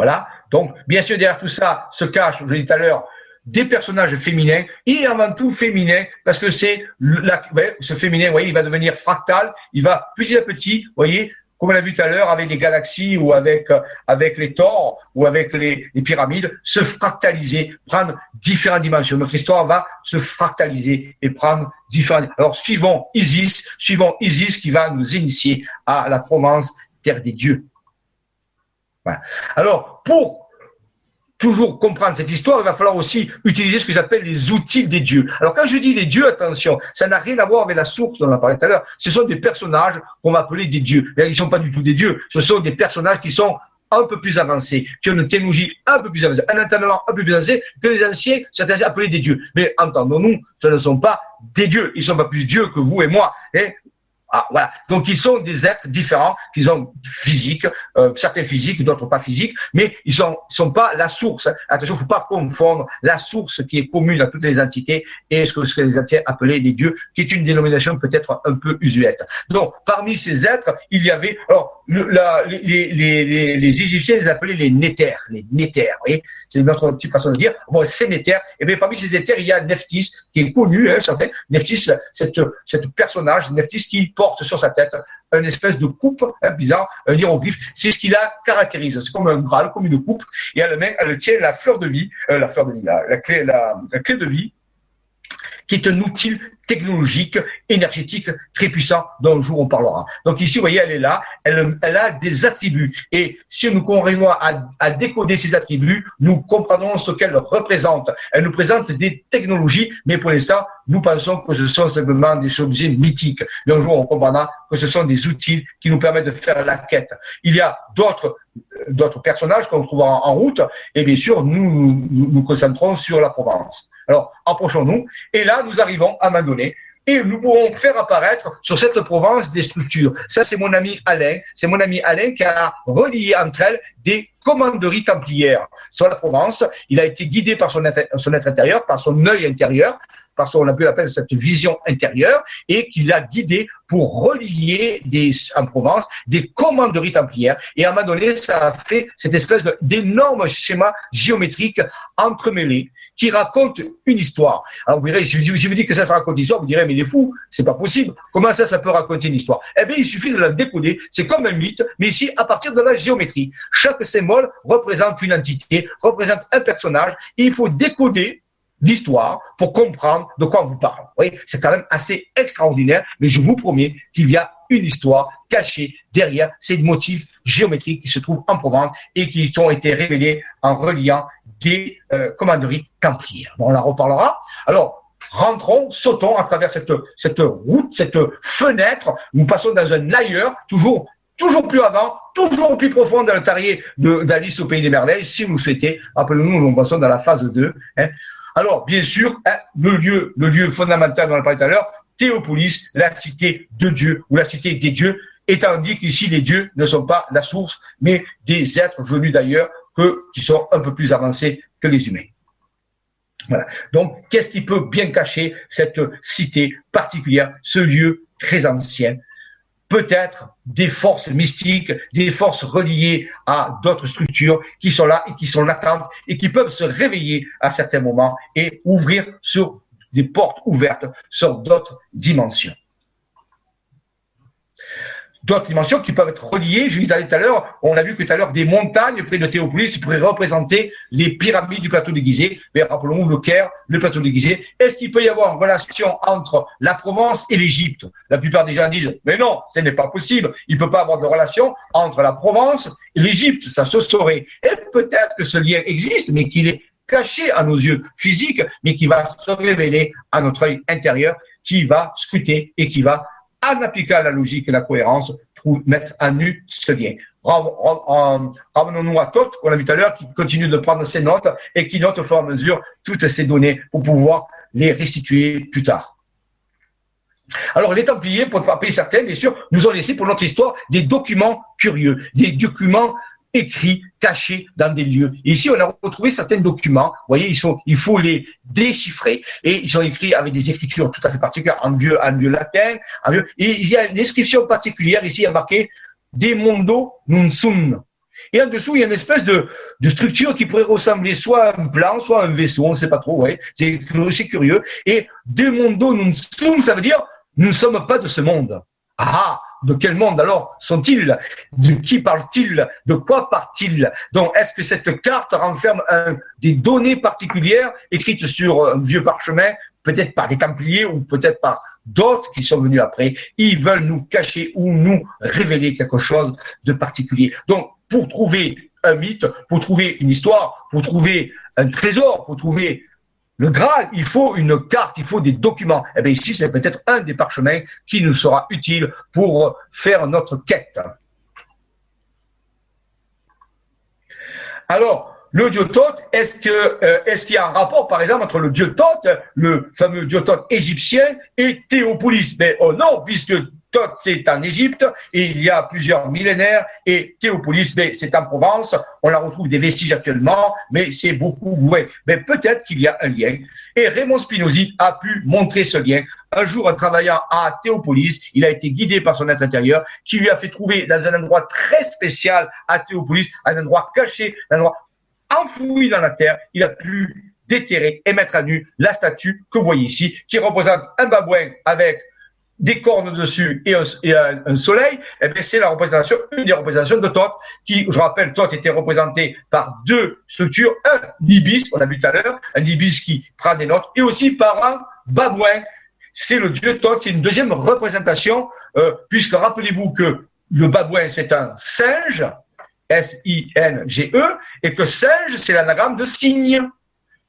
Voilà. Donc, bien sûr, derrière tout ça se cache, je l'ai dit tout à l'heure, des personnages féminins et avant tout féminins parce que c'est ce féminin, vous voyez, il va devenir fractal, il va petit à petit, voyez, comme on l'a vu tout à l'heure avec les galaxies ou avec euh, les tors ou avec les, les, pyramides, se fractaliser, prendre différentes dimensions. Notre histoire va se fractaliser et prendre différentes. Alors suivons Isis, suivons Isis qui va nous initier à la Provence, terre des dieux. Alors, pour toujours comprendre cette histoire, il va falloir aussi utiliser ce que j'appelle les outils des dieux. Alors quand je dis les dieux, attention, ça n'a rien à voir avec la source dont on a parlé tout à l'heure. Ce sont des personnages qu'on va appeler des dieux. Mais ils ne sont pas du tout des dieux. Ce sont des personnages qui sont un peu plus avancés, qui ont une technologie un peu plus avancée, un entendement un peu plus avancé que les anciens, certains appelés des dieux. Mais entendons-nous, ce ne sont pas des dieux. Ils ne sont pas plus dieux que vous et moi. Hein Ah, voilà. Donc ils sont des êtres différents, qui sont physiques, euh, certains physiques, d'autres pas physiques, mais ils sont, sont pas la source. Attention, faut pas confondre la source qui est commune à toutes les entités et ce que, ce les entités appelaient les dieux, qui est une dénomination peut-être un peu usuette. Donc parmi ces êtres, il y avait, la, les, Égyptiens les appelaient les néthers, les néthers, c'est notre petite façon de dire. Bon, ces néthers, et bien parmi ces néthers, il y a Nephthys qui est connu, hein, certain. Nephthys, cette, cette personnage, Nephthys qui porte sur sa tête une espèce de coupe, hein, bizarre, un hiéroglyphe. C'est ce qui la caractérise. C'est comme un Graal, comme une coupe. Et elle, elle tient la fleur de vie, euh, la fleur de vie, la, clé, la clé de vie qui est un outil technologique, énergétique très puissant dont un jour on parlera. Donc ici, vous voyez, elle est là, elle, elle a des attributs. Et si nous continuons à, à décoder ces attributs, nous comprenons ce qu'elle représente. Elle nous présente des technologies, mais pour l'instant, nous pensons que ce sont simplement des objets mythiques. Mais un jour, on comprendra que ce sont des outils qui nous permettent de faire la quête. Il y a d'autres d'autres personnages qu'on trouvera en route, et bien sûr, nous nous, nous concentrons sur la Provence. Alors, approchons-nous. Et là, nous arrivons à un et nous pourrons faire apparaître sur cette Provence des structures. Ça, c'est mon ami Alain. C'est mon ami Alain qui a relié entre elles des commanderies templières sur la Provence. Il a été guidé par son son être intérieur, par son œil intérieur, parce qu'on a pu l'appeler cette vision intérieure, et qui l'a guidé pour relier en Provence des commanderies templières. Et à un moment donné, ça a fait cette espèce d'énorme schéma géométrique entremêlé qui raconte une histoire. Alors vous direz, si je vous dis que ça, ça raconte une histoire, vous direz, mais il est fou, c'est pas possible. Comment ça, ça peut raconter une histoire? Eh bien, il suffit de la décoder. C'est comme un mythe, mais ici, à partir de la géométrie. Symbole représente une entité, représente un personnage, il faut décoder d'histoire pour comprendre de quoi on vous parle. C'est quand même assez extraordinaire, mais je vous promets qu'il y a une histoire cachée derrière ces motifs géométriques qui se trouvent en Provence et qui ont été révélés en reliant des euh, commanderies templières. On en reparlera. Alors, rentrons, sautons à travers cette, cette route, cette fenêtre. Nous passons dans un ailleurs, toujours toujours plus avant, toujours plus profond dans le tarier d'Alice au Pays des Merveilles, si vous souhaitez. Rappelez-nous, nous passons dans la phase 2. Hein. Alors, bien sûr, hein, le lieu, le lieu fondamental dont on a parlé tout à l'heure, Théopolis, la cité de Dieu ou la cité des dieux, étant dit qu'ici les dieux ne sont pas la source, mais des êtres venus d'ailleurs que, qui sont un peu plus avancés que les humains. Voilà. Donc, qu'est-ce qui peut bien cacher cette cité particulière, ce lieu très ancien, peut-être des forces mystiques, des forces reliées à d'autres structures qui sont là et qui sont latentes et qui peuvent se réveiller à certains moments et ouvrir sur des portes ouvertes sur d'autres dimensions d'autres dimensions qui peuvent être reliées. Je disais tout à l'heure, on a vu que tout à l'heure des montagnes près de Théopolis pourraient représenter les pyramides du plateau de. Mais rappelons-nous le Caire, le plateau de. Est-ce qu'il peut y avoir une relation entre la Provence et l'Égypte? La plupart des gens disent, mais non, ce n'est pas possible. Il ne peut pas avoir de relation entre la Provence et l'Égypte. Ça se saurait. Et peut-être que ce lien existe, mais qu'il est caché à nos yeux physiques, mais qui va se révéler à notre œil intérieur, qui va scruter et qui va en appliquant la logique et la cohérence, pour mettre à nu ce lien. Ramenons-nous à Toth, qu'on a vu tout à l'heure, qui continue de prendre ses notes et qui note au fur et à mesure toutes ces données pour pouvoir les restituer plus tard. Alors, les Templiers, pour ne pas payer certains, bien sûr, nous ont laissé pour notre histoire des documents curieux, des documents écrits, cachés dans des lieux. Ici, on a retrouvé certains documents. Vous voyez, ils sont, il faut les déchiffrer et ils sont écrits avec des écritures tout à fait particulières en vieux, en vieux latin, en vieux. Et il y a une inscription particulière ici, il y a marqué De mondo non sum. Et en dessous, il y a une espèce de, de structure qui pourrait ressembler soit à un plan, soit à un vaisseau, on ne sait pas trop, ouais. C'est curieux. Et de mondo non sum, ça veut dire nous ne sommes pas de ce monde. Ah, de quel monde alors sont-ils? De qui parle-t-il De quoi parle-t-il Donc, est-ce que cette carte renferme des données particulières écrites sur un vieux parchemin, peut-être par des Templiers ou peut-être par d'autres qui sont venus après? Ils veulent nous cacher ou nous révéler quelque chose de particulier. Donc, pour trouver un mythe, pour trouver une histoire, pour trouver un trésor, pour trouver le Graal, il faut une carte, il faut des documents. Eh bien ici, c'est peut-être un des parchemins qui nous sera utile pour faire notre quête. Alors, le dieu Thoth, euh, est-ce qu'il y a un rapport, par exemple, entre le dieu Thoth, le fameux dieu Thoth égyptien, et Théopolis? Mais oh non, puisque Thoth, c'est en Égypte, et il y a plusieurs millénaires, et Théopolis, mais c'est en Provence. On la retrouve des vestiges actuellement, mais c'est beaucoup ouais. Mais peut-être qu'il y a un lien. Et Raymond Spinozzi a pu montrer ce lien. Un jour, en travaillant à Théopolis, il a été guidé par son être intérieur, qui lui a fait trouver dans un endroit très spécial à Théopolis, un endroit caché, un endroit enfoui dans la terre. Il a pu déterrer et mettre à nu la statue que vous voyez ici, qui représente un babouin avec des cornes dessus et un, soleil, eh bien c'est la représentation, une des représentations de Thoth, qui, je rappelle, Thoth était représenté par deux structures, un ibis, on a vu tout à l'heure, un ibis qui prend des notes, et aussi par un babouin. C'est le dieu Thoth, c'est une deuxième représentation, euh, puisque rappelez-vous que le babouin c'est un singe, S-I-N-G-E, et que singe c'est l'anagramme de cygne.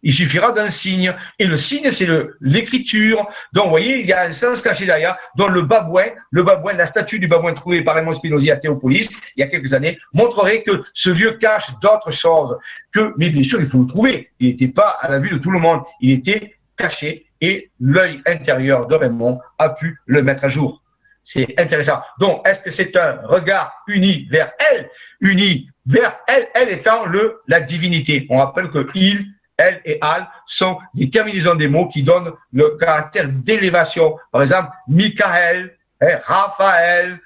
Il suffira d'un signe. Et le signe, c'est l'écriture. Donc, vous voyez, il y a un sens caché derrière, dont le babouin, le babouin, la statue du babouin trouvée par Raymond Spinozzi à Théopolis, il y a quelques années, montrerait que ce lieu cache d'autres choses. Que, mais bien sûr, il faut le trouver. Il n'était pas à la vue de tout le monde. Il était caché et l'œil intérieur de Raymond a pu le mettre à jour. C'est intéressant. Donc, est-ce que c'est un regard uni vers elle, uni vers elle, elle étant le, la divinité? On rappelle que il, elle et al sont des terminaisons des mots qui donnent le caractère d'élévation. Par exemple, Michael, Raphaël,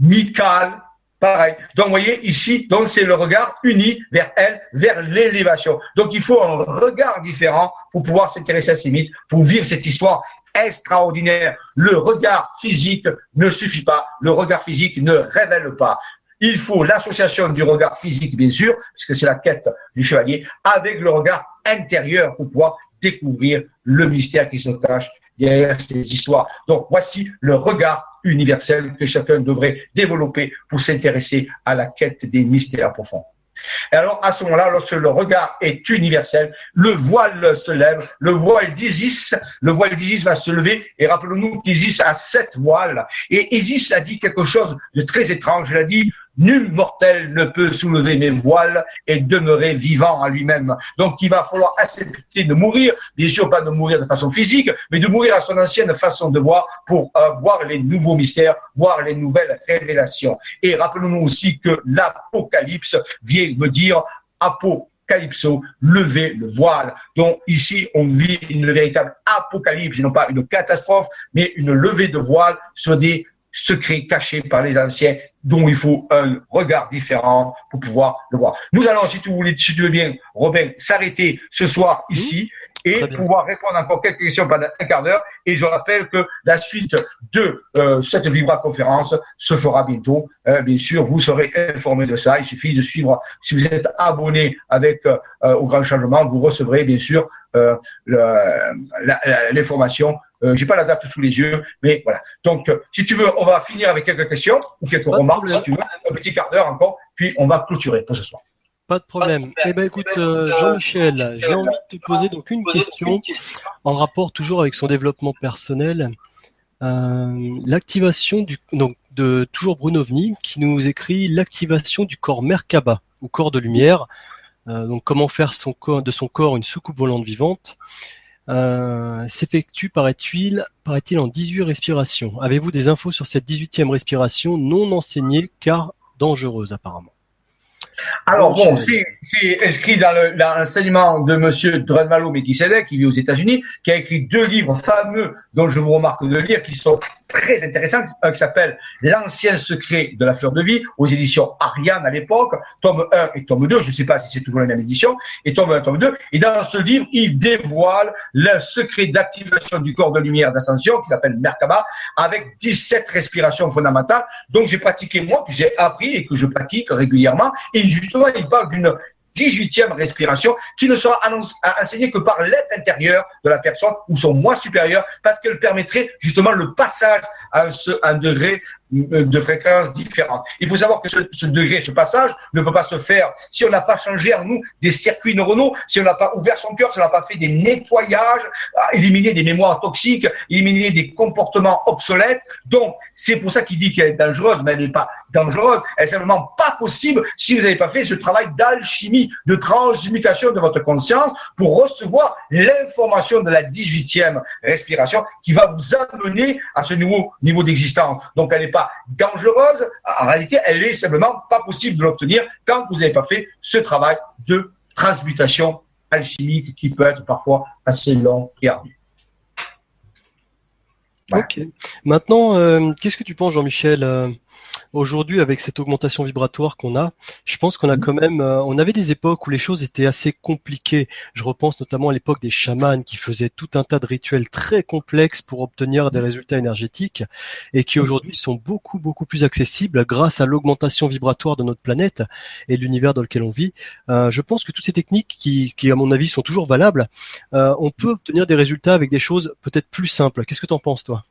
Michael, pareil. Donc, vous voyez, ici, donc c'est le regard uni vers elle, vers l'élévation. Donc, il faut un regard différent pour pouvoir s'intéresser à ces mythes, pour vivre cette histoire extraordinaire. Le regard physique ne suffit pas. Le regard physique ne révèle pas. Il faut l'association du regard physique, bien sûr, parce que c'est la quête du chevalier, avec le regard intérieur pour pouvoir découvrir le mystère qui se cache derrière ces histoires. Donc voici le regard universel que chacun devrait développer pour s'intéresser à la quête des mystères profonds. Et alors, à ce moment-là, lorsque le regard est universel, le voile se lève, le voile d'Isis, le voile d'Isis va se lever, et rappelons-nous qu'Isis a sept voiles, et Isis a dit quelque chose de très étrange, elle a dit, Nul mortel ne peut soulever mes voiles et demeurer vivant à lui-même. Donc il va falloir accepter de mourir, bien sûr pas de mourir de façon physique, mais de mourir à son ancienne façon de voir pour euh, voir les nouveaux mystères, voir les nouvelles révélations. Et rappelons-nous aussi que l'Apocalypse vient dire apocalypso, lever le voile. Donc ici, on vit une véritable apocalypse, non pas une catastrophe, mais une levée de voile sur des secrets cachés par les anciens dont il faut un regard différent pour pouvoir le voir. Nous allons, si tu, voulais, si tu veux bien, Robin, s'arrêter ce soir ici et pouvoir répondre encore quelques questions pendant un quart d'heure. Et je rappelle que la suite de euh, cette Vibra conférence se fera bientôt. Euh, bien sûr, vous serez informé de ça. Il suffit de suivre. Si vous êtes abonné avec euh, au Grand Changement, vous recevrez bien sûr l'information euh, j'ai pas la date sous les yeux, mais voilà. Donc, euh, si tu veux, on va finir avec quelques questions ou quelques remarques, si tu veux, un petit quart d'heure encore, puis on va clôturer pour ce soir. Pas de problème. Eh ben, écoute, euh, Jean-Michel, j'ai envie de te poser donc une question en rapport toujours avec son développement personnel. l'activation du donc de toujours Brunovni qui nous écrit l'activation du corps Merkaba ou corps de lumière. donc comment faire son corps, de son corps une soucoupe volante vivante. Euh, s'effectue, paraît-il, paraît-il, en 18 respirations. Avez-vous des infos sur cette 18e respiration non enseignée car dangereuse apparemment? Alors bon, c'est inscrit dans l'enseignement de Monsieur Drunvalo Melchizedek, qui vit aux États-Unis, qui a écrit deux livres fameux dont je vous remarque de lire, qui sont très intéressants. Un qui s'appelle L'ancien secret de la fleur de vie, aux éditions Ariane à l'époque, tome 1 et tome 2, je ne sais pas si c'est toujours la même édition, et tome 1 tome 2. Et dans ce livre, il dévoile le secret d'activation du corps de lumière d'ascension, qui s'appelle Merkaba, avec 17 respirations fondamentales. Donc j'ai pratiqué moi, que j'ai appris et que je pratique régulièrement. Et justement, il parle d'une 18e respiration qui ne sera enseignée que par l'être intérieur de la personne ou son moi supérieur parce qu'elle permettrait justement le passage à un, un degré euh, de fréquences différentes. Il faut savoir que ce, degré, ce passage ne peut pas se faire si on n'a pas changé en nous des circuits neuronaux, si on n'a pas ouvert son cœur, si on n'a pas fait des nettoyages, éliminer des mémoires toxiques, éliminer des comportements obsolètes. Donc, c'est pour ça qu'il dit qu'elle est dangereuse, mais elle n'est pas dangereuse. Elle est simplement pas possible si vous n'avez pas fait ce travail d'alchimie, de transmutation de votre conscience pour recevoir l'information de la 18e respiration qui va vous amener à ce nouveau niveau d'existence. Donc elle n'est pas dangereuse. En réalité, elle est simplement pas possible de l'obtenir tant que vous n'avez pas fait ce travail de transmutation alchimique qui peut être parfois assez long et ardu. Ok. Maintenant, euh, qu'est-ce que tu penses, Jean-Michel euh, Aujourd'hui, avec cette augmentation vibratoire qu'on a, je pense qu'on a quand même, euh, on avait des époques où les choses étaient assez compliquées. Je repense notamment à l'époque des chamans qui faisaient tout un tas de rituels très complexes pour obtenir des résultats énergétiques et qui aujourd'hui sont beaucoup beaucoup plus accessibles grâce à l'augmentation vibratoire de notre planète et de l'univers dans lequel on vit. Euh, je pense que toutes ces techniques qui, qui, à mon avis, sont toujours valables, euh, on peut obtenir des résultats avec des choses peut-être plus simples. Qu'est-ce que tu en penses, toi?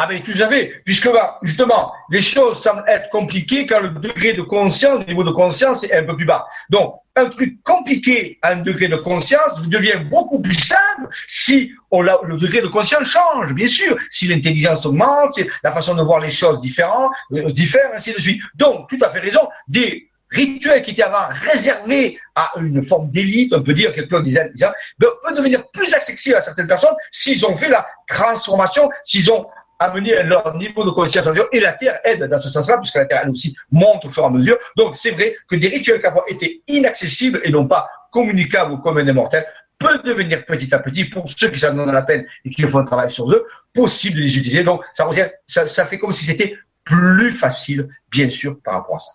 Ah ben à fait, puisque justement, les choses semblent être compliquées quand le degré de conscience, le niveau de conscience est un peu plus bas. Donc, un truc compliqué à un degré de conscience devient beaucoup plus simple si le degré de conscience change, bien sûr. Si l'intelligence augmente, si la façon de voir les choses différentes, euh, diffère, ainsi de suite. Donc, tout à fait raison, des rituels qui étaient avant réservés à une forme d'élite, on peut dire, quelque chose disait, peuvent devenir plus accessibles à certaines personnes s'ils ont fait la transformation, s'ils ont amener leur niveau de conscience et la Terre aide dans ce sens-là, puisque la Terre, elle aussi, monte au fur et à mesure. Donc, c'est vrai que des rituels qui avant étaient inaccessibles et non pas communicables comme un immortel peut devenir petit à petit, pour ceux qui s'en donnent la peine et qui font un travail sur eux, possible de les utiliser. Donc, ça, ça, ça fait comme si c'était plus facile, bien sûr, par rapport à ça.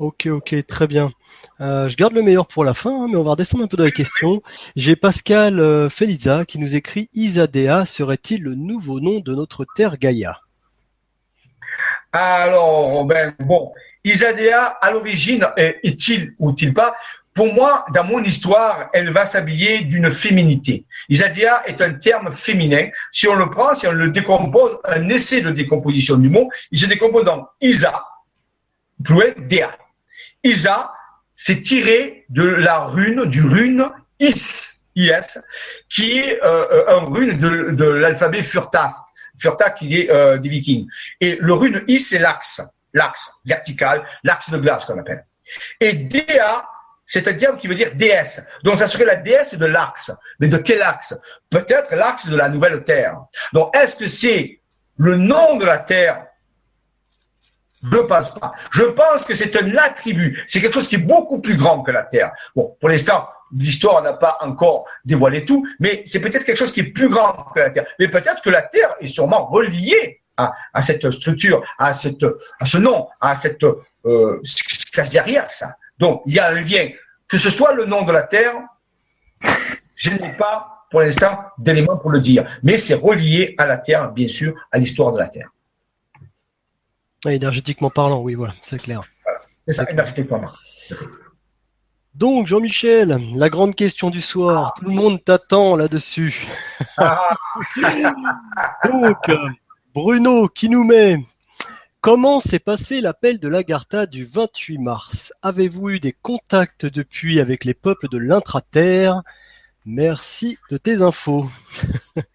Ok, ok, très bien. Euh, je garde le meilleur pour la fin, hein, mais on va redescendre un peu dans les questions. J'ai Pascal euh, Feliza qui nous écrit Isadea serait-il le nouveau nom de notre terre Gaïa? Alors, ben, bon, Isadea à l'origine est-il ou est-il pas? Pour moi, dans mon histoire, elle va s'habiller d'une féminité. Isadea est un terme féminin. Si on le prend, si on le décompose, un essai de décomposition du mot, il se décompose dans Isa, plus Dea. Isa, c'est tiré de la rune, du rune Is, IS, qui est euh, euh, un rune de, l'alphabet Furta, Furta qui est euh, des Vikings. Et le rune Is, c'est l'axe, l'axe vertical, l'axe de glace qu'on appelle. Et Dea, c'est un diable qui veut dire déesse. Donc ça serait la déesse de l'axe. Mais de quel axe? Peut-être l'axe de la nouvelle terre. Donc est-ce que c'est le nom de la terre je pense pas. Je pense que c'est un attribut. C'est quelque chose qui est beaucoup plus grand que la Terre. Bon, pour l'instant, l'histoire n'a pas encore dévoilé tout, mais c'est peut-être quelque chose qui est plus grand que la Terre. Mais peut-être que la Terre est sûrement reliée à, à cette structure, à, cette, à ce nom, à cette euh, ce qui se cache derrière ça. Donc, il y a un lien. Que ce soit le nom de la Terre, je n'ai pas pour l'instant d'éléments pour le dire. Mais c'est relié à la Terre, bien sûr, à l'histoire de la Terre énergétiquement parlant, oui, voilà, c'est clair. C'est ça, énergétiquement parlant. Donc, Jean-Michel, la grande question du soir. Tout le monde t'attend là-dessus. Ah. Donc, Bruno qui nous met Comment s'est passé l'appel de l'Agartha du 28 mars? Avez-vous eu des contacts depuis avec les peuples de l'intraterre? Merci de tes infos.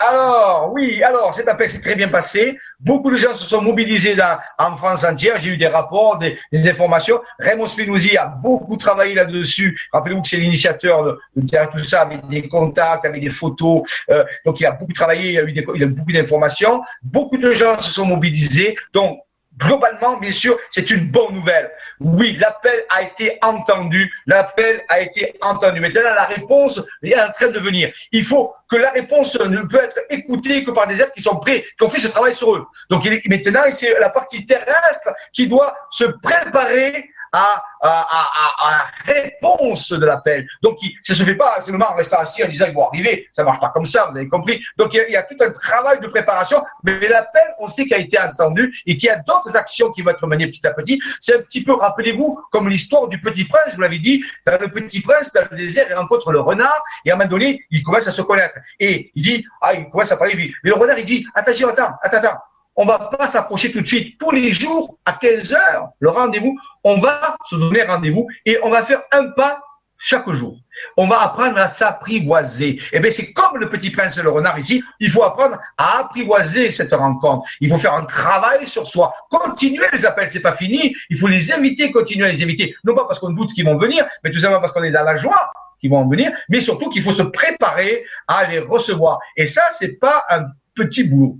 Alors, oui, alors, cet appel s'est très bien passé. Beaucoup de gens se sont mobilisés en France entière. J'ai eu des rapports, des, informations. Raymond Spinozzi a beaucoup travaillé là-dessus. Rappelez-vous que c'est l'initiateur de, de, tout ça, avec des contacts, avec des photos. Euh, donc, il a beaucoup travaillé, il a eu, des, il a beaucoup d'informations. Beaucoup de gens se sont mobilisés. Donc, globalement, bien sûr, c'est une bonne nouvelle. Oui, l'appel a été entendu, l'appel a été entendu. Maintenant, la réponse est en train de venir. Il faut que la réponse ne peut être écoutée que par des êtres qui sont prêts, qui ont fait ce travail sur eux. Donc maintenant, c'est la partie terrestre qui doit se préparer à, à, à, à réponse de l'appel. Donc, ça ne se fait pas simplement en restant assis en disant ils vont arriver. Ça marche pas comme ça, vous avez compris. Donc, il y, a, tout un travail de préparation, mais l'appel, on sait qu'il a été entendu et qu'il y a d'autres actions qui vont être menées petit à petit. C'est un petit peu, rappelez-vous, comme l'histoire du Petit Prince, je vous l'avais dit, le Petit Prince, dans le désert, il rencontre le renard et à un moment donné, il commence à se connaître. Et il dit, ah, il commence à parler, lui. Mais le renard, il dit, attends, attends, attends, attends on va pas s'approcher tout de suite. Tous les jours, à 15 heures, le rendez-vous, on va se donner rendez-vous et on va faire un pas chaque jour. On va apprendre à s'apprivoiser. Eh bien, c'est comme le petit prince et le renard ici. Il faut apprendre à apprivoiser cette rencontre. Il faut faire un travail sur soi. Continuer les appels, c'est pas fini. Il faut les inviter, continuer à les inviter. Non pas parce qu'on doute qu'ils vont venir, mais tout simplement parce qu'on est dans la joie qu'ils vont venir, mais surtout qu'il faut se préparer à les recevoir. Et ça, c'est pas un petit boulot.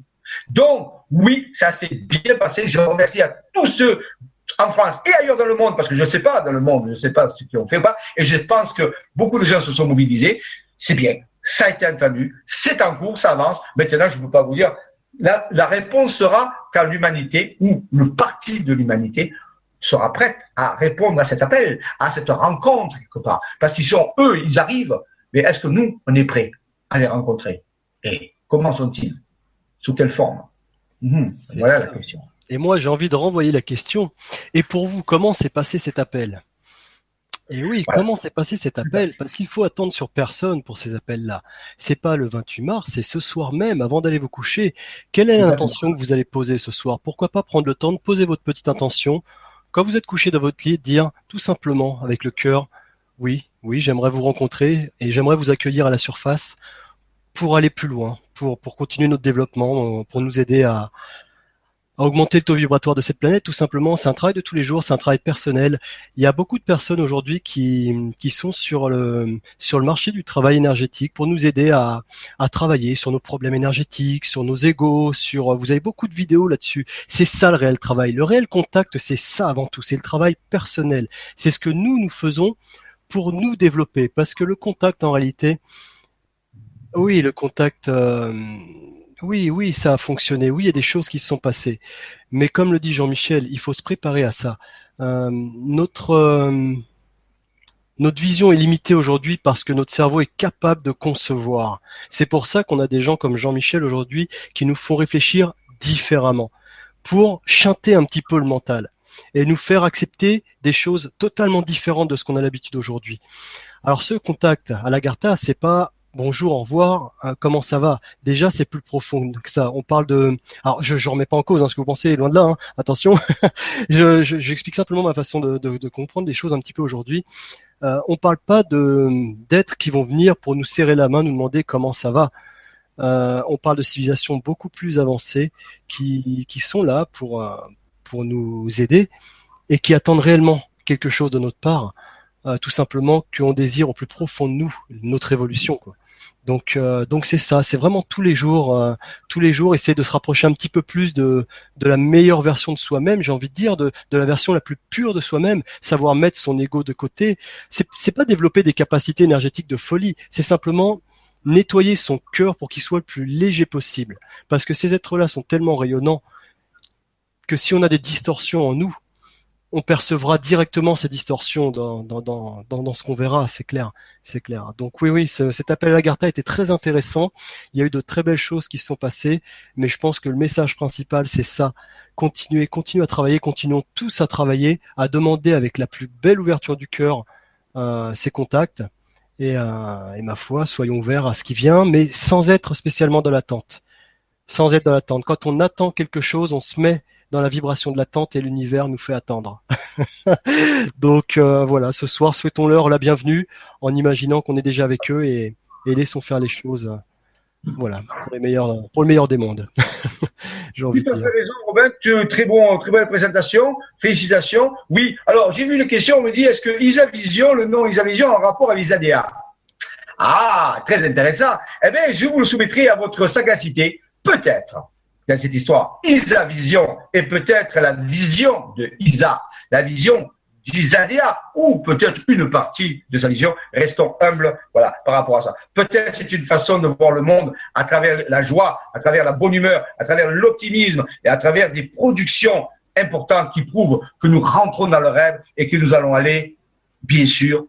Donc, oui, ça s'est bien passé. Je remercie à tous ceux en France et ailleurs dans le monde, parce que je ne sais pas dans le monde, je ne sais pas ce qu'ils ont fait pas, et je pense que beaucoup de gens se sont mobilisés. C'est bien, ça a été entendu, c'est en cours, ça avance. Maintenant, je ne peux pas vous dire, la, la réponse sera quand l'humanité, ou le parti de l'humanité, sera prête à répondre à cet appel, à cette rencontre quelque part. Parce qu'ils sont, eux, ils arrivent, mais est-ce que nous, on est prêts à les rencontrer? Et comment sont-ils? Sous quelle forme? Mmh, Voilà la question. Et moi, j'ai envie de renvoyer la question. Et pour vous, comment s'est passé cet appel? Et oui, comment s'est passé cet appel? Parce qu'il faut attendre sur personne pour ces appels-là. C'est pas le 28 mars, c'est ce soir même, avant d'aller vous coucher. Quelle est l'intention que vous allez poser ce soir? Pourquoi pas prendre le temps de poser votre petite intention? Quand vous êtes couché dans votre lit, dire tout simplement avec le cœur, oui, oui, j'aimerais vous rencontrer et j'aimerais vous accueillir à la surface pour aller plus loin, pour, pour continuer notre développement, pour nous aider à, à augmenter le taux vibratoire de cette planète. Tout simplement, c'est un travail de tous les jours, c'est un travail personnel. Il y a beaucoup de personnes aujourd'hui qui, qui sont sur le, sur le marché du travail énergétique pour nous aider à, à travailler sur nos problèmes énergétiques, sur nos égaux, sur, vous avez beaucoup de vidéos là-dessus. C'est ça le réel travail. Le réel contact, c'est ça avant tout. C'est le travail personnel. C'est ce que nous, nous faisons pour nous développer. Parce que le contact, en réalité, oui, le contact, euh, oui, oui, ça a fonctionné. Oui, il y a des choses qui se sont passées. Mais comme le dit Jean-Michel, il faut se préparer à ça. Euh, notre euh, notre vision est limitée aujourd'hui parce que notre cerveau est capable de concevoir. C'est pour ça qu'on a des gens comme Jean-Michel aujourd'hui qui nous font réfléchir différemment pour chanter un petit peu le mental et nous faire accepter des choses totalement différentes de ce qu'on a l'habitude aujourd'hui. Alors ce contact à l'Agartha, c'est pas bonjour, au revoir, hein, comment ça va? Déjà, c'est plus profond que ça. On parle de... Alors, je ne remets pas en cause hein, ce que vous pensez, loin de là, hein. attention. je, j'explique simplement ma façon de, comprendre les choses un petit peu aujourd'hui. Euh, on parle pas d'êtres qui vont venir pour nous serrer la main, nous demander comment ça va. Euh, on parle de civilisations beaucoup plus avancées qui, qui sont là pour, euh, pour nous aider et qui attendent réellement quelque chose de notre part, euh, tout simplement qu'on désire au plus profond de nous notre évolution. Quoi. Donc euh, donc c'est ça, c'est vraiment tous les jours, euh, tous les jours essayer de se rapprocher un petit peu plus de la meilleure version de soi-même. J'ai envie de dire de de la version la plus pure de soi-même, savoir mettre son ego de côté. C'est c'est pas développer des capacités énergétiques de folie, c'est simplement nettoyer son cœur pour qu'il soit le plus léger possible. Parce que ces êtres-là sont tellement rayonnants que si on a des distorsions en nous, on percevra directement ces distorsions dans, dans, dans, dans ce qu'on verra, c'est clair, c'est clair. Donc oui, oui, cet appel à la était très intéressant. Il y a eu de très belles choses qui se sont passées, mais je pense que le message principal, c'est ça. Continuez, continuez à travailler, continuons tous à travailler, à demander avec la plus belle ouverture du cœur euh, ces contacts. Et, euh, et ma foi, soyons ouverts à ce qui vient, mais sans être spécialement dans l'attente. Sans être dans l'attente. Quand on attend quelque chose, on se met dans la vibration de l'attente et l'univers nous fait attendre. Donc euh, voilà, ce soir, souhaitons-leur la bienvenue en imaginant qu'on est déjà avec eux et, laissons faire les choses. Voilà, pour, les meilleurs, pour le meilleur des mondes. j'ai envie de dire. raison, Robin. Très bon, très belle présentation. Félicitations. Oui. Alors, j'ai vu une question. On me dit, est-ce que Isa Vision, le nom Isa Vision, a un rapport avec l'ISADA Ah, très intéressant. Eh bien, je vous le soumettrai à votre sagacité. Peut-être dans cette histoire. Isa Vision est peut-être la vision de Isa, la vision d'Isadéa, ou peut-être une partie de sa vision. Restons humbles, voilà, par rapport à ça. Peut-être c'est une façon de voir le monde à travers la joie, à travers la bonne humeur, à travers l'optimisme et à travers des productions importantes qui prouvent que nous rentrons dans le rêve et que nous allons aller, bien sûr,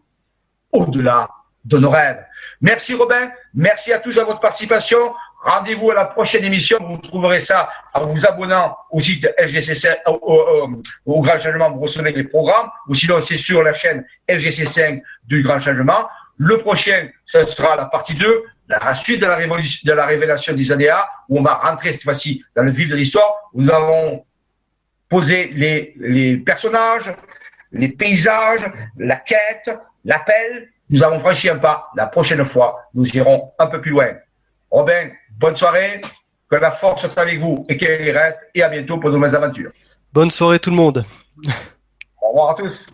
au-delà de nos rêves. Merci Robin, merci à tous à votre participation. Rendez-vous à la prochaine émission. Vous trouverez ça en vous abonnant au site LGC5, au, Grand Changement. Vous recevez les programmes. Ou sinon, c'est sur la chaîne LGC5 du Grand Changement. Le prochain, ce sera la partie 2, la suite de la, révélation des ADA, où on va rentrer cette fois-ci dans le vif de l'histoire, où nous avons posé les personnages, les paysages, la quête, l'appel, nous avons franchi un pas. La prochaine fois, nous irons un peu plus loin. Robin, bonne soirée. Que la force soit avec vous et qu'elle y reste. Et à bientôt pour de nouvelles aventures. Bonne soirée tout le monde. Au revoir à tous.